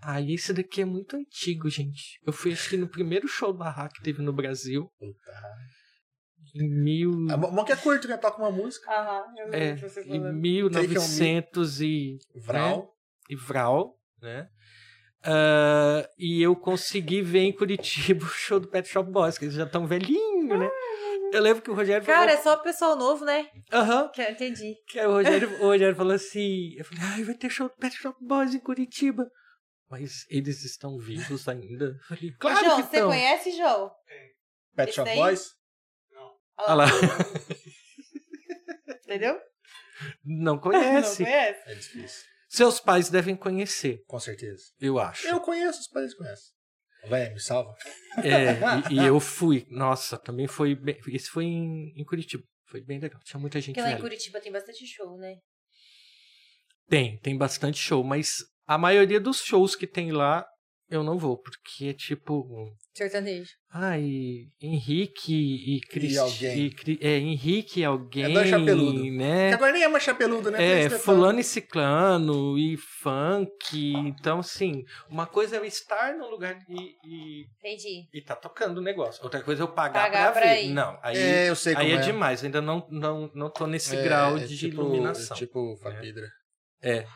Ah, esse daqui é muito antigo, gente. Eu fui, acho que no primeiro show do Ahá que teve no Brasil, Puta. em mil. É bom que é curto, né? Toca uma música. Aham, eu É, em 1900 e. Vral. né, E Vral, né? Ah, e eu consegui ver em Curitiba o show do Pet Shop Boys, que eles já estão velhinhos, né? Eu lembro que o Rogério falou. Cara, é só pessoal novo, né? Aham. Que eu entendi. Que aí o Rogério, o Rogério falou assim: eu falei, ai, vai ter show do Pet Shop Boys em Curitiba. Mas eles estão vivos ainda? Eu falei, claro João, que você estão. conhece, João? Pet Shop? Boys. Olha lá. Entendeu? Não Não conhece. conhece? É difícil. Seus pais devem conhecer, Com certeza. eu acho. Eu conheço, os pais conhecem. Véi, me salva. É, e, e eu fui. Nossa, também foi bem. Esse foi em, em Curitiba. Foi bem legal. Tinha muita gente Porque lá em. Curitiba tem bastante show, né? Tem, tem bastante show, mas a maioria dos shows que tem lá eu não vou, porque é tipo. Sertanejo. Ai, Henrique e Cristi... alguém. e Cri- é, Henrique e alguém, É dois chapeludo. Que né? agora nem é mais chapeludo, né? É, fulano e ciclano e funk. Então, assim, uma coisa é eu estar no lugar e, e, Entendi. e tá tocando o negócio. Outra coisa é eu pagar, Pagar pra, pra ver. ir. Não, aí, É, eu sei aí é, é. demais. Ainda não, não, não tô nesse É, grau é de tipo- iluminação. Tipo Fapidra. É.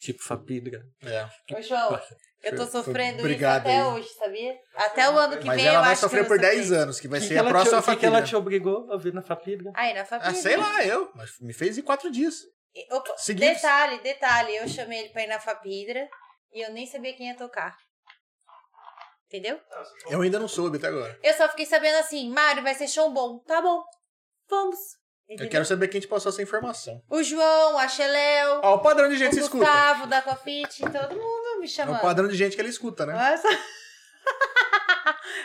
Tipo Fapidra. É. Ô, João, eu tô sofrendo obrigado isso até aí. hoje, sabia? Até o ano que Mas vem ela eu vai sofrer por eu vou 10 sofrer. anos, que vai Que ser que a ela próxima te, que ela te obrigou a ver na Fapidra? Aí, na Ah, família. sei lá, eu. Mas me fez em quatro dias. Opa, detalhe, detalhe. Eu chamei ele pra ir na Fapidra e eu nem sabia quem ia tocar. Entendeu? Eu ainda não soube até agora. Eu só fiquei sabendo assim, Mário, vai ser show bom. Tá bom, vamos. Eu Entendeu? quero saber quem te passou essa informação. O João, a Xeléu, Ó, o padrão de gente o se escuta. Gustavo da Cofit, todo mundo me É chamando. o padrão de gente que ele escuta, né? Nossa.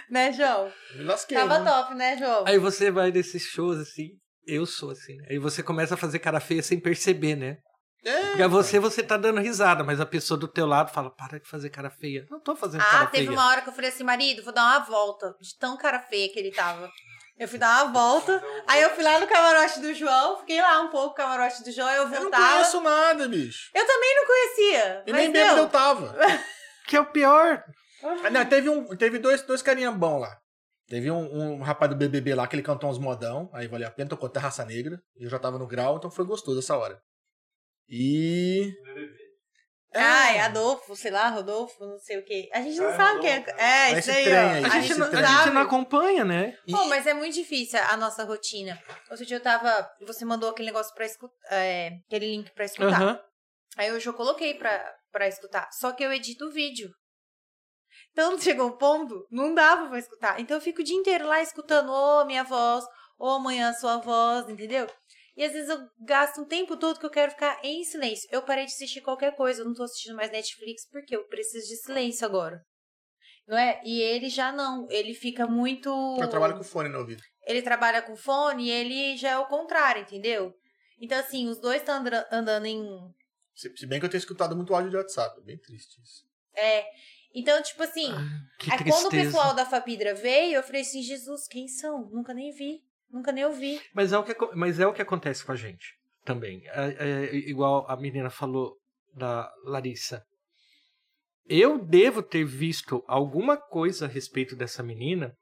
né, João? Me lasquei. Tava né? top, né, João? Aí você vai nesses shows assim. Eu sou assim, né? Aí você começa a fazer cara feia sem perceber, né? É, Porque você, você tá dando risada, mas a pessoa do teu lado fala, para de fazer cara feia. Não tô fazendo Ah, cara teve feia. uma hora que eu falei assim, marido, vou dar uma volta. De tão cara feia que ele tava. Eu fui dar uma volta. Aí eu fui lá no camarote do João, fiquei lá um pouco no camarote do João, eu eu não voltava. conheço nada, bicho. Eu também não conhecia. E nem bêbado deu. eu tava. Que é o pior. Ah, não, teve, um, teve dois, dois carinha bom lá. Teve um, um rapaz do BBB lá que ele cantou uns modão, aí valeu a pena, tocou até Raça Negra, e eu já tava no grau, então foi gostoso essa hora. E... É, Ai, Adolfo, sei lá, Rodolfo, não sei o quê. A gente não sabe quem é. É, Esse isso aí, trem ó. A, gente, não, a gente não acompanha, né? Pô, mas é muito difícil a nossa rotina. Outro dia eu tava. Você mandou aquele negócio pra escutar. aquele link pra escutar. Aí hoje eu coloquei pra, pra escutar. Só que eu edito o vídeo. Então chegou um ponto, não dava pra escutar. Então eu fico o dia inteiro lá escutando, ô minha voz, ô amanhã sua voz, entendeu? E às vezes eu gasto um tempo todo que eu quero ficar em silêncio. Eu parei de assistir qualquer coisa, eu não tô assistindo mais Netflix porque eu preciso de silêncio agora. Não é? E ele já não, ele fica muito. Eu trabalho com fone no ouvido. Ele trabalha com fone e ele já é o contrário, entendeu? Então, assim, os dois estão andando em Se, se bem que eu tenho escutado muito áudio de WhatsApp, é bem triste isso. É. Então, tipo assim, Que aí tristeza. quando o pessoal da Fapidra veio, eu falei assim, Jesus, quem são? Nunca nem vi, nunca nem ouvi. Mas é, o que, mas é o que acontece com a gente também. É, é igual a menina falou da Larissa. Eu devo ter visto alguma coisa a respeito dessa menina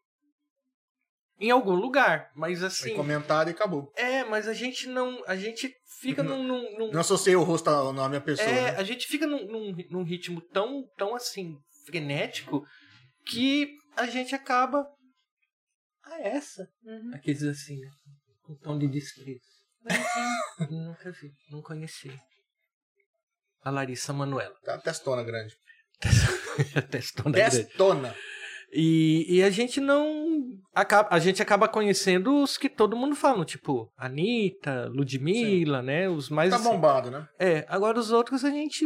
em algum lugar, mas Foi assim. comentado e acabou. É, mas a gente não. A gente fica num. num- num- Não associei o rosto ao nome da pessoa, é, né? a gente fica num, num, num ritmo tão, tão assim, frenético, que a gente acaba. Ah, essa? Uhum. Aqueles assim, né? Com tom de desprezo. Nunca vi, não conheci. A Larissa Manoela. Tá testona grande. Testona grande. Testona. E, e a gente não. Acaba, a gente acaba conhecendo os que todo mundo fala, tipo, Anitta, Ludmilla, né? Os mais. Tá assim- bombado, né? É, agora os outros a gente.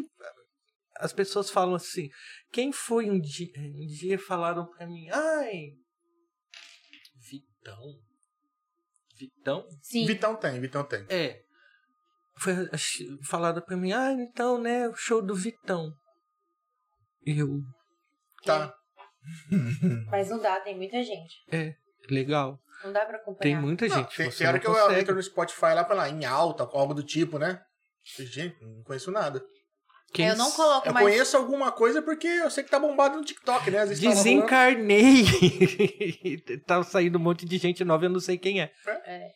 As pessoas falam assim. Quem foi um dia. Um dia falaram pra mim, ai. Vitão. Vitão? Sim. Vitão tem, Vitão tem. É. Foi falado pra mim, ah, então, né, o show do Vitão. Eu. Tá. Mas não dá, tem muita gente. É, legal. Não dá pra acompanhar. Tem muita Não, gente. tem, você tem hora não que eu consegue. entro no Spotify lá pra lá, em alta, algo do tipo, né? Gente, não conheço nada. Quem Eu não coloco Eu mais. conheço alguma coisa porque eu sei que tá bombado no TikTok, né? Às vezes tá rolando. Desencarnei. tá saindo um monte de gente nova, eu não sei quem é. É.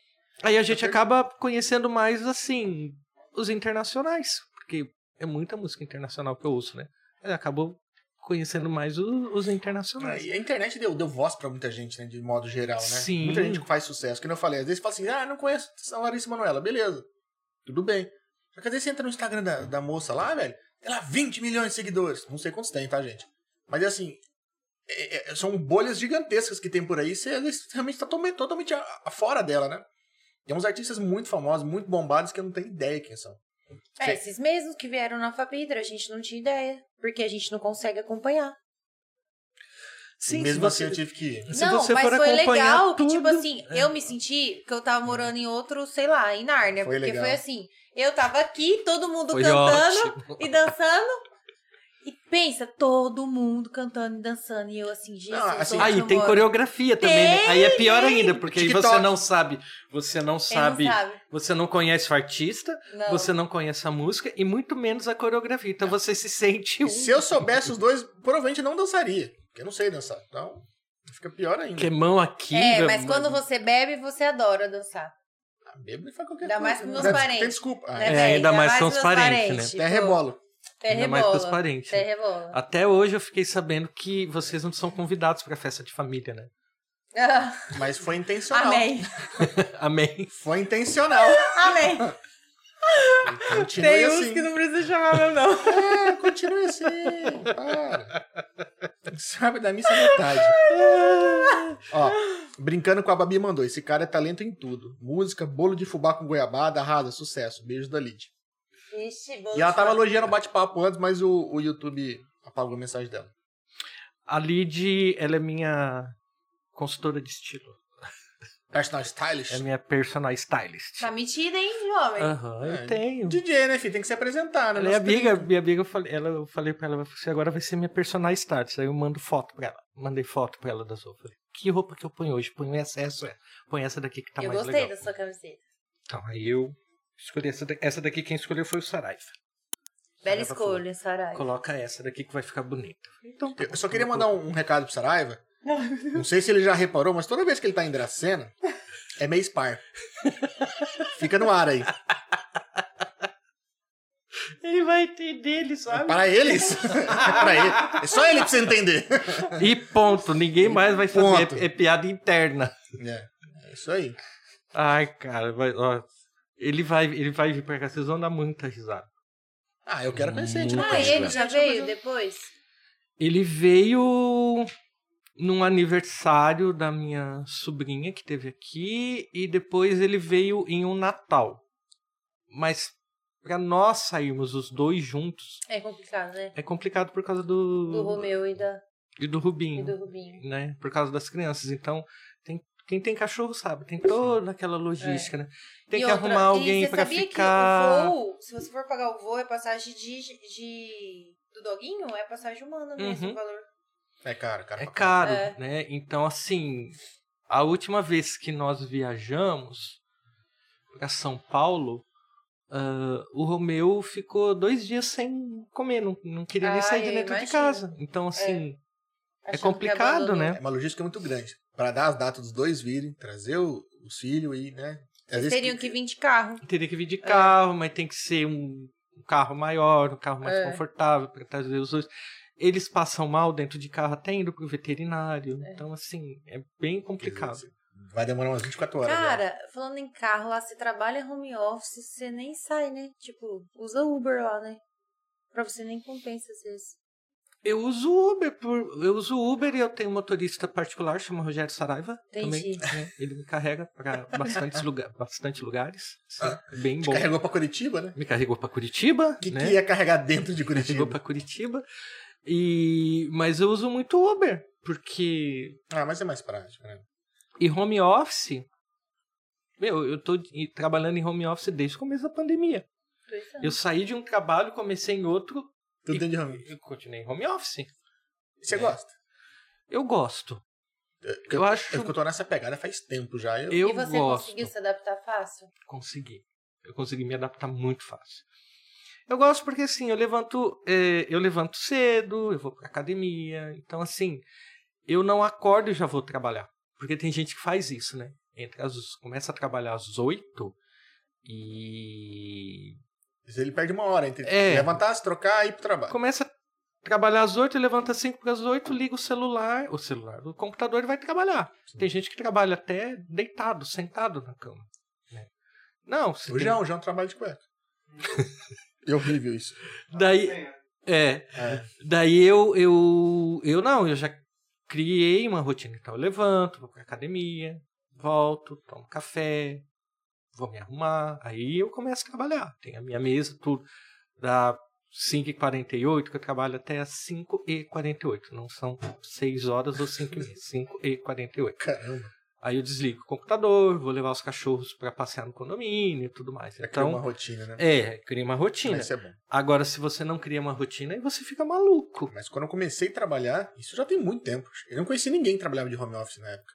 Aí a gente Eu acaba conhecendo mais, assim, os internacionais. Porque é muita música internacional que eu ouço, né? Aí acabou conhecendo mais o- os internacionais. E a internet deu, deu voz pra muita gente, né? De modo geral, né? Sim. Muita gente que faz sucesso. Que eu falei, às vezes fala assim, ah, não conheço a Larissa Manoela. Beleza. Tudo bem. Só que às vezes você entra no Instagram da, da moça lá, velho, tem lá 20 milhões de seguidores. Não sei quantos tem, tá, gente? Mas é assim, é- é- são bolhas gigantescas que tem por aí. Você realmente tá totalmente, totalmente a- a- fora dela, né? Tem uns artistas muito famosos, muito bombados, que eu não tenho ideia quem são. É, esses mesmos que vieram na Fapidra, a gente não tinha ideia. Porque a gente não consegue acompanhar. Sim, e mesmo assim você- eu tive que ir. Se não, você mas foi legal que, tudo- tipo assim, É. eu me senti que eu tava morando em outro, sei lá, em Nárnia. Foi porque legal. foi assim, eu tava aqui, todo mundo Foi cantando ótimo. e dançando. E pensa, todo mundo cantando e dançando. E eu assim, Jesus, assim, Aí tem moro? coreografia também, né? Aí é pior ainda, porque aí você não sabe, você não sabe, não sabe? você não conhece o artista, Não. você não conhece a música e muito menos a coreografia. Então você se sente um Se eu soubesse os dois, provavelmente não dançaria. Porque eu não sei dançar. Então, fica pior ainda. que mão aqui. É, mas quando você bebe, você adora dançar. Ah, bêbado faz qualquer Ainda coisa. mais com meus né? parentes. Tem desculpa. Ah, Né, É, velho? ainda mais com com os meus parentes, né? Até Tipo, rebolo. Até Ainda mais com os parentes. Até rebola. Até hoje eu fiquei sabendo que vocês não são convidados pra festa de família, né? Ah, Mas foi intencional. Amém. Amém. Foi intencional. Amém. Continue Tem assim. uns que não precisa chamar meu não. É, continue assim. Para. Sabe da missa metade. Ó, brincando com a Babi mandou. Esse cara é talento em tudo. Música, bolo de fubá com goiabada, arrasa, sucesso. Beijo da Lid. Vixe, E ela tava elogiando o bate-papo antes, mas o, o YouTube apagou a mensagem dela. A Lid, ela é minha consultora de estilo. Personal Stylish. É minha personal stylist. Tá metida, hein, jovem? Aham, eu É, tenho. DJ, né, filho? Tem que se apresentar, né? Ela é Nosso amiga, minha amiga, eu falei, ela, eu falei pra ela, você agora vai ser minha personal stylist. Aí eu mando foto pra ela. Mandei foto pra ela das roupas. Falei, que roupa que eu ponho hoje? Ponho essa, essa, põe essa daqui que tá eu mais gostei legal. da sua camiseta. Então, aí eu escolhi essa daqui. Essa daqui quem escolheu foi o Saraiva. Bela Saraiva falou, escolha, Sarai. Coloca essa daqui que vai ficar bonita. Então, tá Eu bom. só queria mandar um, um recado pro Saraiva. Não sei se ele já reparou, mas toda vez que ele tá em Dracena, é meio spar. Fica no ar aí. Ele vai entender, ele sabe. Para eles? É pra ele. É só ele pra você entender. E ponto. Ninguém mais vai saber. Ponto. É, é piada interna. É, é isso aí. Ai, cara, vai, ó, ele vai, ele vai vir pra cá, vocês vão dar muita risada. Ah, eu quero conhecer. Ah, ele já veio depois? Ele veio num aniversário da minha sobrinha que teve aqui e depois ele veio em um Natal. Mas pra nós sairmos os dois juntos É complicado, né? é complicado por causa do Do Romeu e, da, e do e Rubinho, do Rubinho. né? Por causa das crianças. Então, tem quem tem cachorro sabe, tem toda aquela logística, né? Tem E que outra- arrumar e alguém sabia ficar. que o voo, se você for pagar o voo, é passagem de, de do doguinho, é passagem humana mesmo, Uhum. o valor. É caro, cara. É pra caro, É. né? Então, assim, a última vez que nós viajamos para São Paulo, ah, o Romeu ficou dois dias sem comer, não, não queria nem Ah, sair de eu dentro de casa. Então, assim, é, que complicado, né? É uma logística muito grande. Pra dar as datas dos dois virem, trazer o- os filhos e, né? Às teriam que vir de carro. Teria que vir de carro, mas tem que ser um, um carro maior, um carro mais É. confortável para trazer os dois. Eles passam mal dentro de carro até indo pro veterinário. Então, assim, é bem complicado. Vai demorar umas 24 horas. né? Cara, falando em carro lá, você trabalha home office, você nem sai, né? Tipo, usa Uber lá, né? Pra você nem compensa às vezes. Eu uso Uber, por, eu uso Uber e eu tenho um motorista particular, chama Rogério Saraiva. Entendi. Também, né? Ele me carrega para bastantes lugar, bastante lugares. Sim, bem Te bom. carregou pra Curitiba, né? Me carregou para Curitiba, O que, né? que ia carregar dentro de Me carregou Curitiba? para Curitiba. E mas eu uso muito Uber, porque Ah, mas é mais prático, né? e home office. Meu, eu tô trabalhando em home office desde o começo da pandemia. Eu saí de um trabalho, comecei em outro, Tudo dentro de home. eu continuei em home office. Você É. gosta? Eu gosto. Eu, Eu acho- Eu, tô nessa pegada faz tempo já. Eu, Eu e você gosto. conseguiu se adaptar fácil? consegui. Eu consegui me adaptar muito fácil. Eu gosto porque assim, eu levanto, eh, eu levanto cedo, eu vou pra academia, então assim, eu não acordo e já vou trabalhar. Porque tem gente que faz isso, né? Entre as, começa a trabalhar às oito e Ele perde uma hora entre É. levantar, se trocar e ir pro trabalho. começa a trabalhar às oito, levanta às cinco para as oito, liga o celular, o celular, o computador e vai trabalhar. Tem gente que trabalha até deitado, sentado na cama. né? Não, você O tem- João, o João trabalha de cueca. é horrível isso. Daí, é, É. daí eu, eu, eu não, eu já criei uma rotina. Então eu levanto, vou pra academia, volto, tomo café, vou me arrumar, aí eu começo a trabalhar. Tem a minha mesa, tudo. Da 5h48, que eu trabalho até as 5h48. Não são 6 horas ou 5 h 5h48. Caramba. Aí eu desligo o computador, vou levar os cachorros para passear no condomínio e tudo mais. Já criou uma Então, rotina, né? é, cria uma rotina. Isso é bom. Agora, se você não cria uma rotina, aí você fica maluco. Mas quando eu comecei a trabalhar, isso já tem muito tempo. Eu não conheci ninguém que trabalhava de home office na época.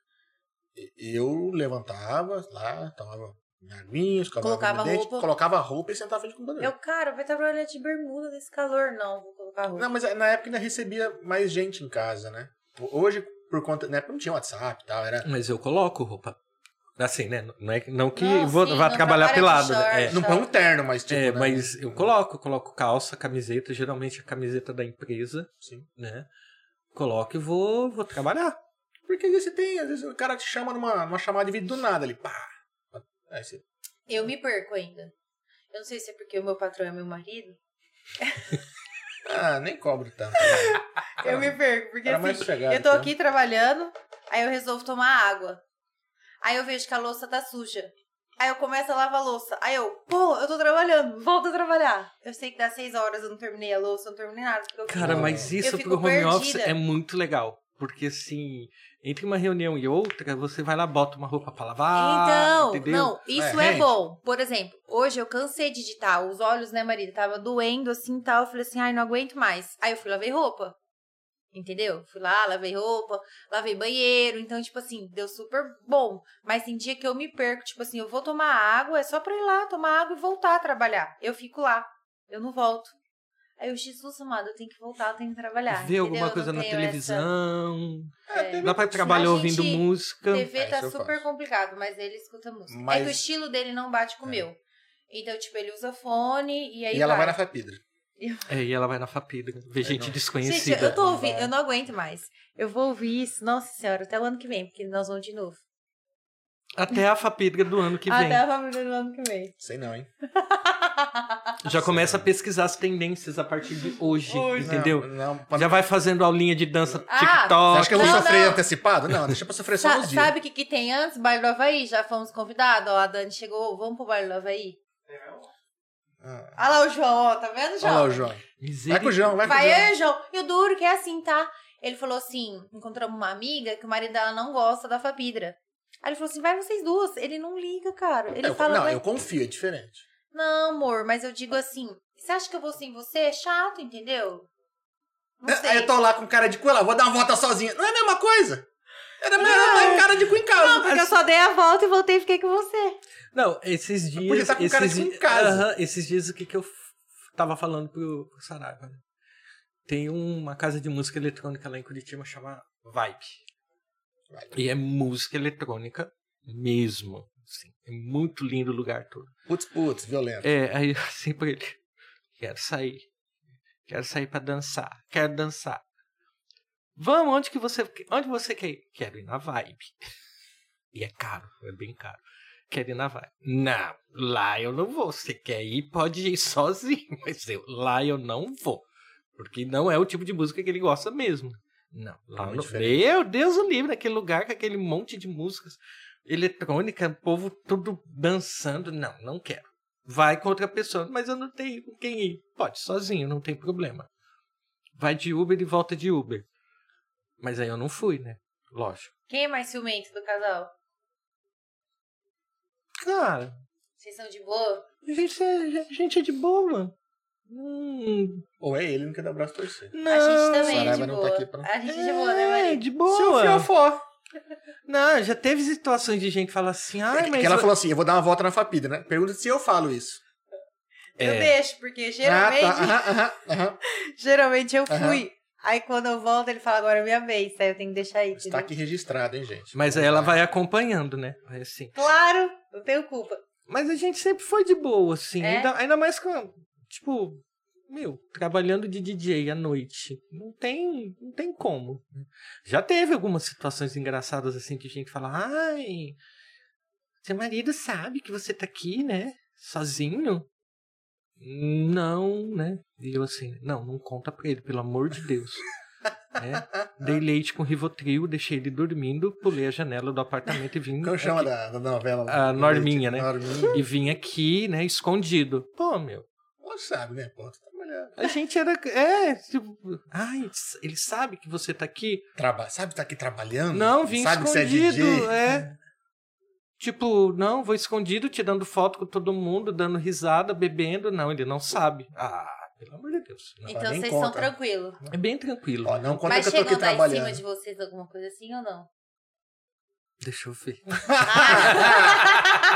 Eu levantava lá, tomava minha aguinha, Colocava dente, roupa. colocava a roupa e sentava frente do computador. Eu, cara, vai trabalhar de bermuda desse calor. Não, vou colocar roupa. Não, mas na época ainda recebia mais gente em casa, né? Hoje, por conta. Na época não tinha WhatsApp e tal, era. Mas eu coloco roupa. Assim, né? Não é não que Não, vou, sim, vá não trabalhar pelado. né? short. É. Não põe um terno, mas tipo. É, né? mas eu coloco, coloco calça, camiseta, geralmente a camiseta da empresa, Sim. né? Coloco e vou, vou trabalhar. Porque às vezes você tem, às vezes o cara te chama numa, numa chamada de vídeo do nada ali, pá. Aí você. Eu me perco ainda. Eu não sei se é porque o meu patrão é meu marido. Ah, nem cobro tanto. Eu me perco, porque Era assim, mais sossegado, eu tô então. aqui trabalhando, aí eu resolvo tomar água. Aí eu vejo que a louça tá suja. Aí eu começo a lavar a louça. Aí eu, pô, eu tô trabalhando, volto a trabalhar. Eu sei que dá seis horas eu não terminei a louça, eu não terminei nada. Porque eu Cara, Não. mas Eu isso fico pro home office perdida. é muito legal. Porque assim, entre uma reunião e outra, você vai lá, bota uma roupa pra lavar. Então, entendeu? não, isso É, é, rende. bom. Por exemplo, hoje eu cansei de digitar, os olhos, né, marido, tava doendo assim e tal. Eu falei assim, ai, não aguento mais. Aí eu fui lavei roupa. Entendeu? Fui lá, lavei roupa, lavei banheiro. Então, tipo assim, deu super bom. Mas tem dia que eu me perco, tipo assim, eu vou tomar água, é só pra ir lá tomar água e voltar a trabalhar. Eu fico lá, eu não volto. Aí eu, Jesus amado, eu tenho que voltar, eu tenho que trabalhar. Ver alguma coisa na televisão. É. Dá pra trabalhar ouvindo música. essa... TV É, tá super faço. complicado, mas ele escuta música. É Mas- que o estilo dele não bate com o É. meu. Então, tipo, ele usa fone e aí E ela vai vai. na Fapidra. É, e ela vai na Fapidra. Ver gente não. desconhecida. Gente, eu tô ouvindo, vai. eu não aguento mais. Eu vou ouvir isso, nossa senhora, até o ano que vem, porque nós vamos de novo. Até a Fapidra do ano que vem. Até a família do ano que vem. Sei não, hein? Já começa a pesquisar as tendências a partir de hoje, Hoje. entendeu? Não, não, Já vai fazendo aulinha de dança Ah, TikTok. Você acha que eu vou Não, sofrer não. antecipado? Não, deixa pra sofrer só Sa- uns dias. sabe o que, que tem antes? Baile do Havaí, já fomos convidados. Ó, a Dani chegou, vamos pro baile do Havaí. Ah, Olha lá o João, ó, tá vendo, João? Olha lá o João. Vai com o João, vai com o Vai João. eu e o João. E o duro que é assim, tá? Ele falou assim: encontramos uma amiga que o marido dela não gosta da Fapidra. Aí ele falou assim: vai vocês duas. Ele não liga, cara. Ele Eu- fala. não, vai- eu confio, é diferente. Não, amor, mas eu digo assim: você acha que eu vou sem você? É chato, entendeu? Não sei. Aí eu tô lá com cara de cu, lá, vou dar uma volta sozinha. Não é a mesma coisa. Era melhor eu com cara de cu em casa. Não, porque eu só dei a volta e voltei e fiquei com você. Não, esses dias. podia estar com cara esses, de di- em casa. Aham, esses dias o que, que eu f- tava falando pro, pro Saraiva. né? Tem uma casa de música eletrônica lá em Curitiba chama Vibe. E é música eletrônica mesmo. Assim. é muito lindo o lugar todo. Putz, putz, violento. É, aí eu assim pra ele, quero sair. Quero sair pra dançar. Quero dançar. Vamos, onde que você. Onde você quer ir? Quero ir na vibe. E é caro, é bem caro. Quero ir na vibe. Não, lá eu não vou. Você quer ir, pode ir sozinho. Mas eu, lá eu não vou. Porque não é o tipo de música que ele gosta mesmo. Não, lá não. diferente. Meu Deus o livre, aquele lugar com aquele monte de músicas eletrônica, o povo tudo dançando. Não, não quero. Vai com outra pessoa, mas eu não tenho com quem ir. Pode, sozinho, não tem problema. Vai de Uber e volta de Uber. Mas aí eu não fui, né? Lógico. Quem é mais ciumento do casal? Cara, Vocês são de boa? a gente é, a gente é de boa, mano. Hum, Ou é ele, não quer dar o braço torcer. não. a gente também é de não boa. tá aqui pra- A gente é de boa, né, Maria? É, de boa. fiofó. Não, já teve situações de gente falar assim, ai, É mas... que ela falou assim, eu vou dar uma volta na Fapida, né? Pergunta se eu falo isso. Eu É. deixo, porque Ah, geralmente, tá. Aham, aham, aham. geralmente eu Aham. fui. Aí quando eu volto, ele fala, agora é minha vez. Aí eu tenho que deixar aí. Está aqui registrado, hein, gente? Mas aí ela vai acompanhando, né? Assim. Claro, eu tenho culpa. Mas a gente sempre foi de boa, assim. É? Ainda, ainda mais com. Tipo, meu, trabalhando de DJ à noite. Não tem, não tem como. Já teve algumas situações engraçadas, assim, que a gente fala, ai. Seu marido sabe que você tá aqui, né? Sozinho? Não, né? E eu assim, não, não conta pra ele, pelo amor de Deus. né? Dei leite com Rivotril, deixei ele dormindo, pulei a janela do apartamento e vim. Como chama da, da novela? A Norminha, né? Norminha. E vim aqui, né, escondido. Pô, meu, Ela sabe, né? Pô, tá. a gente era. É, tipo. Ai, ele sabe que você tá aqui? Traba... Sabe que tá aqui trabalhando? Não, vim sabe escondido. que você é DJ? é. Tipo, não, vou escondido, tirando foto com todo mundo, dando risada, bebendo. Não, ele não sabe. Ah, pelo amor de Deus. Não. Então vocês conta. são tranquilos. É bem tranquilo. Ó, não conta Mas que eu tô aqui dar em trabalhando. cima de vocês alguma coisa assim ou não? Deixa eu ver.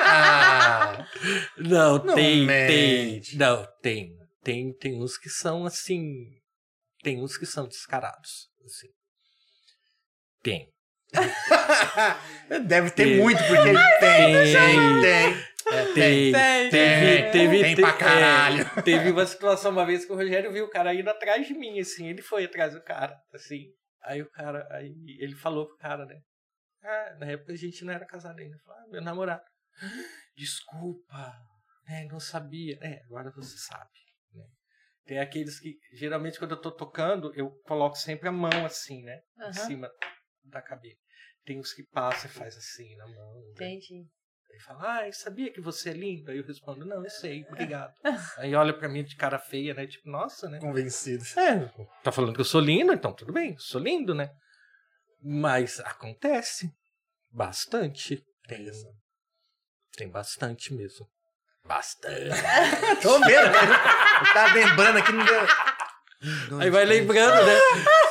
Ah, Não, Não tem, mente. tem. Não, tem. Tem, tem uns que são assim. Tem uns que são descarados. Assim. Tem. Deve ter Tem. muito, porque tem, tem, tem. É, tem. Tem, Tem, teve, teve, tem pra caralho. é, teve uma situação uma vez que o Rogério viu o cara indo atrás de mim, assim, ele foi atrás do cara, assim. Aí o cara, aí ele falou pro cara, né? Ah, na época a gente não era casado ainda. Falou, ah, meu namorado. Desculpa, né? Não sabia. É, agora você sabe. Tem aqueles que, geralmente, quando eu tô tocando, eu coloco sempre a mão assim, né? Em Aham. cima da cabeça. Tem uns que passam e faz assim na mão. né? Entendi. Aí fala, ah, eu sabia que você é lindo? Aí eu respondo, não, eu sei, obrigado. Aí olha pra mim de cara feia, né? Tipo, nossa, né? Convencido. É, tá falando que eu sou lindo, então tudo bem, sou lindo, né? Mas acontece bastante. Tem, tem bastante mesmo. Bastante. Tô vendo. Eu tava lembrando aqui, não deu. Aí vai lembrando, né?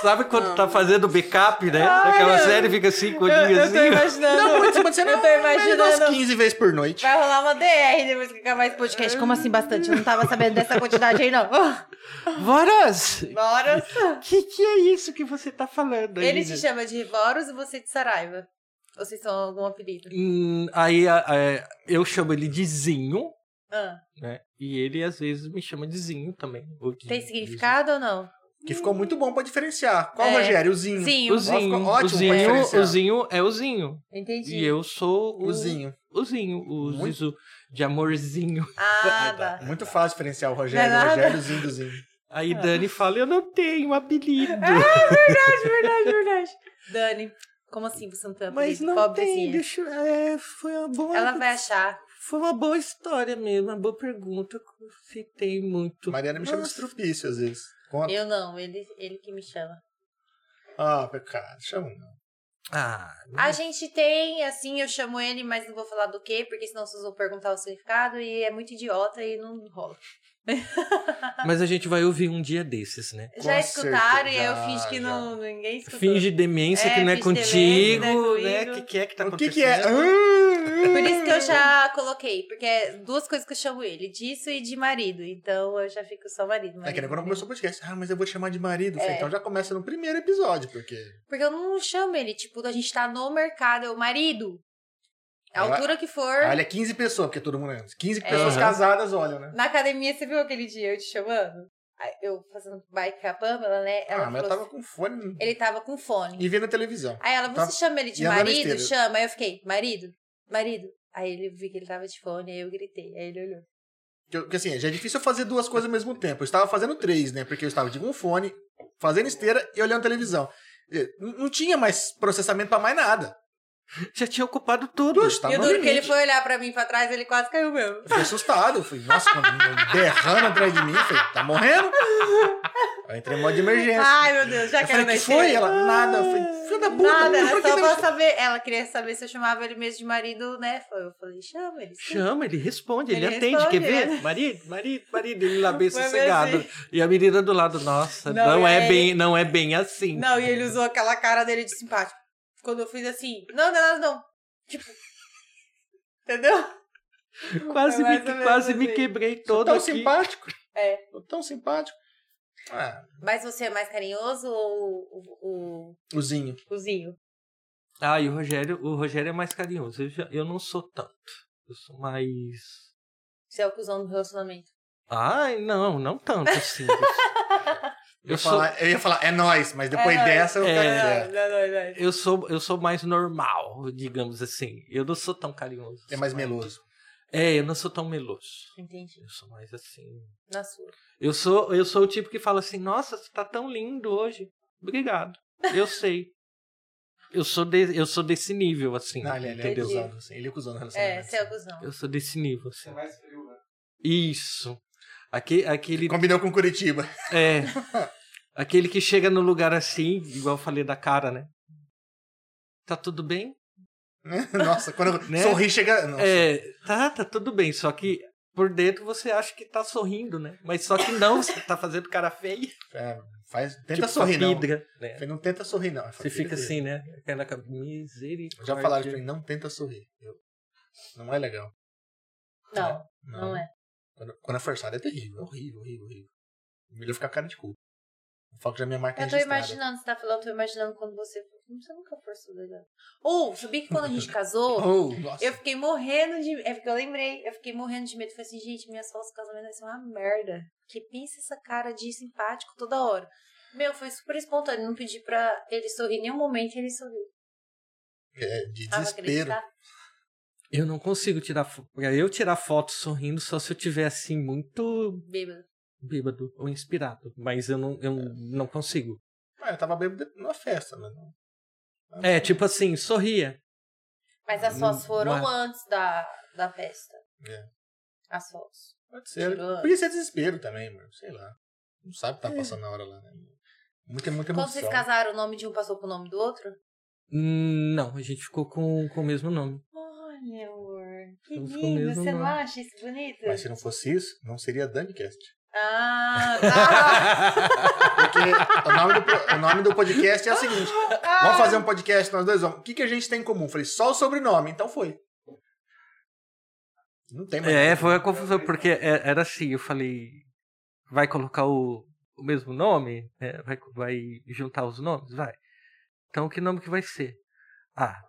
Sabe quando tá fazendo backup, né? Ai, Aquela série fica assim, com o Eu, olhinho eu assim. tô ó. imaginando. Não, muito você não eu tô imaginando. umas 15 vezes por noite. Vai rolar uma DR depois que acabar esse podcast. Como assim bastante? Eu não tava sabendo dessa quantidade aí, não. Voraz! Bora. Que que é isso que você tá falando aí? Ele te chama de Voros e você de Saraiva. Ou vocês são algum apelido? Hum, aí a- a- eu chamo ele de Zinho, Ah, né? E ele às vezes me chama de Zinho também. ou de- tem significado ou não? Que ficou muito bom pra diferenciar. Qual É. Rogério? O Zinho. Zinho. O Zinho, ficou o ótimo pra Zinho, diferenciar. o Zinho é o Zinho. Entendi. E eu sou o, O Zinho. O Zinho, o Muito- Zizu de amorzinho. Ah, tá. Muito fácil diferenciar o Rogério. Não é o. Rogério, o Zinho do Zinho. Aí Dani fala, eu não tenho apelido. Verdade, verdade, verdade. Dani, como assim você não tem apelido? Mas não tem, Pobrezinha. deixa eu- é, foi uma boa... Ela vai achar. Foi uma boa história mesmo, uma boa pergunta. Eu citei muito. Mariana me chama de Nossa. estrupício às vezes. Conta. Eu não, ele, ele que me chama. Ah, pecado. Chama não. Ah, A gente tem, assim, eu chamo ele, mas não vou falar do que, porque senão vocês vão perguntar o significado e é muito idiota e não rola. mas a gente vai ouvir um dia desses, né? Com já escutaram e certeza, eu já, finge que já. não, ninguém escutou. Finge demência É, que não é demência, contigo, não é né? O comigo. que, que é que tá O acontecendo? que que é? Por isso que eu já coloquei, porque é duas coisas que eu chamo ele, disso e de marido. Então eu já fico só marido. É marido que nem quando marido. começou o podcast. Ah, mas eu vou te chamar de marido. É. Então já começa no primeiro episódio, porque. Porque eu não chamo ele, tipo, a gente tá no mercado, é o marido. A Ela- altura que for. Olha, 15 pessoas, porque todo mundo é. 15 É. pessoas casadas olham, né? Na academia, você viu aquele dia eu te chamando? Eu fazendo bike com a Pamela, né? Ela ah, mas eu tava com fone assim, ele tava com fone. e vendo a televisão. Aí ela, você Tava- chama ele de e marido? Chama. Aí eu fiquei, marido? Marido? Aí ele vi que ele tava de fone, aí eu gritei. Aí ele olhou. Que, eu- que assim, já é difícil eu fazer duas coisas ao mesmo tempo. Eu estava fazendo três, né? Porque eu estava de um fone, fazendo esteira e olhando televisão. Não tinha mais processamento pra mais nada. Já tinha ocupado tudo. Puxa, tava e o no duro que ele foi olhar pra mim pra trás, ele quase caiu mesmo. Eu fiquei assustado. Eu falei, nossa, quando berrando atrás de mim, eu falei, tá morrendo? Eu entrei em modo de emergência. Ai, meu Deus, já eu caiu falei, que foi? Ela, nada. Eu falei, filho da puta. Nada, era só deu- pra saber. Ela queria saber se eu chamava ele mesmo de marido, né? Foi- Eu falei, chama ele. sim. Chama, ele responde, ele, Ele atende, responde, quer ver? né? Marido, marido, marido, ele lá bem Foi sossegado. assim. E a menina do lado, nossa, Não, não, e é aí- bem, não é bem assim. Não, e ele usou aquela cara dele de simpático. Quando eu fiz assim, não, não, não, não. Tipo. Entendeu? Quase, Foi me, quase me assim. quebrei Sou todo tão aqui. simpático. É. Tão simpático. Ah, Mas você é mais carinhoso ou o, o, o Zinho. o Zinho? Ah, e o Rogério, o Rogério é mais carinhoso. Eu, já- eu não sou tanto. Eu sou mais. Você é o cuzão do relacionamento. Ai, não, não tanto assim. Eu, ia Eu sou, falar, eu ia falar, é nóis, mas depois É nóis. dessa eu É. quero Não, dizer, não, não, não. eu sou, eu sou mais normal, digamos assim. Eu não sou tão carinhoso. é mais meloso. É, eu não sou tão meloso. Entendi. Eu sou mais assim. Na sua. Eu sou, eu sou o tipo que fala assim: Nossa, você tá tão lindo hoje. Obrigado. Eu sei. Eu sou, de, eu sou desse nível, assim. Não, ele, ele é cuzão, assim, ele é no É, você é o cuzão. Eu sou desse nível, assim. mais frio, né? Isso. Aque, aquele. Combinou com Curitiba. É. aquele que chega no lugar assim, igual eu falei da cara, né? Tá tudo bem? Nossa, quando eu Né? sorri, chega... Nossa. É, tá, tá tudo bem. Só que por dentro você acha que tá sorrindo, né? Mas só que não, você tá fazendo cara feia. É, faz, tenta tipo sorrir, não. Papidra, né? Falei, Não tenta sorrir, não. Você fica assim, né? Aquela misericórdia. Já falaram pra mim, não tenta sorrir. Eu- Não é legal. Não, não é. Quando, quando é forçado é terrível. É horrível, horrível, horrível. Melhor ficar cara de cu. O foco já é minha marca Eu tô registrada. imaginando, você tá falando, eu tô imaginando quando você. Você nunca forçou legal. Ou, sabia que quando a gente casou, Oh, nossa. eu fiquei morrendo de. É porque eu lembrei, eu fiquei morrendo de medo. Falei assim, gente, minha fotos do casamento vai ser uma merda. Que pensa essa cara de simpático toda hora. Meu, foi super espontâneo. Não pedi pra ele sorrir em nenhum momento e ele sorriu. É, de Tava desespero. acreditar. Eu não consigo tirar foto. Pra eu tirar foto sorrindo só se eu tiver assim muito Bêbado. bêbado ou inspirado. Mas eu não, eu não consigo. Ah, eu tava bêbado numa festa, né? É, tipo assim, sorria. Mas as fotos Não- foram não antes da, da festa. É. As fotos. Pode ser. Tirou. Podia ser desespero também, mano. Sei lá. Não sabe o que tá passando na hora lá, né? Muita, muita Quando emoção. vocês casaram, o nome de um passou pro nome do outro? Hum, Não, a gente ficou com, com o mesmo nome. Olha, amor. Que lindo. Você não nome. acha isso bonito? Mas se não fosse isso, não seria Duncast. Ah, tá. Porque o nome, do, o nome do podcast é o seguinte: vamos fazer um podcast nós dois vamos. O que, que a gente tem em comum? Falei, só o sobrenome, então foi. Não tem mais. É, nada. foi a confusão, porque é- era assim, eu falei, vai colocar o, o mesmo nome? É, vai, vai juntar os nomes? Vai. Então, que nome que vai ser? Ah,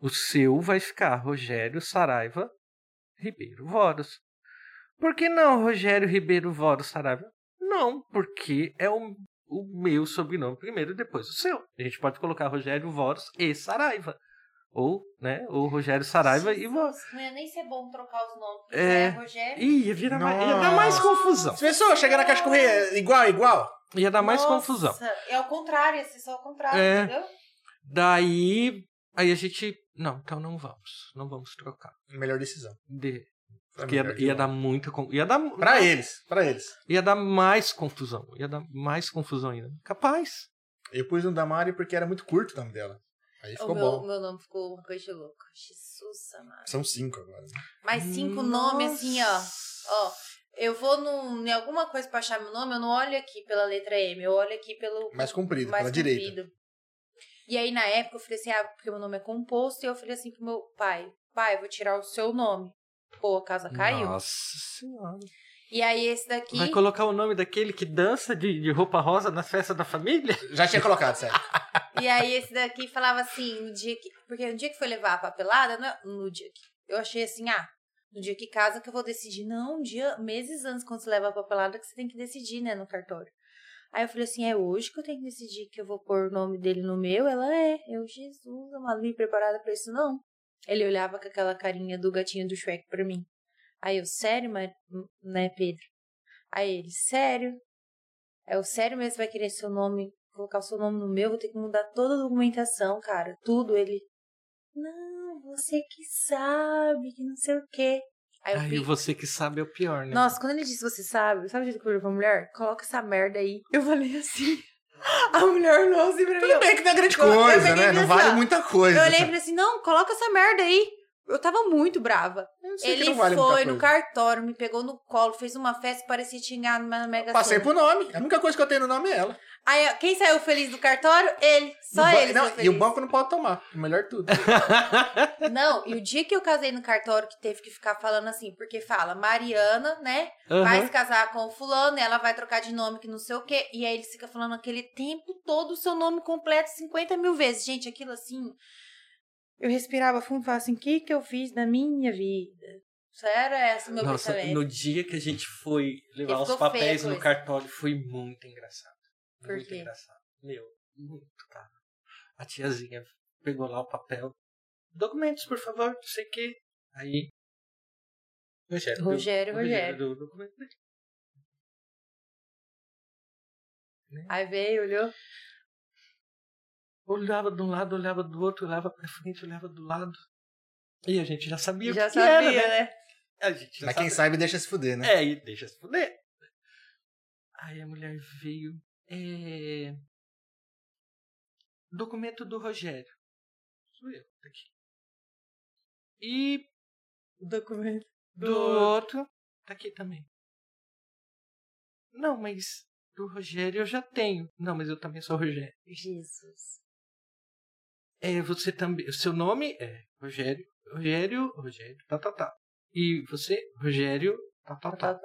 o seu vai ficar Rogério Saraiva Ribeiro Voros. Por que não Rogério Ribeiro Voros Saraiva? Não, porque é o, o meu sobrenome primeiro e depois o seu. A gente pode colocar Rogério Voros e Saraiva. Ou, né, ou Rogério Saraiva e Voros. Não ia nem ser bom trocar os nomes. É. É Rogério. Ih, ia, virar mais, ia dar mais confusão. Se pessoa chegar na caixa correia igual, igual. Ia dar mais Nossa, confusão. É o contrário, ia ser só o contrário, É. entendeu? Daí, aí a gente, não, então não vamos, não vamos trocar. Melhor decisão. De, porque ia, ia dar muita, ia dar, Pra eles, pra eles. ia dar mais confusão, ia dar mais confusão ainda. Capaz. Eu pus no Damari porque era muito curto o nome dela. Aí O ficou meu, bom. meu nome ficou uma coisa de louco. Jesus amado. São cinco agora. né? Mais cinco nomes assim, ó. Ó, eu vou num, em alguma coisa pra achar meu nome, eu não olho aqui pela letra M, eu olho aqui pelo Mais comprido, mais pela direita. E aí, na época, eu falei assim, ah, porque meu nome é composto, e eu falei assim pro meu pai, pai, eu vou tirar o seu nome. Pô, a casa caiu. Nossa senhora. E aí, esse daqui... Vai colocar o nome daquele que dança de, de roupa rosa na festa da família? Já tinha colocado, sério. E aí, esse daqui falava assim, no dia que... Porque no dia que foi levar a papelada, não é- no dia que... Eu achei assim, ah, no dia que casa que eu vou decidir. Não, um dia, meses antes, quando você leva a papelada, que você tem que decidir, né, no cartório. Aí eu falei assim, é hoje que eu tenho que decidir que eu vou pôr o nome dele no meu? Ela é. Eu, Jesus, amado, vim preparada pra isso, não. Ele olhava com aquela carinha do gatinho do Shrek pra mim. Aí eu, sério, mas, né, Pedro? Aí ele, sério? É o sério mesmo vai querer seu nome, colocar o seu nome no meu, vou ter que mudar toda a documentação, cara, tudo. Ele, não, você que sabe, que não sei o quê. Aí eu Aí vi, você que sabe é o pior, né? nossa, quando ele disse você sabe, sabe o jeito que eu falei pra mulher? Coloca essa merda aí. Eu falei assim. A mulher olhou assim pra mim. Tudo bem que não é grande coisa, peguei né? Não assim, vale ó. muita coisa. Eu olhei e falei assim: não, coloca essa merda aí. Eu tava muito brava. Ele vale foi no cartório, me pegou no colo, fez uma festa que parecia tingar na Mega Passei pro nome. A única coisa que eu tenho no nome é ela. Aí, quem saiu feliz do cartório? Ele. Só ba- ele. não, e o banco não pode tomar. O melhor tudo. Não, e o dia que eu casei no cartório, que teve que ficar falando assim, porque fala Mariana, né? Aham. Vai se casar com o fulano, ela vai trocar de nome que não sei o quê. E aí ele fica falando aquele tempo todo o seu nome completo 50 mil vezes. Gente, aquilo assim. Eu respirava fundo e falava assim: o que, que eu fiz na minha vida? Só era esse o meu Nossa, pensamento. no dia que a gente foi levar os papéis no cartório, foi muito engraçado. Por muito quê? engraçado. Meu, muito, cara. A tiazinha pegou lá o papel. Documentos, por favor, não sei o quê. Aí. Rogério. Rogério, o Rogério. deu o documento dele. Aí veio, olhou. Olhava de um lado, olhava do outro, olhava pra frente, olhava do lado. E a gente já sabia Já o que, sabia, que era, né? né? A gente já Mas quem sabia. sabe deixa se fuder, né? É, e deixa se fuder. Aí a mulher veio. É... Documento do Rogério. Sou eu, tá aqui. E Documento. do outro, tá aqui também. Não, mas do Rogério eu já tenho. Não, mas eu também sou Rogério. Jesus. É, você também. O seu nome é Rogério. Rogério. Rogério. Tá, tá, tá. E você, Rogério. Tá, tá, tá.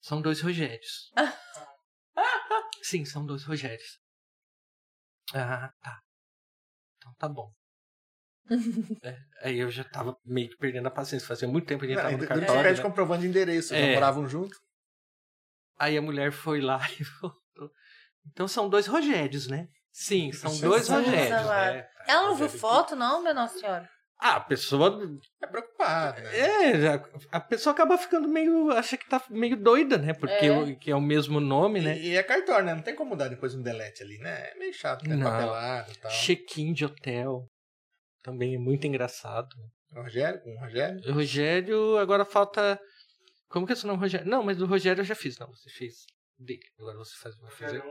São dois Rogérios. Sim, são dois Rogérios. Ah, tá. Então tá bom. É, aí eu já tava meio que perdendo a paciência. Fazia muito tempo que a gente Não, tava no cartório. pede né? comprovando de endereço. É. É. moravam junto. Aí a mulher foi lá e voltou. Então são dois Rogérios, né? Sim, são Jesus dois amado. Rogérios. né? Ela não viu Rogério foto, não, minha Nossa Senhora? Ah, a pessoa. É preocupado, né? É, a- pessoa acaba ficando meio. acha que tá meio doida, né? Porque É. o- que é o mesmo nome, né? E, e é cartório, né? Não tem como dar depois um delete ali, né? É meio chato, né? Não. Papelado e tal. Check-in de hotel. Também é muito engraçado. Rogério, com o Rogério. O Rogério, agora falta. Como que é seu nome, Rogério? Não, mas do Rogério eu já fiz. Não, você fez dele. Agora você faz, vai fazer.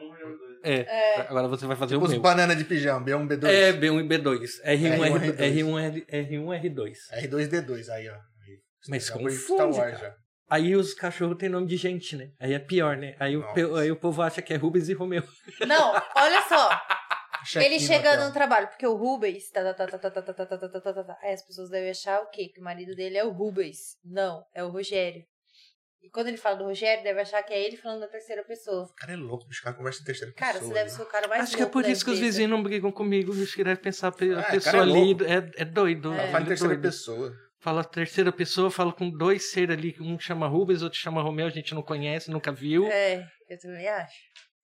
É, agora você vai fazer Os o meu. banana de pijama, B1, B2. É, B1 e B2. R1, R1, R2. R1, R1 R2. R2D2, aí, ó. Aí, Mas confunde, cara. já. Aí os cachorros têm nome de gente, né? Aí é pior, né? Aí o, Nossa. aí o povo acha que é Rubens e Romeu. Não, olha só. Ele chegando no trabalho, porque o Rubens. Tá, tá, tá, tá, tá, tá, tá, tá, tá, tá, tá, tá, tá. Aí as pessoas devem achar o quê? Que o marido dele é o Rubens. Não, é o Rogério. E quando ele fala do Rogério, deve achar que é ele falando da terceira pessoa. O cara é louco, bicho. O cara conversa em terceira Cara, pessoa. você deve né? ser o cara mais Acho que é por isso que os vizinhos não brigam comigo. Acho que deve pensar a Ah, pessoa cara é ali é, é doido. É. Ela ele fala em terceira doido. pessoa. Fala terceira pessoa, fala com dois seres ali. Um chama Rubens, outro chama Romeu. A gente não conhece, nunca viu. É, eu também acho.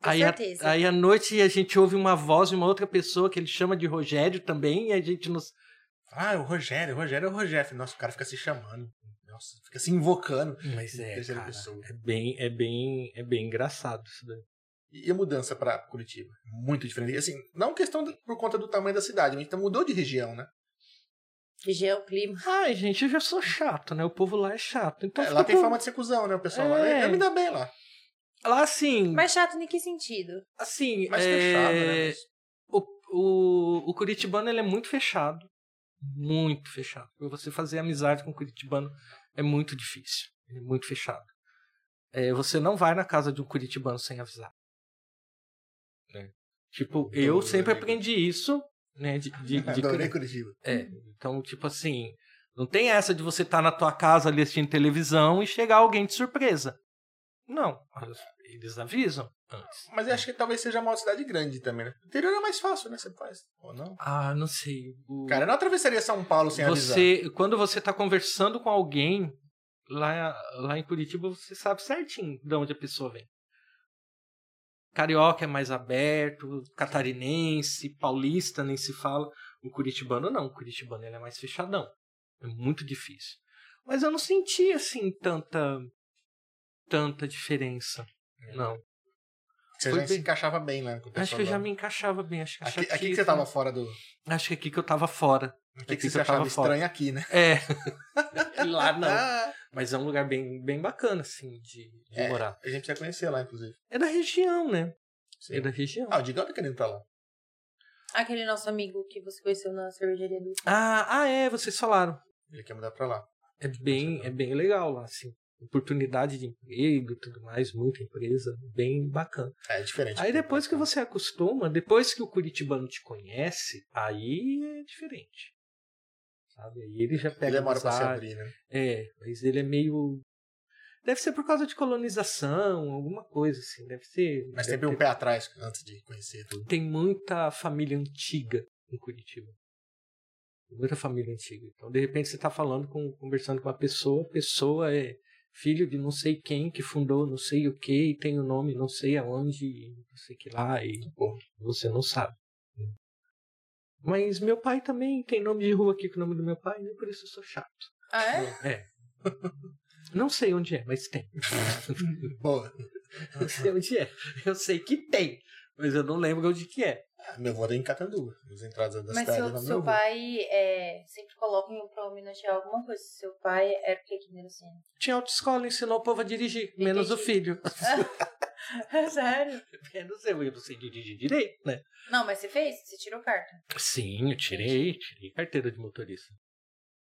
Com Aí, a- certeza. aí à noite a gente ouve uma voz de uma outra pessoa que ele chama de Rogério também. E a gente nos. Ah, o Rogério, o Rogério é o Rogério. Nossa, o cara fica se chamando. Nossa, fica se invocando. Mas é, cara, pessoa. é bem, é bem, é bem engraçado isso daí. E a mudança pra Curitiba? Muito diferente. Assim, não questão de- por conta do tamanho da cidade, mas então mudou de região, né? Região, clima. Ai, gente, eu já sou chato, né? O povo lá é chato. Então É, lá tem fama de ser cuzão, né? O pessoal lá. É. Eu me dá bem lá. Lá, assim, Mais chato em que sentido? assim, Mais é, fechado, né? Mas- o, o, o curitibano, ele é muito fechado. Muito fechado. Pra você fazer amizade com o curitibano é muito difícil. É muito fechado. É, você não vai na casa de um curitibano sem avisar. né? Tipo, eu Adoro, sempre aprendi isso, né? De, de, de, Adorei Curitiba. É, então, tipo assim, não tem essa de você estar na tua casa ali assistindo televisão e chegar alguém de surpresa. Não, eles avisam antes. Mas eu acho que talvez seja uma cidade grande também, né? O interior é mais fácil, né? Você faz. Ou não? Ah, não sei. o- Cara, eu não atravessaria São Paulo sem avisar. você, quando você tá conversando com alguém lá, lá em Curitiba, você sabe certinho de onde a pessoa vem. Carioca é mais aberto, catarinense, paulista nem se fala. O curitibano não, o curitibano ele é mais fechadão. É muito difícil. Mas eu não senti assim tanta tanta diferença. Não. Você Foi já se bem. encaixava bem o Acho que eu já me encaixava bem, acho que Aqui, aqui que você tava fora do. Acho que aqui que eu tava fora. Aqui que Aqui você que eu tava achava fora. estranho aqui, né? É. lá não. Mas é um lugar bem, bem bacana, assim, de, de É. morar. a gente ia conhecer lá, inclusive. É da região, né? Sim. É da região. Ah, o Digão tá querendo ir pra lá. Aquele nosso amigo que você conheceu na cervejaria do. Ah, ah, é, vocês falaram. Ele quer mudar pra lá. É bem, é bem legal lá, assim. Oportunidade de emprego e tudo mais, muita empresa, bem bacana. É, diferente. Aí depois que você acostuma, depois que o curitibano te conhece, aí é diferente. Sabe? Aí ele já pega Ele demora pra se abrir, né? É, mas ele é meio. Deve ser por causa de colonização, alguma coisa assim. Deve ser. Mas deve sempre um ter- pé atrás antes de conhecer tudo. Tem muita família antiga em Curitiba. Muita família antiga. Então, de repente, você está falando com, conversando com uma pessoa, a pessoa é filho de não sei quem que fundou não sei o que e tem o nome não sei aonde, e não sei que lá, e Pô, você não sabe. Mas meu pai também tem nome de rua aqui com o nome do meu pai, nem por isso eu sou chato. Ah, é? É. Não sei onde é, mas tem. boa. Não sei onde é. Eu sei que tem, mas eu não lembro onde que é. Ah, Meu avô é em Catanduva. As entradas da Mas cidade seu, no meu seu avô. pai é, sempre coloca em pra homenagear alguma coisa. Seu pai era o que aqui em Mirocena? Tinha autoescola, ensinou o povo a dirigir, menos o filho. É sério? menos eu, eu não sei dirigir direito, né? Não, mas você fez? Você tirou carta? Sim, eu tirei, tirei carteira de motorista.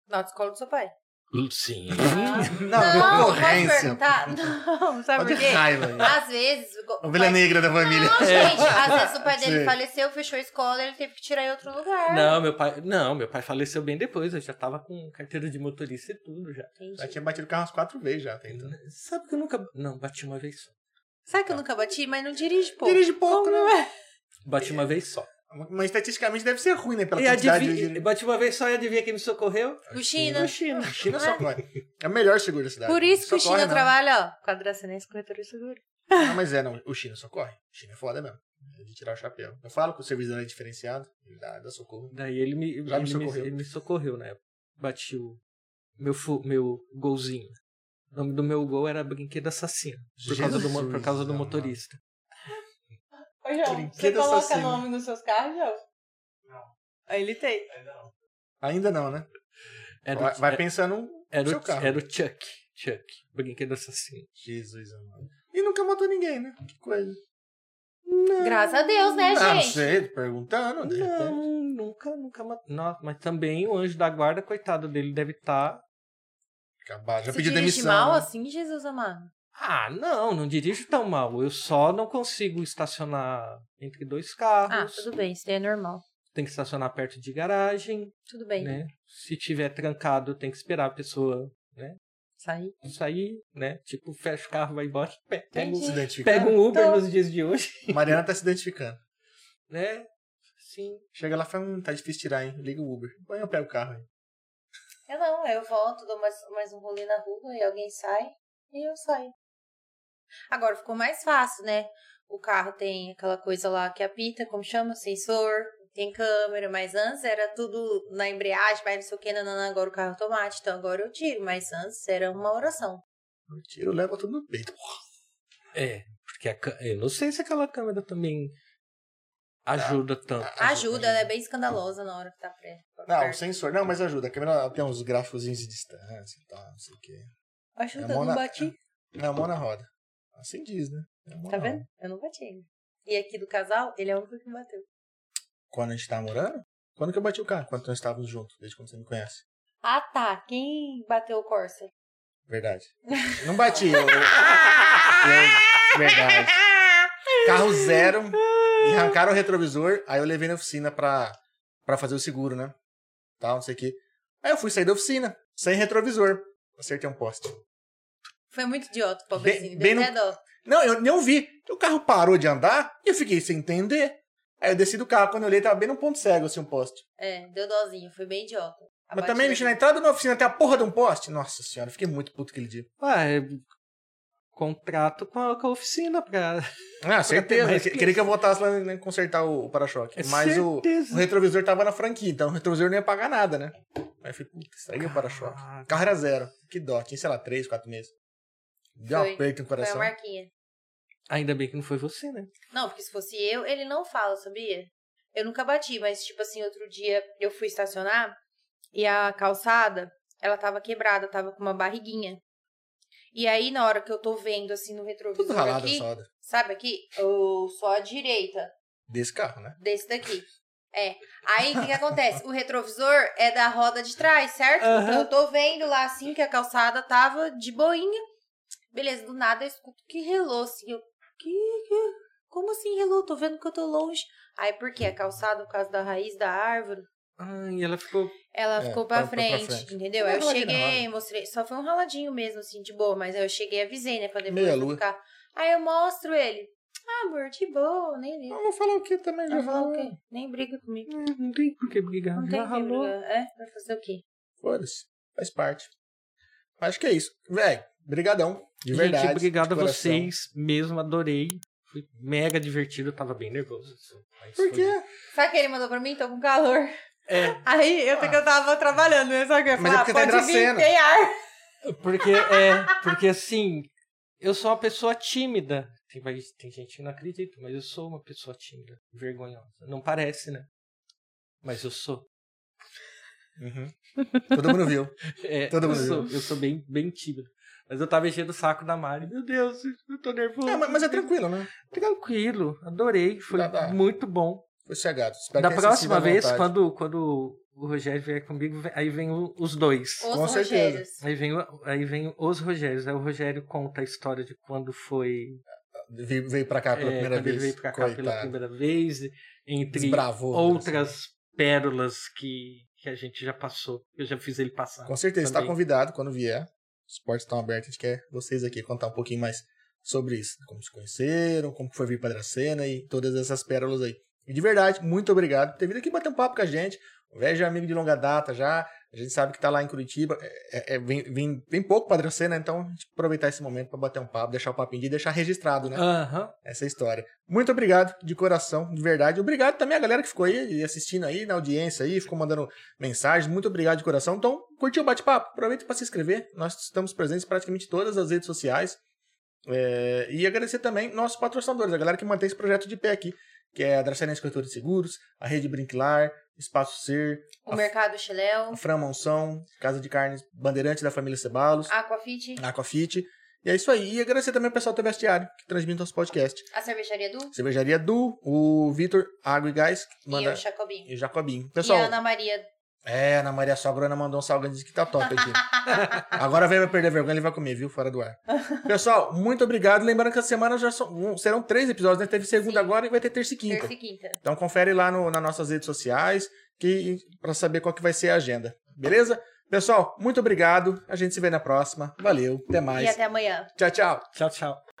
Na autoescola do seu pai? Sim. Não, pode concorrência. perguntar. Não, sabe por quê? raiva. Às vezes... o Ovelha pai- negra da família. Não, gente, às vezes o pai dele Sim. faleceu, fechou a escola, ele teve que tirar em outro lugar. Não, meu pai, não, meu pai faleceu bem depois, eu já tava com carteira de motorista e tudo já. Entendi. Já tinha batido o carro umas quatro vezes já, tá então. Sabe que eu nunca, não, bati uma vez só. Sabe que eu nunca bati, mas não dirige pouco. Dirige pouco, Como né? é? Bati uma vez só. Mas estatisticamente deve ser ruim, né? Pela E quantidade de... bati uma vez só e adivinha quem me socorreu? O China. A China. A China socorre. É o melhor seguro da cidade. Por isso que o Socorre, China não. trabalha, ó, com a Dracenense Corretora de Seguro. Ah, mas é, não. O China socorre. O China é foda mesmo. É de tirar o chapéu. Eu falo que o serviço dele é diferenciado. Ele dá, dá socorro. Daí ele me, Já me ele socorreu. ele me socorreu na época. Bati o meu, fu- meu golzinho. O nome do meu gol era Brinquedo Assassino. Por causa do, por Jesus, causa do motorista. Ô, João, Brinquedo você coloca assassino. nome nos seus carros, João? Não. Aí ele tem. Ainda não, né? Era, Vai, o- vai pensando no seu o, carro. era o Chuck. Chuck. Brinquedo Assassino. Jesus, amado. E nunca matou ninguém, né? Que coisa. Graças a Deus, né, Ah, não gente? sei, tô perguntando. De repente. Não, nunca, nunca matou. Não, mas também o anjo da guarda, coitado dele, deve estar. Acabar. Já Você pediu demissão. mal né? assim, Jesus amado? Ah, não, não dirijo tão mal. Eu só não consigo estacionar entre dois Ah, carros. tudo bem, isso daí é normal. Tem que estacionar perto de garagem, Tudo bem. né? Se tiver trancado, tem que esperar a pessoa Sair. sair, né? Tipo, fecha o carro, vai embora, pe- pega, Entendi. Um- pega um Uber Então- nos dias de hoje, Mariana tá se identificando. né? Sim. Chega lá e fala, hum, tá difícil tirar, hein? Liga o Uber. Põe eu pego o carro aí. Eu não, eu volto, dou mais, mais um rolê na rua e alguém sai e eu saio. Agora ficou mais fácil, né? O carro tem aquela coisa lá que apita, como chama? Sensor, tem câmera, mas antes era tudo na embreagem, mas não sei o que, nanana, agora o carro é automático, então agora eu tiro, mas antes era uma oração. Eu tiro, leva tudo no peito. É, porque a, eu não sei se aquela câmera também ajuda tanto. Ajuda, ela é bem escandalosa na hora que tá pré. Não, o sensor. Não, mas ajuda. A câmera tem uns gráficos de distância e tal, não sei o quê. Ajuda, É não na- bati. É a mão na roda. Assim diz, né? É Tá vendo? Eu não bati ainda. E aqui do casal, ele é o único que bateu. Quando a gente tava morando? Quando que eu bati o carro? Quando nós estávamos juntos, desde quando você me conhece. Ah, tá. Quem bateu o Corsa? Verdade. Não bati, eu- verdade. Carro zero. Me arrancaram o retrovisor, aí eu levei na oficina pra, pra fazer o seguro, né? Tal, não sei o quê. Aí eu fui sair da oficina, sem retrovisor. Acertei um poste. Foi muito idiota, Bem- pobrezinho. bem Deu no- até dó. Não, eu nem ouvi. O carro parou de andar e eu fiquei sem entender. Aí eu desci do carro, quando eu olhei, tava bem num ponto cego, assim, um poste. É, deu dózinho. Foi bem idiota. A Mas também, bicho, na entrada da oficina tem a porra de um poste. Nossa senhora, eu fiquei muito puto aquele dia. Ah, é contrato com a, com a oficina pra. Ah, certeza. que Queria que eu voltasse lá e consertar o, o para-choque. É Mas o, o retrovisor tava na franquia, então o retrovisor não ia pagar nada, né? Aí eu falei, puta, estraguei o para-choque. O carro era zero. Que dó. Tinha, sei lá, três, quatro meses. Deu um Foi. aperto no Foi a coração. marquinha. Ainda bem que não foi você, né? Não, porque se fosse eu, ele não fala, sabia? Eu nunca bati, mas tipo assim, outro dia eu fui estacionar e a calçada, ela tava quebrada, tava com uma barriguinha. E aí, na hora que eu tô vendo, assim, no Tudo retrovisor ralado aqui, a soda. sabe aqui? Eu só a direita Desse carro, né? desse daqui. É. Aí, o que que acontece? O retrovisor é da roda de trás, certo? Aham. Então, eu tô vendo lá, assim, que a calçada tava de boinha. Beleza, do nada eu escuto que relou, assim. Eu, que, que, como assim relou? Tô vendo que eu tô longe. Aí, por quê? A calçada, por causa da raiz da árvore, Ah, e ela ficou. ela É, ficou pra foi- foi pra frente, frente. entendeu? Aí eu cheguei, mostrei. Só foi um raladinho mesmo, assim, de boa. Mas aí eu cheguei e avisei, né? Pra depois Meia não lua. ficar. Aí eu mostro ele. Ah, amor, de boa, nem liga. Eu vou falar o que também, já Vai falar o falou. quê? Nem briga comigo. "Ah, Não tem por que brigar. Não já tem que ralou. brigar. É, vai fazer o quê? Foda-se. Faz parte. Acho que é isso. Véi, brigadão. De verdade. Gente, obrigado de a coração. vocês mesmo, adorei. Foi mega divertido, eu tava bem nervoso. assim, mas Por foi- quê? Sabe o que ele mandou pra mim? Tô com calor. É, Aí eu, porque eu tava trabalhando, né? Sabe o que eu ia Mas é falar? porque tá Pode vir, tem ar. porque é, porque assim, eu sou uma pessoa tímida. Tem, tem gente que não acredita, mas eu sou uma pessoa tímida, vergonhosa. Não parece, né? Mas eu sou. Uhum. Todo mundo viu. É, Todo eu mundo sou, viu. eu sou bem, bem tímido. Mas eu tava enchendo o saco da Mari. Meu Deus, eu tô nervoso. É, mas, mas é tranquilo, né? Tranquilo, adorei. Foi Dá- dá. muito bom. Foi cegado. Espero da próxima vez, quando, quando o Rogério vier comigo, aí vem o- os dois. Os Com certeza. Rogérios. Aí vem, aí vem os Rogérios. Aí o Rogério conta a história de quando foi. Veio, veio pra cá pela é, primeira quando ele vez. veio pra cá pela Coitado. primeira vez. Entre Desbravou. outras pérolas que, que a gente já passou. Eu já fiz ele passar. Com certeza, está convidado quando vier. Os portos estão abertos. A gente quer vocês aqui contar um pouquinho mais sobre isso. Como se conheceram, como foi vir para Dracena e todas essas pérolas aí. E de verdade, muito obrigado por ter vindo aqui bater um papo com a gente. O velho é amigo de longa data já. A gente sabe que tá lá em Curitiba. É, é, vem, vem, vem pouco pra Dracena, então a gente aproveitar esse momento para bater um papo, deixar o papinho e deixar registrado, né? Aham. Essa história. Muito obrigado, de coração, de verdade. Obrigado também a galera que ficou aí assistindo aí na audiência aí, ficou mandando mensagens. Muito obrigado de coração. Então, curtiu o bate-papo? Aproveita para se inscrever. Nós estamos presentes em praticamente todas as redes sociais. É, e agradecer também nossos patrocinadores, a galera que mantém esse projeto de pé aqui, que é a Dracenense Corretora de Seguros, a Rede Brinquilar, Espaço Ser, O a, Mercado Chiléu, a Fran Monção, Casa de Carnes Bandeirante da família Cebalos, Aquafit, Aquafit. E é isso aí. E agradecer também o pessoal do Vestiário, que transmite nosso podcast. a Cervejaria Du Cervejaria Du, o Vitor Água e Gás, que e manda, o Jacobinho. e o Jacobinho. E Pessoal, a Ana Maria. É, Ana Maria Sogrona mandou um salgado e disse que tá top aqui. Agora vem vai perder vergonha, ele vai comer, viu? Fora do ar. Pessoal, muito obrigado. Lembrando que essa semana já são- serão três episódios, né? Teve segunda Sim. agora e vai ter terça e quinta. Terça e quinta. Então confere lá no, nas nossas redes sociais que, para saber qual que vai ser a agenda. Beleza? Pessoal, muito obrigado. A gente se vê na próxima. Valeu, até mais. E até amanhã. Tchau, tchau. Tchau, tchau.